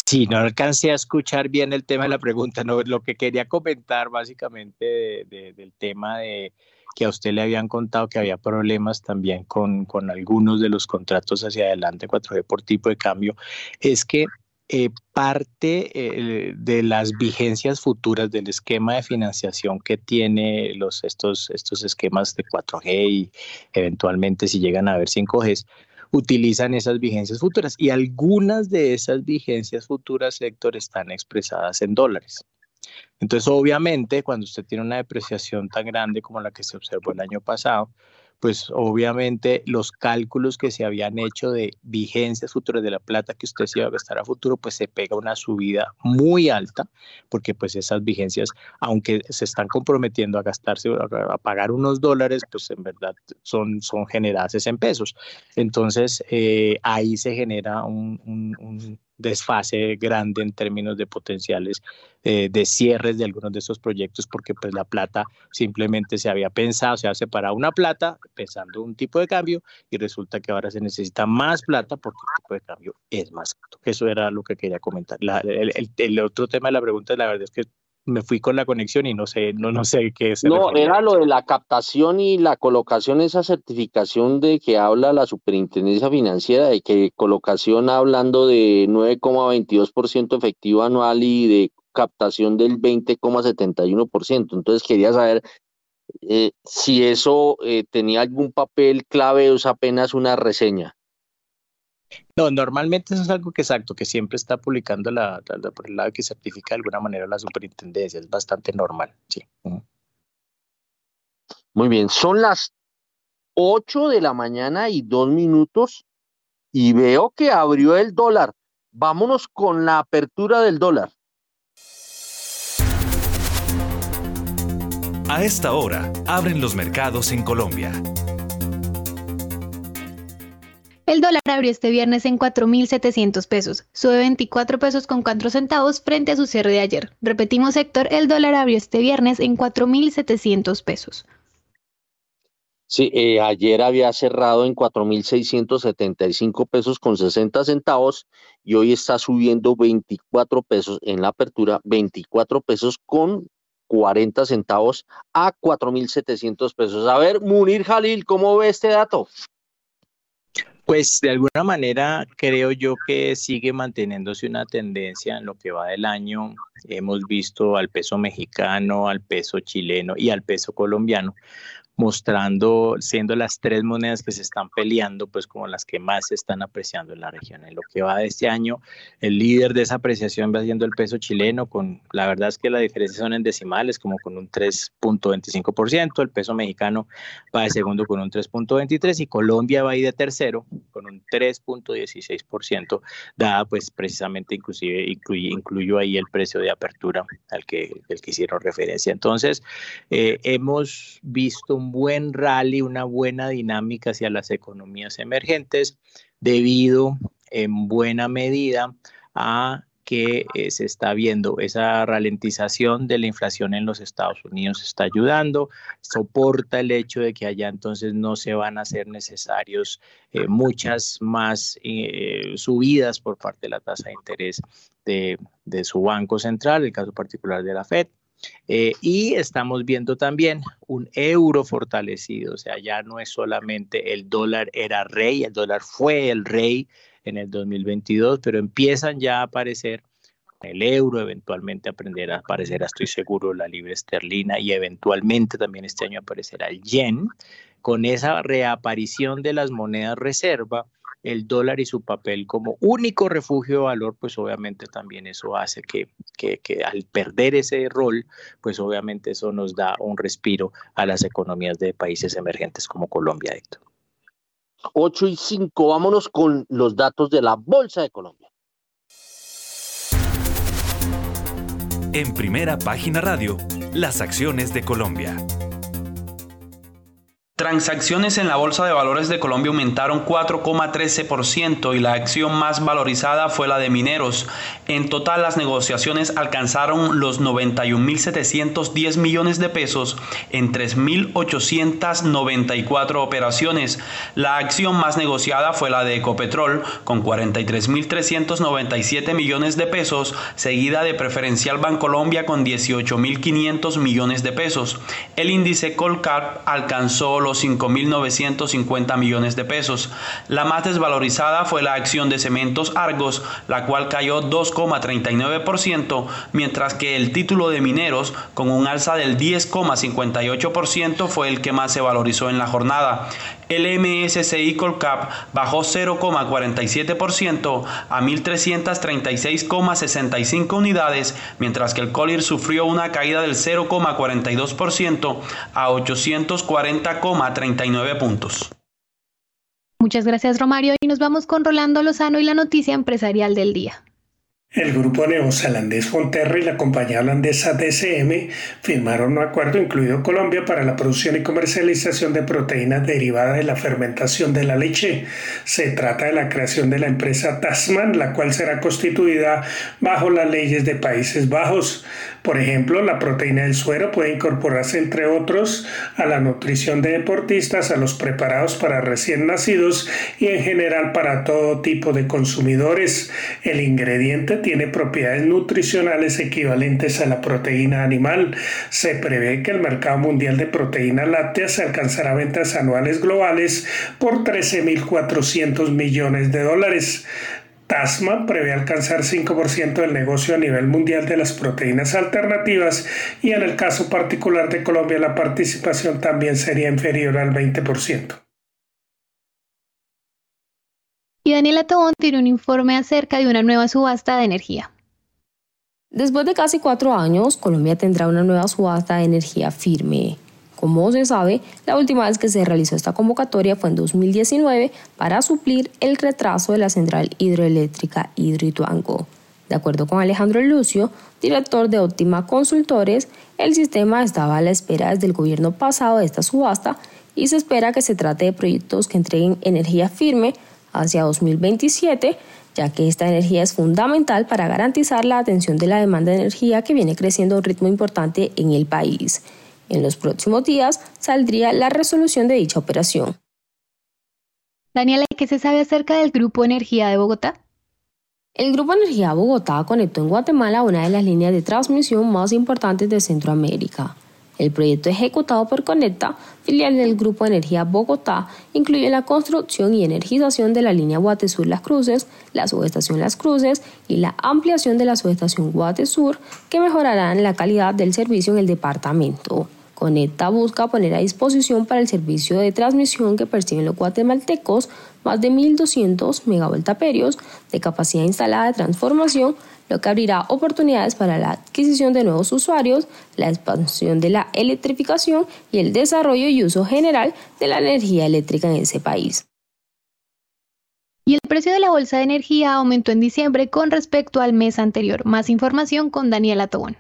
sí, no alcancé a escuchar bien el tema de la pregunta. No, lo que quería comentar básicamente del tema de que a usted le habían contado que había problemas también con, con algunos de los contratos hacia adelante 4G por tipo de cambio, es que eh, parte eh, de las vigencias futuras del esquema de financiación que tiene los, estos, estos esquemas de 4G y eventualmente si llegan a haber 5G, utilizan esas vigencias futuras y algunas de esas vigencias futuras, sector están expresadas en dólares. Entonces, obviamente, cuando usted tiene una depreciación tan grande como la que se observó el año pasado, pues obviamente los cálculos que se habían hecho de vigencias futuras de la plata que usted se iba a gastar a futuro, pues se pega una subida muy alta, porque pues esas vigencias, aunque se están comprometiendo a gastarse, a pagar unos dólares, pues en verdad son, son en pesos. Entonces, eh, ahí se genera un, desfase grande en términos de potenciales eh, de cierres de algunos de estos proyectos porque pues la plata simplemente se había pensado, se ha separado una plata pensando un tipo de cambio y resulta que ahora se necesita más plata porque el tipo de cambio es más alto. Eso era lo que quería comentar. el, otro tema de la pregunta, la verdad es que me fui con la conexión y no sé, no, no sé qué es. No, era lo de la captación y la colocación, esa certificación de que habla la superintendencia financiera, de que colocación hablando de 9,22% efectivo anual y de captación del 20,71%. Entonces quería saber eh, si eso eh, tenía algún papel clave o es apenas una reseña. No, normalmente eso es algo que exacto, que siempre está publicando la, por el lado que certifica de alguna manera la superintendencia, es bastante normal, sí. Muy bien, son las 8 de la mañana y dos minutos y veo que abrió el dólar. Vámonos con la apertura del dólar. A esta hora, abren los mercados en Colombia. El dólar abrió este viernes en 4.700 pesos, sube 24 pesos con 4 centavos frente a su cierre de ayer. Repetimos, Héctor, el dólar abrió este viernes en 4.700 pesos. Sí, eh, ayer había cerrado en 4.675 pesos con 60 centavos y hoy está subiendo 24 pesos en la apertura, 24 pesos con 40 centavos a 4.700 pesos. A ver, Munir Jalil, ¿cómo ve este dato? Pues de alguna manera creo yo que sigue manteniéndose una tendencia en lo que va del año. Hemos visto al peso mexicano, al peso chileno y al peso colombiano mostrando, siendo las tres monedas que se están peleando, pues como las que más se están apreciando en la región. En lo que va de este año, el líder de esa apreciación va siendo el peso chileno, con la verdad es que la diferencia son en decimales, como con un 3.25%, el peso mexicano va de segundo con un 3.23% y Colombia va ahí de tercero con un 3.16%, dada pues precisamente inclusive incluyo ahí el precio de apertura al que, el que hicieron referencia. Entonces, eh, hemos visto un buen rally, una buena dinámica hacia las economías emergentes debido en buena medida a que eh, se está viendo esa ralentización de la inflación en los Estados Unidos está ayudando, soporta el hecho de que allá entonces no se van a hacer necesarios eh, muchas más eh, subidas por parte de la tasa de interés de, de su banco central, el caso particular de la Fed. Eh, y estamos viendo también un euro fortalecido, o sea, ya no es solamente el dólar era rey, el dólar fue el rey en el 2022, pero empiezan ya a aparecer el euro, eventualmente aprenderá a aparecer, estoy seguro, la libra esterlina y eventualmente también este año aparecerá el yen. Con esa reaparición de las monedas reserva, el dólar y su papel como único refugio de valor, pues obviamente también eso hace que, que, al perder ese rol, pues obviamente eso nos da un respiro a las economías de países emergentes como Colombia, Héctor. 8 y 5, vámonos con los datos de la Bolsa de Colombia. En primera página radio, las acciones de Colombia. Transacciones en la Bolsa de Valores de Colombia aumentaron 4,13% y la acción más valorizada fue la de mineros. En total las negociaciones alcanzaron los 91.710 millones de pesos en 3.894 operaciones. La acción más negociada fue la de Ecopetrol con 43.397 millones de pesos, seguida de Preferencial Bancolombia con 18.500 millones de pesos. El índice Colcap alcanzó los 5.950 millones de pesos. La más desvalorizada fue la acción de Cementos Argos, la cual cayó 2,39%, mientras que el título de Mineros, con un alza del 10,58%, fue el que más se valorizó en la jornada. El MSCI Colcap bajó 0,47% a 1.336,65 unidades, mientras que el Colir sufrió una caída del 0,42% a 840,39 puntos. Muchas gracias Romario y nos vamos con Rolando Lozano y la noticia empresarial del día. El grupo neozelandés Fonterra y la compañía holandesa DCM firmaron un acuerdo, incluido Colombia, para la producción y comercialización de proteínas derivadas de la fermentación de la leche. Se trata de la creación de la empresa Tasman, la cual será constituida bajo las leyes de Países Bajos. Por ejemplo, la proteína del suero puede incorporarse, entre otros, a la nutrición de deportistas, a los preparados para recién nacidos y en general para todo tipo de consumidores. El ingrediente tiene propiedades nutricionales equivalentes a la proteína animal. Se prevé que el mercado mundial de proteína láctea se alcanzará ventas anuales globales por 13.400 millones de dólares. Tasma prevé alcanzar 5% del negocio a nivel mundial de las proteínas alternativas y en el caso particular de Colombia la participación también sería inferior al 20%. Y Daniela Tobón tiene un informe acerca de una nueva subasta de energía. Después de casi cuatro años, Colombia tendrá una nueva subasta de energía firme. Como se sabe, la última vez que se realizó esta convocatoria fue en 2019 para suplir el retraso de la central hidroeléctrica Hidroituango. De acuerdo con Alejandro Lucio, director de Óptima Consultores, el sistema estaba a la espera desde el gobierno pasado de esta subasta y se espera que se trate de proyectos que entreguen energía firme hacia 2027, ya que esta energía es fundamental para garantizar la atención de la demanda de energía que viene creciendo a un ritmo importante en el país. En los próximos días saldría la resolución de dicha operación. Daniela, ¿qué se sabe acerca del Grupo Energía de Bogotá? El Grupo Energía Bogotá conectó en Guatemala una de las líneas de transmisión más importantes de Centroamérica. El proyecto ejecutado por Conecta, filial del Grupo Energía Bogotá, incluye la construcción y energización de la línea Guatesur Las Cruces, la subestación Las Cruces y la ampliación de la subestación Guatesur, que mejorarán la calidad del servicio en el departamento. Conecta busca poner a disposición para el servicio de transmisión que perciben los guatemaltecos más de 1.200 megavoltaperios de capacidad instalada de transformación, lo que abrirá oportunidades para la adquisición de nuevos usuarios, la expansión de la electrificación y el desarrollo y uso general de la energía eléctrica en ese país. Y el precio de la bolsa de energía aumentó en diciembre con respecto al mes anterior. Más información con Daniela Tobón.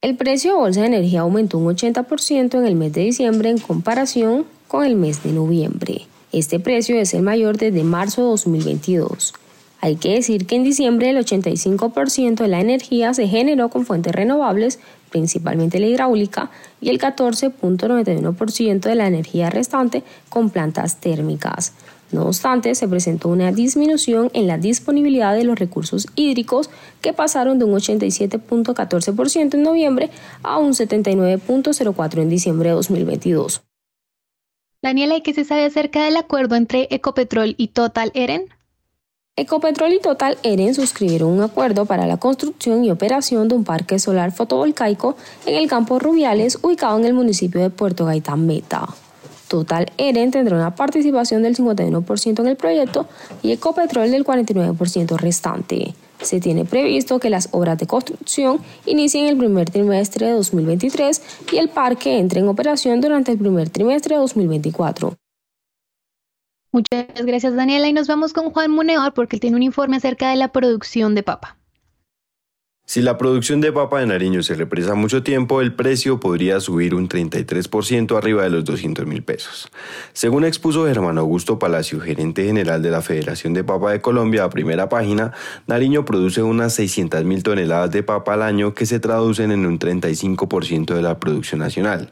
El precio de bolsa de energía aumentó un 80% en el mes de diciembre en comparación con el mes de noviembre. Este precio es el mayor desde marzo de 2022. Hay que decir que en diciembre el 85% de la energía se generó con fuentes renovables, principalmente la hidráulica, y el 14.91% de la energía restante con plantas térmicas. No obstante, se presentó una disminución en la disponibilidad de los recursos hídricos que pasaron de un 87.14% en noviembre a un 79.04% en diciembre de 2022. Daniela, ¿y qué se sabe acerca del acuerdo entre Ecopetrol y Total Eren? Ecopetrol y Total Eren suscribieron un acuerdo para la construcción y operación de un parque solar fotovoltaico en el campo Rubiales, ubicado en el municipio de Puerto Gaitán Meta. Total Eren tendrá una participación del 51% en el proyecto y Ecopetrol del 49% restante. Se tiene previsto que las obras de construcción inicien el primer trimestre de 2023 y el parque entre en operación durante el primer trimestre de 2024. Muchas gracias Daniela y nos vamos con Juan Munevar porque él tiene un informe acerca de la producción de papa. Si la producción de papa de Nariño se represa mucho tiempo, el precio podría subir un 33% arriba de los 200 mil pesos. Según expuso Germán Augusto Palacio, gerente general de la Federación de Papa de Colombia, a primera página, Nariño produce unas 600 mil toneladas de papa al año que se traducen en un 35% de la producción nacional.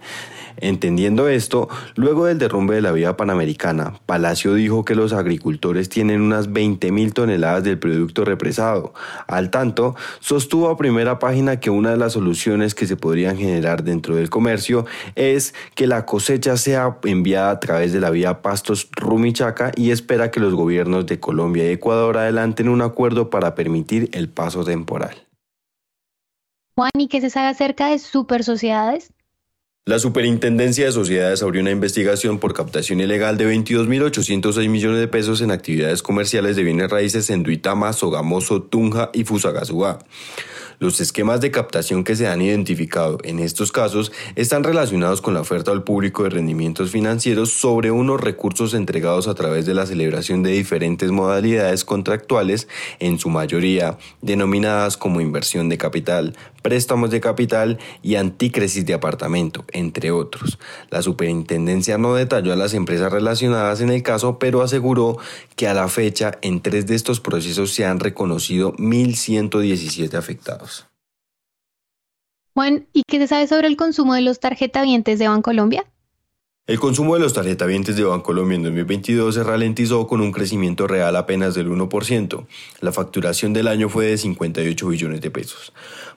Entendiendo esto, luego del derrumbe de la vía panamericana, Palacio dijo que los agricultores tienen unas 20 mil toneladas del producto represado. Al tanto, sostuvo a primera página que una de las soluciones que se podrían generar dentro del comercio es que la cosecha sea enviada a través de la vía Pastos Rumichaca y espera que los gobiernos de Colombia y Ecuador adelanten un acuerdo para permitir el paso temporal. Juan, ¿y qué se sabe acerca de super sociedades? La Superintendencia de Sociedades abrió una investigación por captación ilegal de 22.806 millones de pesos en actividades comerciales de bienes raíces en Duitama, Sogamoso, Tunja y Fusagasugá. Los esquemas de captación que se han identificado en estos casos están relacionados con la oferta al público de rendimientos financieros sobre unos recursos entregados a través de la celebración de diferentes modalidades contractuales, en su mayoría denominadas como inversión de capital, préstamos de capital y anticresis de apartamento, entre otros. La superintendencia no detalló a las empresas relacionadas en el caso, pero aseguró que a la fecha en tres de estos procesos se han reconocido 1.117 afectados. Juan, ¿y qué se sabe sobre el consumo de los tarjetavientes de Bancolombia? El consumo de los tarjetavientes de Bancolombia en 2022 se ralentizó con un crecimiento real apenas del 1%. La facturación del año fue de 58 billones de pesos.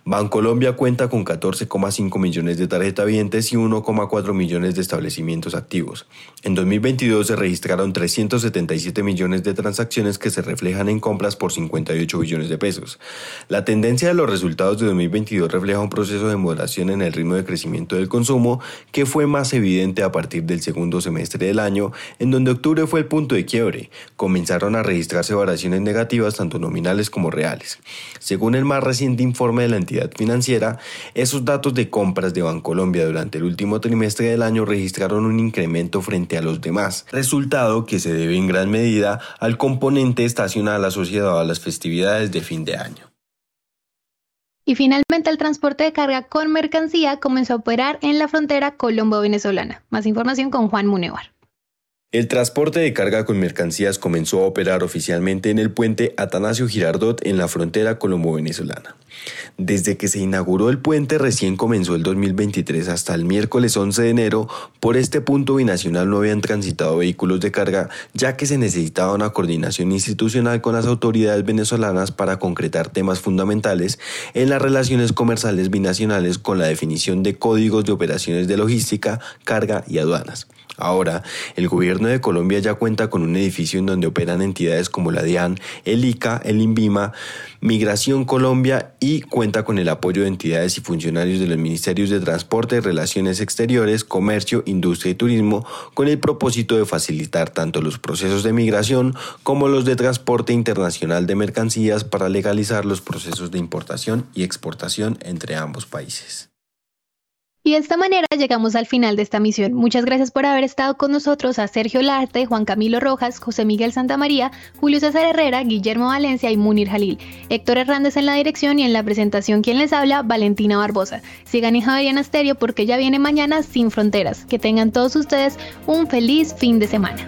Bancolombia cuenta con 14,5 millones de tarjetavientes y 1,4 millones de establecimientos activos. En 2022 se registraron 377 millones de transacciones que se reflejan en compras por 58 billones de pesos. La tendencia de los resultados de 2022 refleja un proceso de moderación en el ritmo de crecimiento del consumo que fue más evidente a partir del segundo semestre del año, en donde octubre fue el punto de quiebre. Comenzaron a registrarse variaciones negativas tanto nominales como reales. Según el más reciente informe de la financiera, esos datos de compras de Bancolombia durante el último trimestre del año registraron un incremento frente a los demás, resultado que se debe en gran medida al componente estacional asociado a las festividades de fin de año. Y finalmente el transporte de carga con mercancía comenzó a operar en la frontera colombo-venezolana. Más información con Juan Munevar. El transporte de carga con mercancías comenzó a operar oficialmente en el puente Atanasio Girardot en la frontera colombo-venezolana. Desde que se inauguró el puente recién comenzó el 2023 hasta el miércoles 11 de enero, por este punto binacional no habían transitado vehículos de carga, ya que se necesitaba una coordinación institucional con las autoridades venezolanas para concretar temas fundamentales en las relaciones comerciales binacionales con la definición de códigos de operaciones de logística, carga y aduanas. Ahora, el gobierno de Colombia ya cuenta con un edificio en donde operan entidades como la DIAN, el ICA, el INVIMA, Migración Colombia y cuenta con el apoyo de entidades y funcionarios de los Ministerios de Transporte, Relaciones Exteriores, Comercio, Industria y Turismo con el propósito de facilitar tanto los procesos de migración como los de transporte internacional de mercancías para legalizar los procesos de importación y exportación entre ambos países. Y de esta manera llegamos al final de esta misión. Muchas gracias por haber estado con nosotros a Sergio Larte, Juan Camilo Rojas, José Miguel Santamaría, Julio César Herrera, Guillermo Valencia y Munir Jalil. Héctor Hernández en la dirección y en la presentación quien les habla, Valentina Barbosa. Sigan en Javeriana Stereo porque ya viene mañana Sin Fronteras. Que tengan todos ustedes un feliz fin de semana.